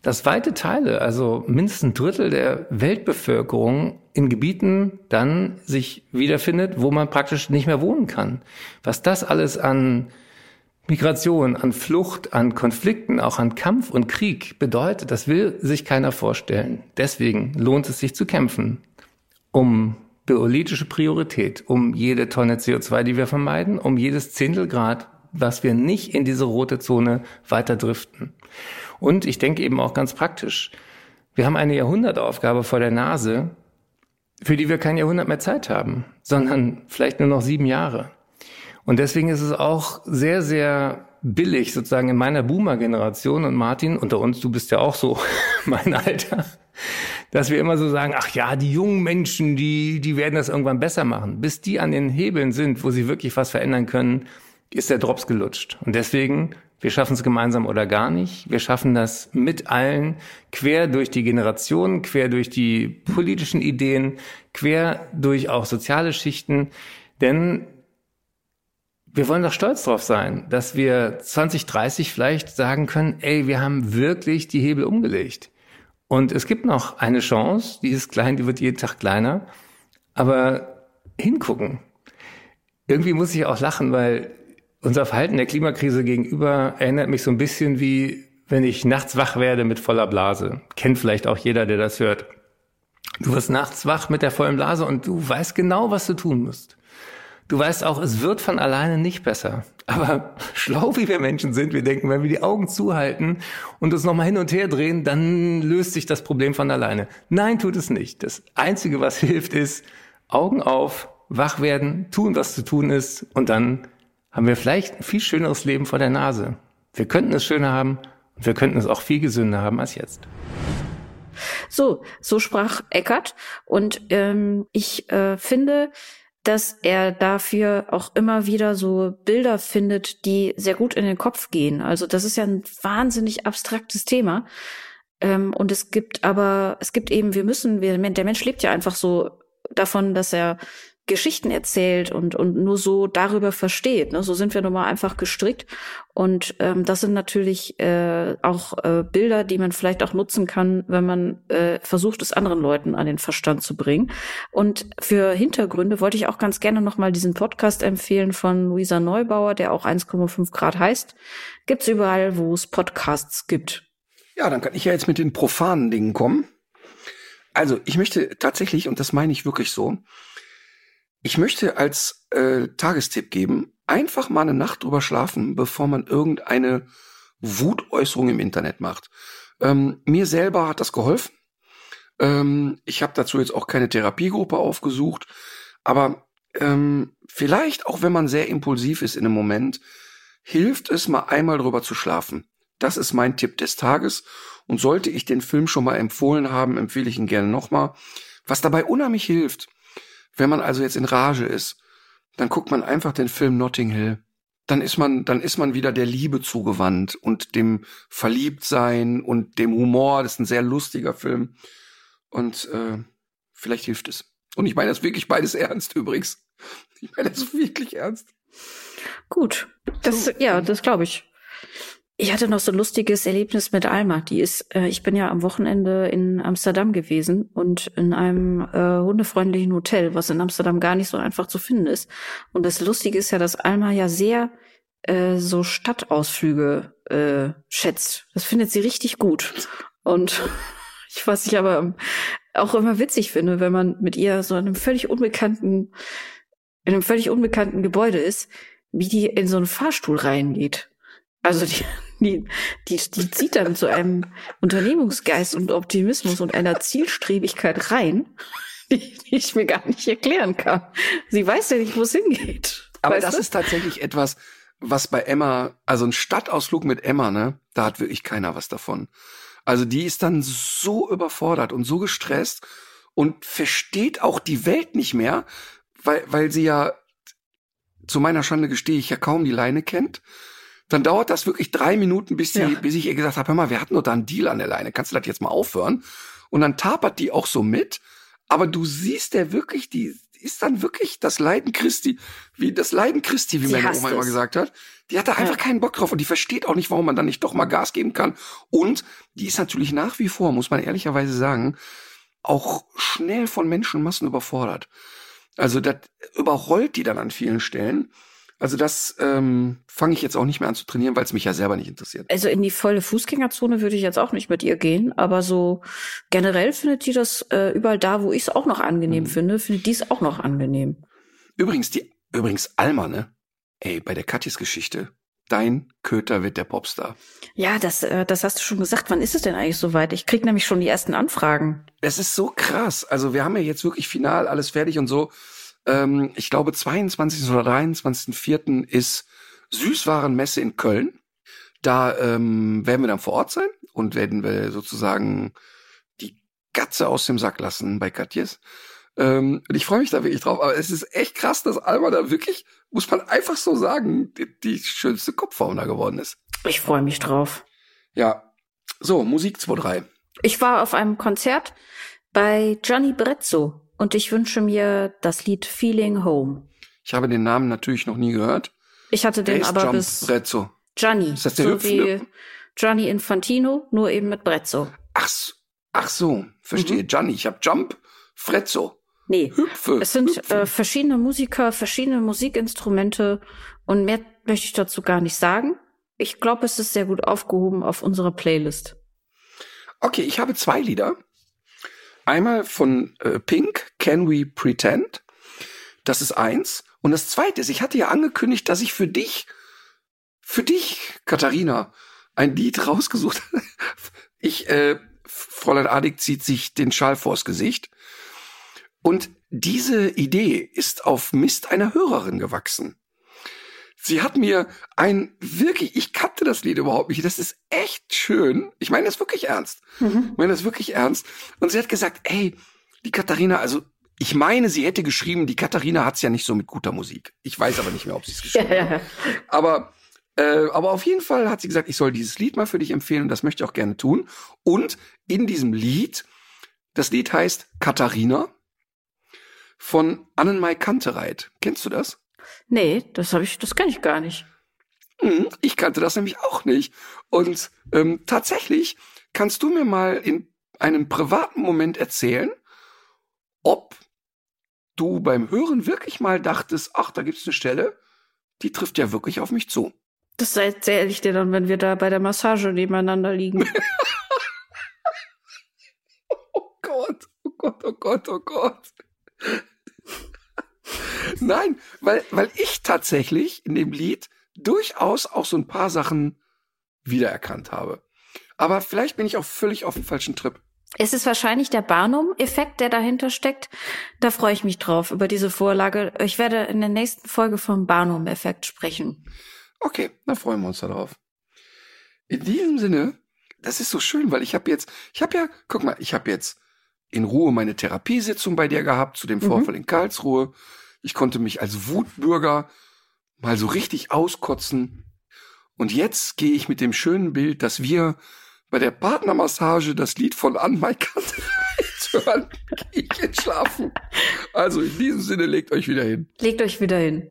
S3: dass weite Teile, also mindestens ein Drittel der Weltbevölkerung in Gebieten dann sich wiederfindet, wo man praktisch nicht mehr wohnen kann. Was das alles an Migration, an Flucht, an Konflikten, auch an Kampf und Krieg bedeutet, das will sich keiner vorstellen. Deswegen lohnt es sich zu kämpfen. Um politische Priorität, um jede Tonne CO2, die wir vermeiden, um jedes Zehntelgrad, was wir nicht in diese rote Zone weiter driften. Und ich denke eben auch ganz praktisch. Wir haben eine Jahrhundertaufgabe vor der Nase, für die wir kein Jahrhundert mehr Zeit haben, sondern vielleicht nur noch sieben Jahre. Und deswegen ist es auch sehr, sehr billig, sozusagen in meiner Boomer-Generation und Martin, unter uns, du bist ja auch so [laughs] mein Alter, dass wir immer so sagen, ach ja, die jungen Menschen, die, die werden das irgendwann besser machen. Bis die an den Hebeln sind, wo sie wirklich was verändern können, ist der Drops gelutscht. Und deswegen, wir schaffen es gemeinsam oder gar nicht. Wir schaffen das mit allen, quer durch die Generationen, quer durch die politischen Ideen, quer durch auch soziale Schichten. Denn wir wollen doch stolz drauf sein, dass wir 2030 vielleicht sagen können, ey, wir haben wirklich die Hebel umgelegt. Und es gibt noch eine Chance, die ist klein, die wird jeden Tag kleiner, aber hingucken. Irgendwie muss ich auch lachen, weil unser Verhalten der Klimakrise gegenüber erinnert mich so ein bisschen wie, wenn ich nachts wach werde mit voller Blase. Kennt vielleicht auch jeder, der das hört. Du wirst nachts wach mit der vollen Blase und du weißt genau, was du tun musst. Du weißt auch, es wird von alleine nicht besser. Aber [laughs] schlau wie wir Menschen sind, wir denken, wenn wir die Augen zuhalten und uns nochmal hin und her drehen, dann löst sich das Problem von alleine. Nein, tut es nicht. Das Einzige, was [laughs] hilft, ist Augen auf, wach werden, tun, was zu tun ist und dann haben wir vielleicht ein viel schöneres Leben vor der Nase. Wir könnten es schöner haben und wir könnten es auch viel gesünder haben als jetzt.
S2: So, so sprach Eckert. Und ähm, ich äh, finde, dass er dafür auch immer wieder so Bilder findet, die sehr gut in den Kopf gehen. Also das ist ja ein wahnsinnig abstraktes Thema. Ähm, und es gibt aber, es gibt eben, wir müssen, wir, der Mensch lebt ja einfach so davon, dass er Geschichten erzählt und, und nur so darüber versteht. Ne? So sind wir nun mal einfach gestrickt. Und ähm, das sind natürlich äh, auch äh, Bilder, die man vielleicht auch nutzen kann, wenn man äh, versucht, es anderen Leuten an den Verstand zu bringen. Und für Hintergründe wollte ich auch ganz gerne nochmal diesen Podcast empfehlen von Luisa Neubauer, der auch 1,5 Grad heißt. Gibt's überall, wo es Podcasts gibt.
S1: Ja, dann kann ich ja jetzt mit den profanen Dingen kommen. Also, ich möchte tatsächlich, und das meine ich wirklich so, ich möchte als äh, Tagestipp geben, einfach mal eine Nacht drüber schlafen, bevor man irgendeine Wutäußerung im Internet macht. Ähm, mir selber hat das geholfen. Ähm, ich habe dazu jetzt auch keine Therapiegruppe aufgesucht, aber ähm, vielleicht auch wenn man sehr impulsiv ist in einem Moment, hilft es mal einmal drüber zu schlafen. Das ist mein Tipp des Tages. Und sollte ich den Film schon mal empfohlen haben, empfehle ich ihn gerne nochmal. Was dabei unheimlich hilft, wenn man also jetzt in Rage ist, dann guckt man einfach den Film Notting Hill. Dann ist man, dann ist man wieder der Liebe zugewandt und dem Verliebtsein und dem Humor. Das ist ein sehr lustiger Film. Und äh, vielleicht hilft es. Und ich meine das wirklich beides ernst übrigens. Ich meine das wirklich ernst.
S2: Gut. Das, so. ja, das glaube ich. Ich hatte noch so ein lustiges Erlebnis mit Alma. Die ist, äh, ich bin ja am Wochenende in Amsterdam gewesen und in einem äh, hundefreundlichen Hotel, was in Amsterdam gar nicht so einfach zu finden ist. Und das Lustige ist ja, dass Alma ja sehr äh, so Stadtausflüge äh, schätzt. Das findet sie richtig gut. Und [laughs] ich, was ich aber auch immer witzig finde, wenn man mit ihr so in einem völlig unbekannten, in einem völlig unbekannten Gebäude ist, wie die in so einen Fahrstuhl reingeht. Also die, die, die, die zieht dann zu einem Unternehmungsgeist und Optimismus und einer Zielstrebigkeit rein, [laughs] die, die ich mir gar nicht erklären kann. Sie weiß ja nicht, wo es hingeht.
S1: Aber das du? ist tatsächlich etwas, was bei Emma, also ein Stadtausflug mit Emma, ne, da hat wirklich keiner was davon. Also die ist dann so überfordert und so gestresst und versteht auch die Welt nicht mehr, weil, weil sie ja, zu meiner Schande gestehe ich ja kaum die Leine kennt dann dauert das wirklich drei Minuten, bis, sie, ja. bis ich ihr gesagt habe, hör mal, wir hatten doch da einen Deal an der Leine, kannst du das jetzt mal aufhören? Und dann tapert die auch so mit, aber du siehst der wirklich, die ist dann wirklich das Leiden Christi, wie das Leiden Christi, wie sie meine Oma immer gesagt hat. Die hat da einfach ja. keinen Bock drauf und die versteht auch nicht, warum man dann nicht doch mal Gas geben kann. Und die ist natürlich nach wie vor, muss man ehrlicherweise sagen, auch schnell von Menschenmassen überfordert. Also das überrollt die dann an vielen Stellen. Also das ähm, fange ich jetzt auch nicht mehr an zu trainieren, weil es mich ja selber nicht interessiert.
S2: Also in die volle Fußgängerzone würde ich jetzt auch nicht mit ihr gehen, aber so generell findet die das äh, überall da, wo ich es auch noch angenehm mhm. finde, findet die es auch noch angenehm.
S1: Übrigens, die, übrigens Alma, ne? Ey, bei der Katjes Geschichte, dein Köter wird der Popstar.
S2: Ja, das, äh, das hast du schon gesagt. Wann ist es denn eigentlich soweit? Ich krieg nämlich schon die ersten Anfragen.
S1: Es ist so krass. Also wir haben ja jetzt wirklich final alles fertig und so. Ähm, ich glaube, 22. oder 23.04. ist Süßwarenmesse in Köln. Da ähm, werden wir dann vor Ort sein und werden wir sozusagen die Katze aus dem Sack lassen bei Katjes. Ähm, und ich freue mich da wirklich drauf. Aber es ist echt krass, dass Alma da wirklich, muss man einfach so sagen, die, die schönste Kopffauna geworden ist.
S2: Ich freue mich drauf.
S1: Ja. So, Musik 2-3.
S2: Ich war auf einem Konzert bei Gianni Brezzo und ich wünsche mir das Lied Feeling Home.
S1: Ich habe den Namen natürlich noch nie gehört.
S2: Ich hatte den aber Jump bis
S1: Brezzo.
S2: Gianni.
S1: Ist das der so
S2: Hüpfende? wie Gianni Infantino, nur eben mit Brezzo.
S1: Ach, ach so, verstehe. Mhm. Gianni. Ich habe Jump, Frezzo.
S2: Nee, Hüpfe, es sind Hüpfe. Äh, verschiedene Musiker, verschiedene Musikinstrumente und mehr möchte ich dazu gar nicht sagen. Ich glaube, es ist sehr gut aufgehoben auf unserer Playlist.
S1: Okay, ich habe zwei Lieder. Einmal von äh, Pink, Can We Pretend? Das ist eins. Und das zweite ist, ich hatte ja angekündigt, dass ich für dich, für dich, Katharina, ein Lied rausgesucht habe. [laughs] Ich, äh, Fräulein Adig zieht sich den Schal vors Gesicht. Und diese Idee ist auf Mist einer Hörerin gewachsen. Sie hat mir ein wirklich, ich kannte das Lied überhaupt nicht. Das ist echt schön. Ich meine das wirklich ernst. Mhm. Ich meine das wirklich ernst. Und sie hat gesagt, ey, die Katharina, also ich meine, sie hätte geschrieben, die Katharina hat's ja nicht so mit guter Musik. Ich weiß aber nicht mehr, ob sie es geschrieben ja, hat. [laughs] Aber äh, aber auf jeden Fall hat sie gesagt, ich soll dieses Lied mal für dich empfehlen und das möchte ich auch gerne tun. Und in diesem Lied, das Lied heißt Katharina von Annenmai Kantereit. Kennst du das?
S2: Nee, das habe ich, das kenne ich gar nicht.
S1: Hm, ich kannte das nämlich auch nicht. Und ähm, tatsächlich kannst du mir mal in einem privaten Moment erzählen, ob du beim Hören wirklich mal dachtest, ach, da gibt's eine Stelle, die trifft ja wirklich auf mich zu.
S2: Das erzähle ich dir dann, wenn wir da bei der Massage nebeneinander liegen. [laughs]
S1: oh Gott, oh Gott, oh Gott, oh Gott. [laughs] Nein, weil, weil ich tatsächlich in dem Lied durchaus auch so ein paar Sachen wiedererkannt habe. Aber vielleicht bin ich auch völlig auf dem falschen Trip.
S2: Es ist wahrscheinlich der Barnum-Effekt, der dahinter steckt. Da freue ich mich drauf, über diese Vorlage. Ich werde in der nächsten Folge vom Barnum-Effekt sprechen.
S1: Okay, dann freuen wir uns darauf. In diesem Sinne, das ist so schön, weil ich habe jetzt, ich habe ja, guck mal, ich habe jetzt in Ruhe meine Therapiesitzung bei dir gehabt zu dem mhm. Vorfall in Karlsruhe. Ich konnte mich als Wutbürger mal so richtig auskotzen. Und jetzt gehe ich mit dem schönen Bild, dass wir bei der Partnermassage das Lied von Anne Maikante [laughs] hören, gehe ich jetzt schlafen. Also in diesem Sinne, legt euch wieder hin.
S2: Legt euch wieder hin.